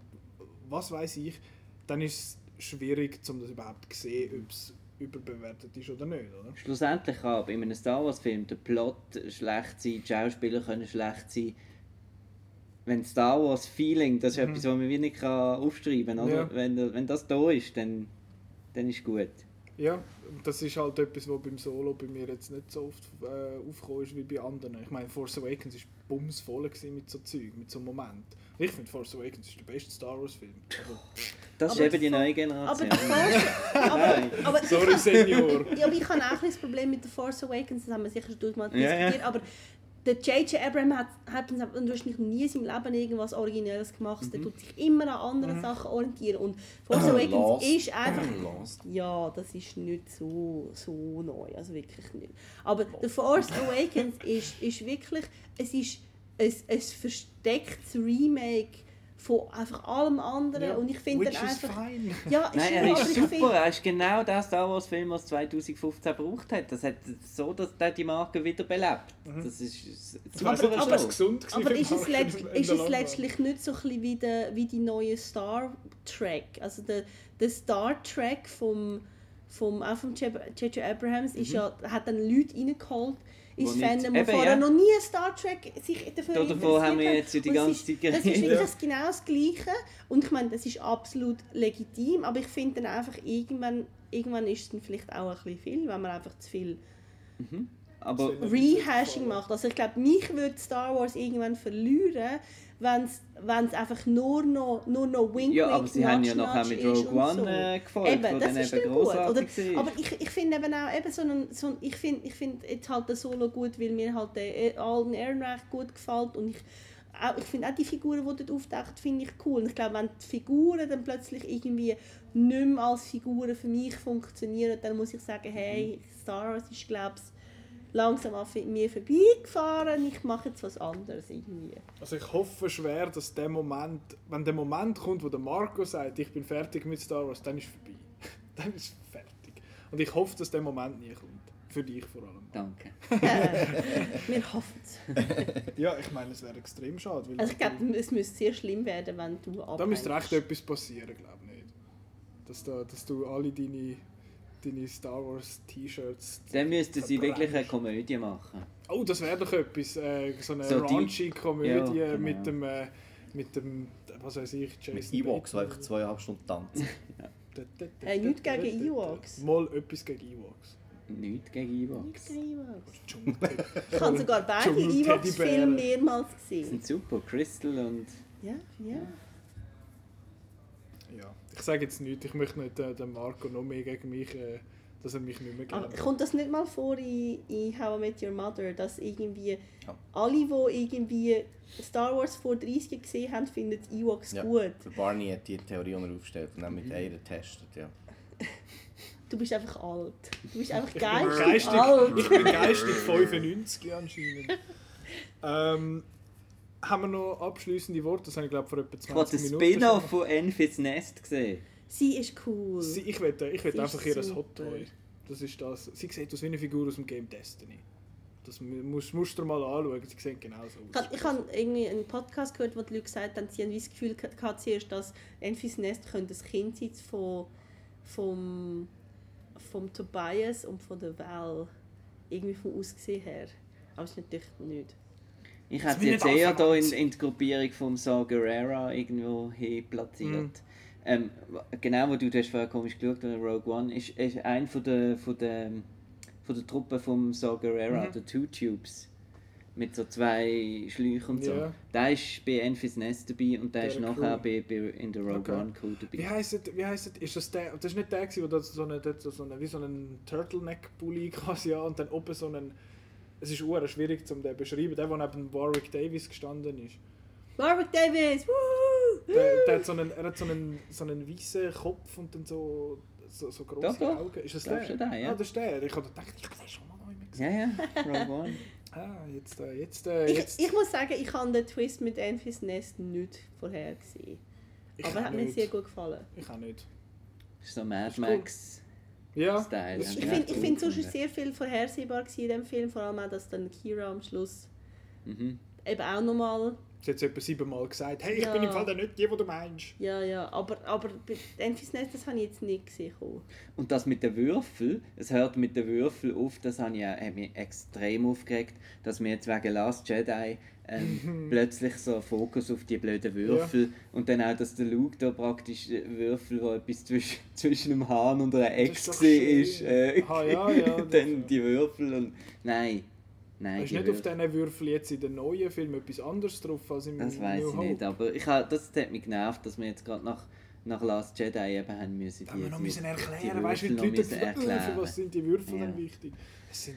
was weiß ich, dann ist es schwierig, um das überhaupt zu sehen, ob es überbewertet ist oder nicht, oder? Schlussendlich kann bei einem Star Wars Film der Plot schlecht sein, die Schauspieler können schlecht sein. Wenn Star Wars Feeling, das ist etwas, was man wie nicht kann aufschreiben kann. Ja. Wenn, wenn das da ist, dann, dann ist gut. Ja, das ist halt etwas, was beim Solo bei mir jetzt nicht so oft äh, aufgekommen ist wie bei anderen. Ich meine, Force Awakens war bumsvoll mit so Zeug, mit so Momenten. Ich finde, Force Awakens ist der beste Star Wars Film. Also, Das Aber ist eben die neue Aber, Generation. aber, Nein. aber ich sorry, Senior. Ja, aber ich habe auch ein Problem mit The Force Awakens, das haben wir sicher schon tausendmal Ja, ja. diskutiert, aber der J.J. Abrams hat, hat uns wahrscheinlich nie in seinem Leben irgendwas Originelles gemacht. Mhm. Der tut sich immer an anderen Sachen orientieren und Force Awakens ist einfach... Lost. Ja, das ist nicht so, so neu, also wirklich nicht. Aber The Force Awakens ist, ist wirklich, es ist ein, ein verstecktes Remake von einfach allem anderen. Und ich finde dann einfach... fine. Ja, Nein, er aber ist super. finde- Er ist genau der Star Wars Film, was 2015 gebraucht hat. Das hat so, dass der die Marke wiederbelebt. Das ist s- Ich super ist das so. gesund Aber ist es, letzt, ist es letztlich nicht so ein bisschen wie, der, wie die neue Star Trek? Also der, der Star Trek vom, vom, auch von J.J. Abrahams ist ja, hat dann Leute reingeholt Mhm. Fandom, die eben, vorher ja. noch nie Star Trek sich dafür Da- davor haben wir jetzt ja die ganze ist, Zeit Das ist geredet. wirklich Ja. das genau das Gleiche. Und ich meine, das ist absolut legitim, aber ich finde dann einfach, irgendwann, irgendwann ist es dann vielleicht auch ein bisschen viel, wenn man einfach zu viel Aber Das Rehashing macht. Also ich glaube, mich würde Star Wars irgendwann verlieren, wenn es einfach nur noch, nur noch Wink Ja, aber sie haben ja nachher mit Rogue One so. äh, gefolgt, Eben, das ist eben. Oder, grossartig war. aber ich, ich finde eben auch eben so einen, so einen, ich finde ich find jetzt halt den Solo gut, weil mir halt der Alden Ehrenreich gut gefällt und ich auch, ich finde auch die Figuren, die dort auftauchen, finde ich cool. Und ich glaube, wenn die Figuren dann plötzlich irgendwie nicht mehr als Figuren für mich funktionieren, dann muss ich sagen, hey, Star Wars ist, glaube ich, langsam an mir vorbeigefahren. Ich mache jetzt was anderes irgendwie. Also ich hoffe schwer, dass der Moment, wenn der Moment kommt, wo der Marco sagt, ich bin fertig mit Star Wars, dann ist vorbei. dann ist fertig. Und ich hoffe, dass der Moment nie kommt. Für dich vor allem. Danke. Wir hoffen es. Ja, ich meine, es wäre extrem schade. Weil Also ich glaube, es müsste sehr schlimm werden, wenn du da müsste abhängst. recht etwas passieren, glaube ich nicht. Dass, da, dass du alle deine, deine Star Wars T-Shirts... Dann müssten sie wirklich eine. Komödie machen. Oh, das wäre doch etwas. Äh, so eine So die- raunchy Komödie Ja, genau. mit dem... Äh, mit dem, was weiß ich, Jason Mit Ewoks, die einfach zweieinhalb Stunden tanzen. Hey, nichts gegen Ewoks. Mal etwas gegen Ewoks. Nichts gegen Ewoks. Ich habe sogar beide. Ewoks-Filme mehrmals Die gesehen. sind super. Crystal und... Ja, ja. Ich sage jetzt nichts, ich möchte nicht äh, den Marco noch mehr gegen mich, äh, dass er mich nicht mehr Aber kennt. kommt das nicht mal vor in, in How I Met Your Mother, dass irgendwie Ja. alle, die irgendwie Star Wars vor 30 Jahren gesehen haben, finden Ewoks Ja. gut? Der Barney hat die Theorie aufgestellt und dann mit einer getestet. Ja. Du bist einfach alt. Du bist einfach Ich bin geistig, geistig, alt. ich bin geistig 95 anscheinend. Ähm, haben wir noch abschließende Worte? Das habe ich glaube vor etwa Ich habe 20 den Minuten. Spin-off von Enfys Nest gesehen. Sie ist cool. Sie, ich will, ich will Sie einfach ihr ein. Hot Toy. Das ist das. Sie sieht aus wie eine Figur aus dem Game Destiny. Das mu- musst, musst du dir mal anschauen. Sie sehen genauso Ich aus. habe- Ich habe irgendwie einen Podcast gehört, wo die Leute gesagt haben, sie haben wie das Gefühl gehabt, zuerst, dass Enfys Nest könnte das Kind sein von, vom, vom Tobias und von der Val. Irgendwie vom Aussehen her. Aber es ist natürlich nicht. Ich Das hätte will jetzt eher da in, in die Gruppierung vom Saw Gerrera irgendwo hin platziert. Ähm, w- genau, wo du, du hast vorher komisch geschaut, oder Rogue One, ist, ist ein von der, von der, von der Truppe vom Saw Gerrera, Mhm. der Two Tubes. Mit so zwei Schläuchen und so. Ja. Der ist bei Enfys Nest dabei und der, Der ist nachher bei, bei, in der Rogue Okay. One Crew dabei. Wie heisst, es- wie heisst, es- ist das der, das ist nicht der gewesen, wo das so eine, das so eine, wie so einen Turtleneck-Pulli quasi an und dann oben so einen, es ist uhr schwierig zum den beschreiben, der, der neben Warwick Davis gestanden ist. Warwick Davis! Woo! Der, der hat so einen, er hat so einen, so einen weißen Kopf und dann so, so, so große Doch, doch. Augen. Ist das Glaubst der? ja? Ah, das ist der. Ich habe gedacht, ich habe den schon mal immer gesehen. Ja, ja, Rogue One. Ah, jetzt, äh, jetzt, äh, Ich, jetzt. ich muss sagen, ich habe den Twist mit Enfys Nest nicht vorhergesehen. ich Aber hat mir sehr gut gefallen. Ich auch nicht. Ist so Mad. Max. Ja, Style. Ich finde, ich find, sonst ist sehr viel vorhersehbar in dem Film, vor allem auch, dass dann Kira am Schluss Mhm. eben auch nochmal, Sie hat es etwa siebenmal gesagt. Hey, ich Ja. bin im Fall der nicht die, die du meinst. ja, ja, aber, aber bei Enfys Nest, das habe ich jetzt nicht gesehen. Und das mit den Würfel, es hört mit den Würfel auf, das habe ich, auch- hat mich extrem aufgeregt, dass wir jetzt wegen Last Jedi ähm, plötzlich so einen Fokus auf die blöden Würfel und dann auch, dass der Luke da praktisch äh, Würfel, wo etwas zwischen, zwischen einem Hahn und einer Ex ist war, ist, äh, Ah, ja, ja, dann die Würfel und... Nein, nein, Ist die nicht auf Würfel. diesen Würfeln jetzt in den neuen Film etwas anderes drauf als im Das weiß ich Hope? nicht, aber ich hab, das hat mich genervt, dass wir jetzt gerade nach, nach Last Jedi eben haben müssen. Da haben wir noch müssen erklären, weißt du, wie Würfel die Leute äh, für erklären. was sind die Würfel Ja. denn wichtig? Es sind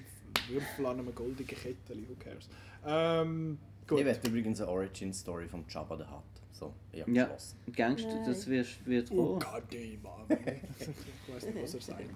Würfel an einem goldenen Kettchen, who cares? Ähm, gut. Ich werde übrigens eine Origin-Story vom Jabba the Hutt. So, ich habe Ja, geschlossen. Gangster, Nein. das wird, wird Oh Mann. ich weiß nicht, was er sagt.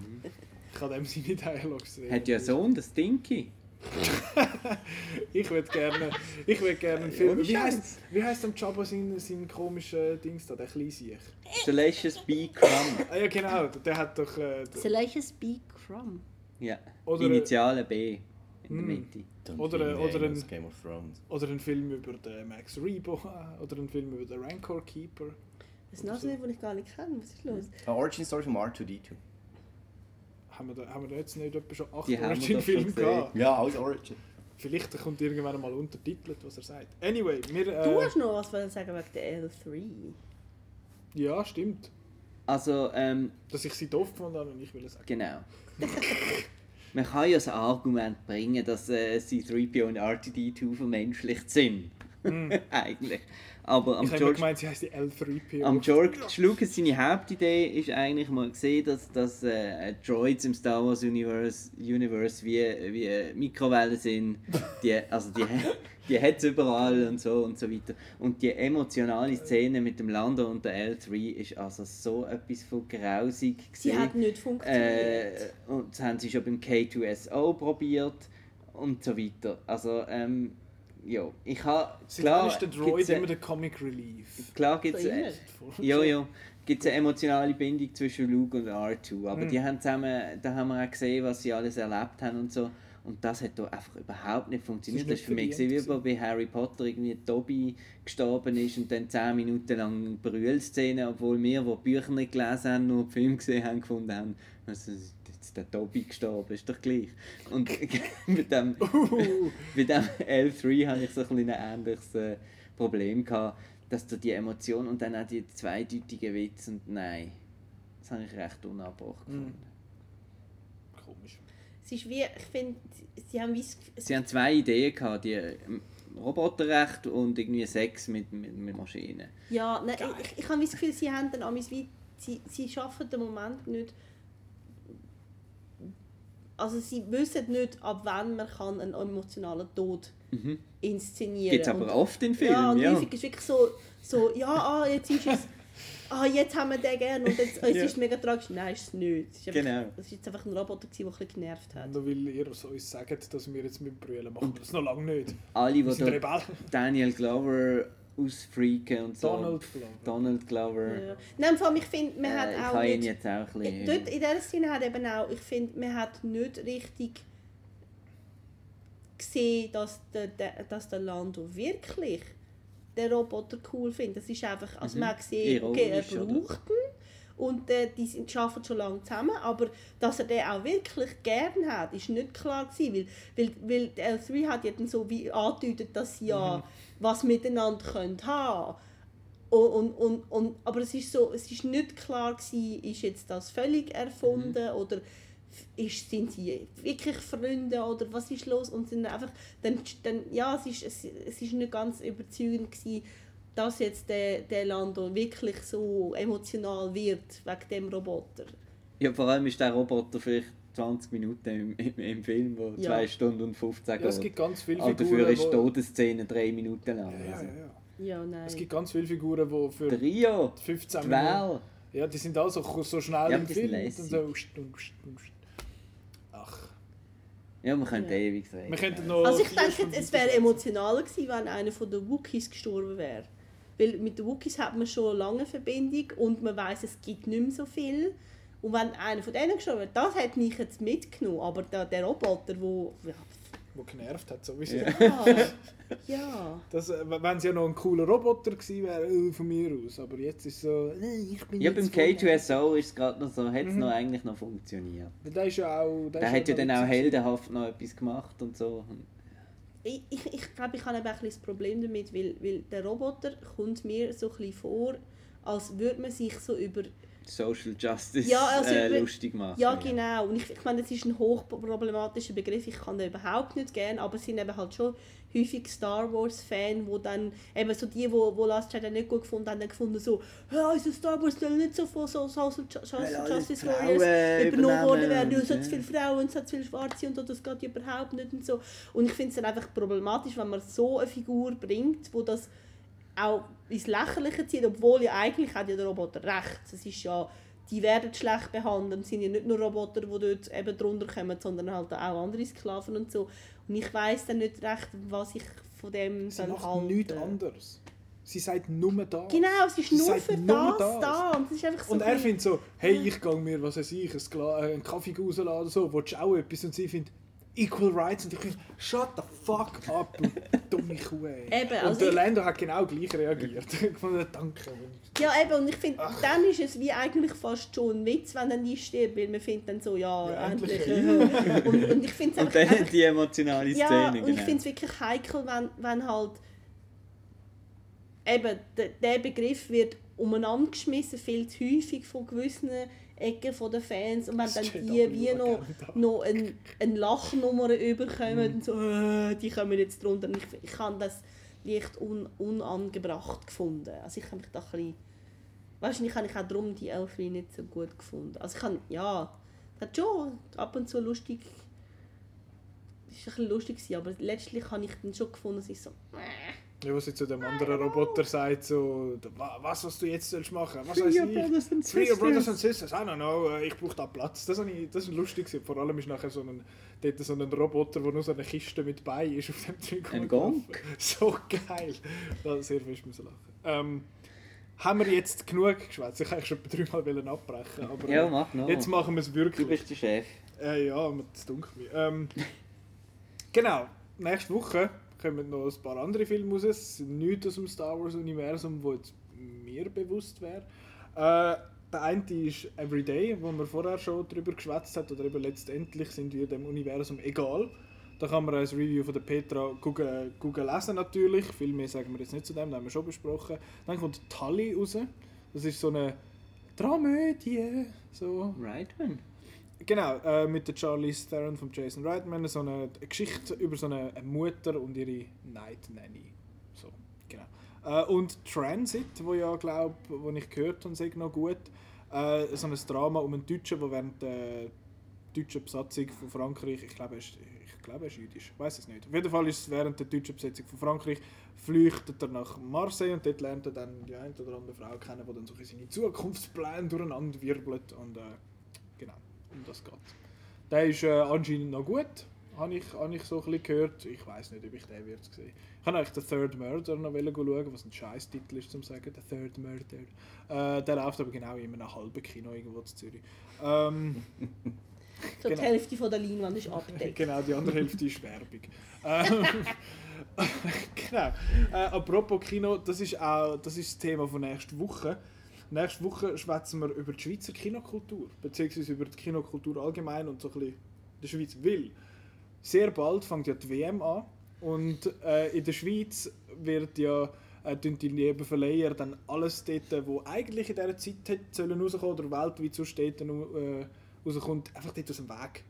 Ich habe dem seine Dialogs sehen. Hat ja einen Sohn, der Stinky. Ich würde gerne, ich würde gerne einen Film. Wie heißt, wie heißt am Jabba sein, sein komischer Dings da, der kleine Siech? Salacious B. Crumb. Ah ja genau, der hat doch... Äh, Salacious B. Crumb. Ja. Oder- Initiale B in der Hm. Mitte. Oder- oder ein- Game of Thrones. oder einen Film über den Max Rebo, oder einen Film über den Rancor Keeper. Das ist noch so etwas, das ich gar nicht kenne. Was ist los? Origin Story von R2D2. Haben wir, da, haben wir da jetzt nicht etwa schon acht Origin-Filme gehabt? Ja, alles Origin. Vielleicht kommt irgendwann mal untertitelt, was er sagt. Anyway, wir... Du Äh, hast noch was wollen sagen wegen der L3. ja, stimmt. Also, ähm, Dass ich sie doof gefunden habe und ich will es sagen. genau. Man kann ja das Argument bringen, dass äh, C3PO und R2D2 vermenschlicht sind. Eigentlich. Aber am Ich George, gemeint, sie heisst die L3PO. am George Lucas seine Hauptidee ist eigentlich mal gesehen, dass, dass äh, Droids im Star Wars Universe, Universe wie, wie Mikrowellen sind. Die, also die, die hat es überall und so und so weiter. Und die emotionale Szene mit dem Lando und der L3 ist also so etwas von grausig Sie gewesen. hat nicht funktioniert. Äh, und das haben sie schon beim K2SO probiert und so weiter. Also, ähm, ja, ich habe... Klar ist der Droid gibt's, immer der Comic Relief. Klar gibt es... So immer. Ja, ja. Gibt eine emotionale Bindung zwischen Luke und R2. Aber Mhm. die haben zusammen, da haben wir auch gesehen, was sie alles erlebt haben und so. Und das hat da einfach überhaupt nicht funktioniert. Das Das ist war für mich gewesen, wie bei Harry Potter irgendwie Dobby gestorben ist und dann 10 Minuten lang Brühlszene, obwohl wir, die Bücher nicht gelesen haben, nur die Filme gesehen haben, gefunden haben, also, jetzt der Dobby gestorben, ist doch gleich. Und mit dem, Uh, mit dem L3 hatte ich so ein, ein ähnliches äh, Problem gehabt, dass da die Emotion und dann auch die zweideutigen Witze und nein, das habe ich recht unabbracht Mhm. gefunden. komisch. Ist wie, ich finde, sie haben wie Sie haben zwei Ideen gehabt, die ähm, Roboterrecht und irgendwie Sex mit, mit, mit Maschinen. Ja, nein, ich, ich habe das Gefühl, sie haben dann wie, sie, sie schaffen den Moment nicht. Also sie wissen nicht, ab wann man kann einen emotionalen Tod Mhm. inszenieren Gibt es Und- aber oft in Filmen, Ja, und ja. häufig ist wirklich so, so ja, ah, jetzt ist es, ah, jetzt haben wir den gerne und jetzt, es Ja. ist mega tragisch. Nein, ist es nicht. Es ist einfach, Genau. Es ist jetzt einfach ein Roboter, gewesen, der ein bisschen genervt hat. Nur weil ihr so uns sagt, dass wir jetzt mit Brüllen machen, wir das noch lange nicht. Alle, die da. Daniel Glover ausfreaken und so. Donald Glover. Donald Glover. Ja. Nein, vor allem, ich finde, man Äh, hat ich auch habe ihn nicht... jetzt auch ein bisschen... Dort in dieser Szene hat eben auch, ich finde, man hat nicht richtig gesehen, dass der, der, dass der Lando wirklich den Roboter cool findet. Das ist einfach, also Mhm. man gesehen, okay, er braucht ihn und äh, die sind, arbeiten schon lange zusammen, aber dass er den auch wirklich gern hat, ist nicht klar gewesen, weil, weil, weil der L3 hat ja dann so wie angedeutet, dass sie ja Mhm. was miteinander können haben und, und, und, und, aber es ist so, es ist nicht klar gewesen, ist jetzt das völlig erfunden Mhm. oder ist, sind sie wirklich Freunde oder was ist los und sind einfach dann, dann ja es ist, es, es ist nicht ganz überzeugend gewesen, dass jetzt der, der Lando wirklich so emotional wird wegen dem Roboter. Ja, vor allem ist der Roboter vielleicht 20 Minuten im, im, im Film, wo Ja. 2 Stunden und 15 Ja, es geht. gibt ganz viele Aber Figuren, dafür ist die Todesszene 3 Minuten lang. Ja, also. ja, ja. Ja, nein. Es gibt ganz viele Figuren, die für Der Rio, 15 die Minuten... Ja, die sind auch so, so schnell Ja, im Film. Und so, ust. Ach. Ja, wir können Ja. ewig reden. Wir könnten noch Also ich denke, es wäre emotionaler gewesen, wenn einer von den Wookies gestorben wäre. Weil mit den Wookies hat man schon eine lange Verbindung und man weiß, es gibt nicht mehr so viel. Und wenn einer von denen gestorben wäre, das hat mich jetzt mitgenommen. Aber der, der Roboter, wo... Ja, Wo genervt hat, sowieso. Ja. ja. Das, äh, wenn es ja noch ein cooler Roboter gewesen wäre, äh, von mir aus. Aber jetzt ist so, äh, ich bin Ja, beim jetzt voll- K2SO ist es gerade noch so, hat es Mhm. noch eigentlich noch funktioniert. Der ist ja auch... Der ist hat ja dann auch heldenhaft noch etwas gemacht und so. Ich, ich, ich glaube, ich habe eben ein bisschen das Problem damit, weil, weil der Roboter kommt mir so ein bisschen vor, als würde man sich so über Social Justice Ja, also äh, lustig machen. Ja, genau. Und ich, ich meine, das ist ein hochproblematischer Begriff. Ich kann den überhaupt nicht gern, aber es sind eben halt schon häufig Star Wars-Fans, wo dann eben so die, wo, wo Last Jedi nicht gut gefunden haben, dann gefunden so, ja, also Star Wars soll nicht so von so Social Ju- Weil alle Justice Warriors übernommen worden werden. Es hat zu viele Frauen, es hat zu viele Schwarze und so, das geht überhaupt nicht und so. Und ich finde es dann einfach problematisch, wenn man so eine Figur bringt, wo das auch ins Lächerliche zieht, obwohl ja eigentlich hat ja der Roboter recht. Es ist ja die werden schlecht behandelt. Es sind ja nicht nur Roboter, die dort eben drunter kommen, sondern halt auch andere Sklaven und so. Und ich weiß dann nicht recht, was ich von dem Sie soll macht nichts anderes. Sie sagt nur das. Genau, es ist Sie nur für nur das, das. da. Und es ist einfach so Und er findet so, hey, ich gehe mir, was weiß ich, äh, einen Kaffee rausladen oder so, willst du auch etwas? Und sie findet, equal rights. Und ich finde, shut the fuck up, du dumme Kuh. Eben, und also der ich- Lando hat genau gleich reagiert. ich fand, danke. Ja, eben, und ich finde, dann ist es wie eigentlich fast schon ein Witz, wenn er nie stirbt, weil man findet dann so, ja, Ja, endlich. endlich. und, und ich finde es Und dann einfach, die emotionale ja, Szene. und ich genau. finde es wirklich heikel, wenn, wenn halt eben der, der Begriff wird umeinander geschmissen, viel zu häufig von gewissen Ecken von den Fans und wenn Das dann die wie noch, noch eine, eine Lachnummer überkommen Mhm. und so, äh, die kommen jetzt drunter. Ich, ich habe das leicht un, unangebracht gefunden. Also ich habe mich da ein bisschen, wahrscheinlich habe ich auch darum die Elfrie nicht so gut gefunden. Also ich habe, ja, es hat schon ab und zu lustig, es ist ein bisschen lustig aber letztlich habe ich dann schon gefunden, dass ich so, äh, Ja, was sie zu dem anderen Roboter sagt, so, "Wa- was, was du jetzt sollst machen, was Free your ich. brothers and Free your brothers and sisters. sisters, I don't know, äh, ich brauche da Platz. Das, ich, das ist lustig. gewesen. Vor allem ist nachher so ein, dort so ein Roboter, der nur so eine Kiste mit bei ist auf dem Zeug. Ein. Gonk? So geil. Da sehr fest müssen lachen. Ähm, haben wir jetzt genug geschwätzt? Ich wollte schon dreimal wollen abbrechen, aber Ja, mach noch. jetzt machen wir es Du wirklich. bist der Chef. Äh, ja, aber das dunkelt mich. Ähm, genau, nächste Woche kommen noch ein paar andere Filme raus. Es sind nichts aus dem Star Wars-Universum, wo jetzt mir bewusst wäre. Äh, der eine ist Everyday, wo man vorher schon darüber geschwätzt hat, oder eben letztendlich sind wir dem Universum egal. Da kann man als Review von der Petra gucken, gucken lesen natürlich. Viel mehr sagen wir jetzt nicht zu dem, das haben wir schon besprochen. Dann kommt Tully raus. Das ist so eine Dramödie. So. Right one. Genau, äh, mit der Charlize Theron von Jason Reitman, so eine Geschichte über so eine, Mutter und ihre Night Nanny. So, genau. Äh, und Transit, wo ja glaube, wo ich gehört habe, sagt noch gut. Äh, so ein Drama um einen Deutschen, der während der deutschen Besatzung von Frankreich, ich glaube, er ist, ich glaube, er ist jüdisch, ich weiß es nicht. Auf jeden Fall ist es während der deutschen Besetzung von Frankreich flüchtet er nach Marseille und dort lernt er dann die eine oder andere Frau kennen, die dann so seine Zukunftspläne durcheinander wirbelt und äh, um das geht. Der ist äh, anscheinend noch gut, habe ich, habe ich so ein bisschen gehört. Ich weiß nicht, ob ich den wird sehen. Ich habe eigentlich den Third Murder noch schauen, was ein scheiß Titel ist zum sagen, der Third Murder. Äh, der läuft aber genau in einem halben Kino irgendwo in Zürich. Ähm, so Genau. die Hälfte von der Leinwand ist abgedeckt. Genau, die andere Hälfte ist Werbung. Ähm, genau. Äh, apropos Kino, das ist auch das, ist das Thema von nächster Woche. Nächste Woche schwätzen wir über die Schweizer Kinokultur, beziehungsweise über die Kinokultur allgemein und so ein bisschen der Schweiz. Weil sehr bald fängt ja die WM an und äh, in der Schweiz wird ja äh, die lieben Verleiher dann alles dort, wo eigentlich in dieser Zeit hätte sollen rauskommen oder weltweit sonst dort äh, rauskommt, einfach dort aus dem Weg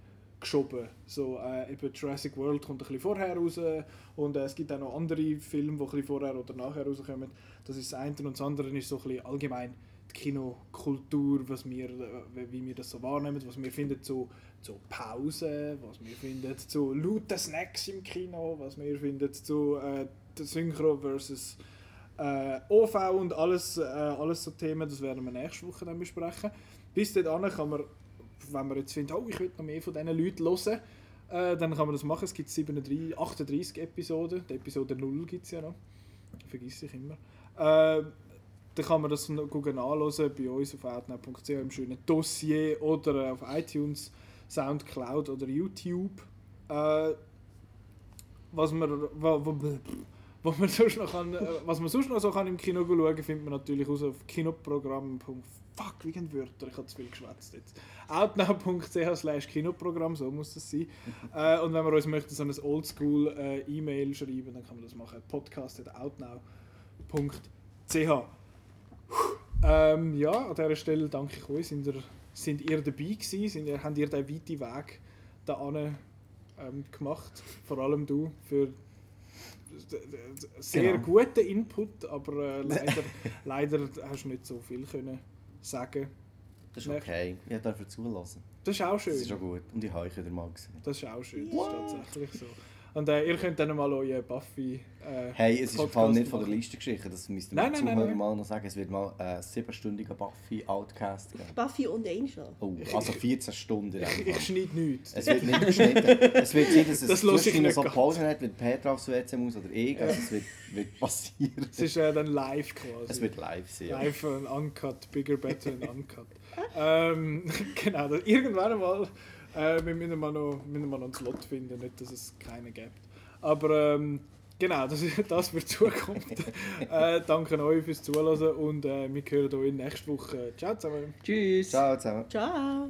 geschoben. So, äh, eben Jurassic World kommt ein bisschen vorher raus und äh, es gibt auch noch andere Filme, die ein bisschen vorher oder nachher rauskommen. Das ist das eine und das andere ist so ein bisschen allgemein die Kinokultur, was wir, äh, wie wir das so wahrnehmen, was wir finden so, so Pausen, was wir finden so laute Snacks im Kino, was wir finden so äh, Synchro versus äh, OV und alles, äh, alles so Themen, das werden wir nächste Woche dann besprechen. Bis dahin kann man, wenn man jetzt findet, oh, ich will noch mehr von diesen Leuten hören, äh, dann kann man das machen. Es gibt 37, 38 Episoden, die Episode 0 gibt es ja noch, vergiss ich immer. Äh, dann kann man das noch nachhören bei uns auf outnow.ch im schönen Dossier oder auf iTunes, Soundcloud oder YouTube. Äh, was man, wa, wa, was man sonst noch kann, äh, was man sonst noch so kann im Kino schauen, findet man natürlich aus auf kinoprogramm. Fuck, wie gehen Wörter, ich habe zu viel geschwätzt jetzt. outnow.ch slash Kinoprogramm, so muss das sein. äh, und wenn man uns möchte, so ein Oldschool äh, E-Mail schreiben, dann kann man das machen. podcast.outnow.ch ähm, Ja, an dieser Stelle danke ich euch. Sind ihr, sind ihr dabei gewesen? Sind ihr, habt ihr den weiten Weg da ähm, gemacht? Vor allem du für sehr Genau. guten Input, aber äh, leider, leider hast du nicht so viel können sagen. Das ist okay. Ich darf zulassen. Das ist auch schön. Das ist schon gut. Und ich habe euch wieder mal gesehen. Das ist auch schön, das ist tatsächlich so. Und äh, ihr könnt dann mal eure Buffy. Äh, Hey, es ist im Podcast Fall nicht von der. Liste gestrichen, das müsst ihr Nein, den nein, nein, Zuhörern nein. mal noch sagen. Es wird mal einen siebenstündigen Buffy-Outcast geben. Buffy und Angel. Oh, also 14 Stunden. Ich, einfach. ich schneide nichts. Es wird nicht geschnitten. Es wird sein, dass es Das nicht so. Pausen hat, wenn Petra aufs WC muss oder ich. Also es wird, wird passieren. Es ist äh, dann live quasi. Es wird live sein. Live und uncut, bigger, better and uncut. ähm, genau, das, irgendwann mal äh, wir müssen mal noch, müssen wir noch einen Slot finden, nicht, dass es keinen gibt. Aber ähm, genau, das, ist- das für die Zukunft. äh, danke euch fürs Zuhören und äh, wir hören euch nächste Woche. Ciao zusammen. Tschüss. Ciao zusammen. Ciao.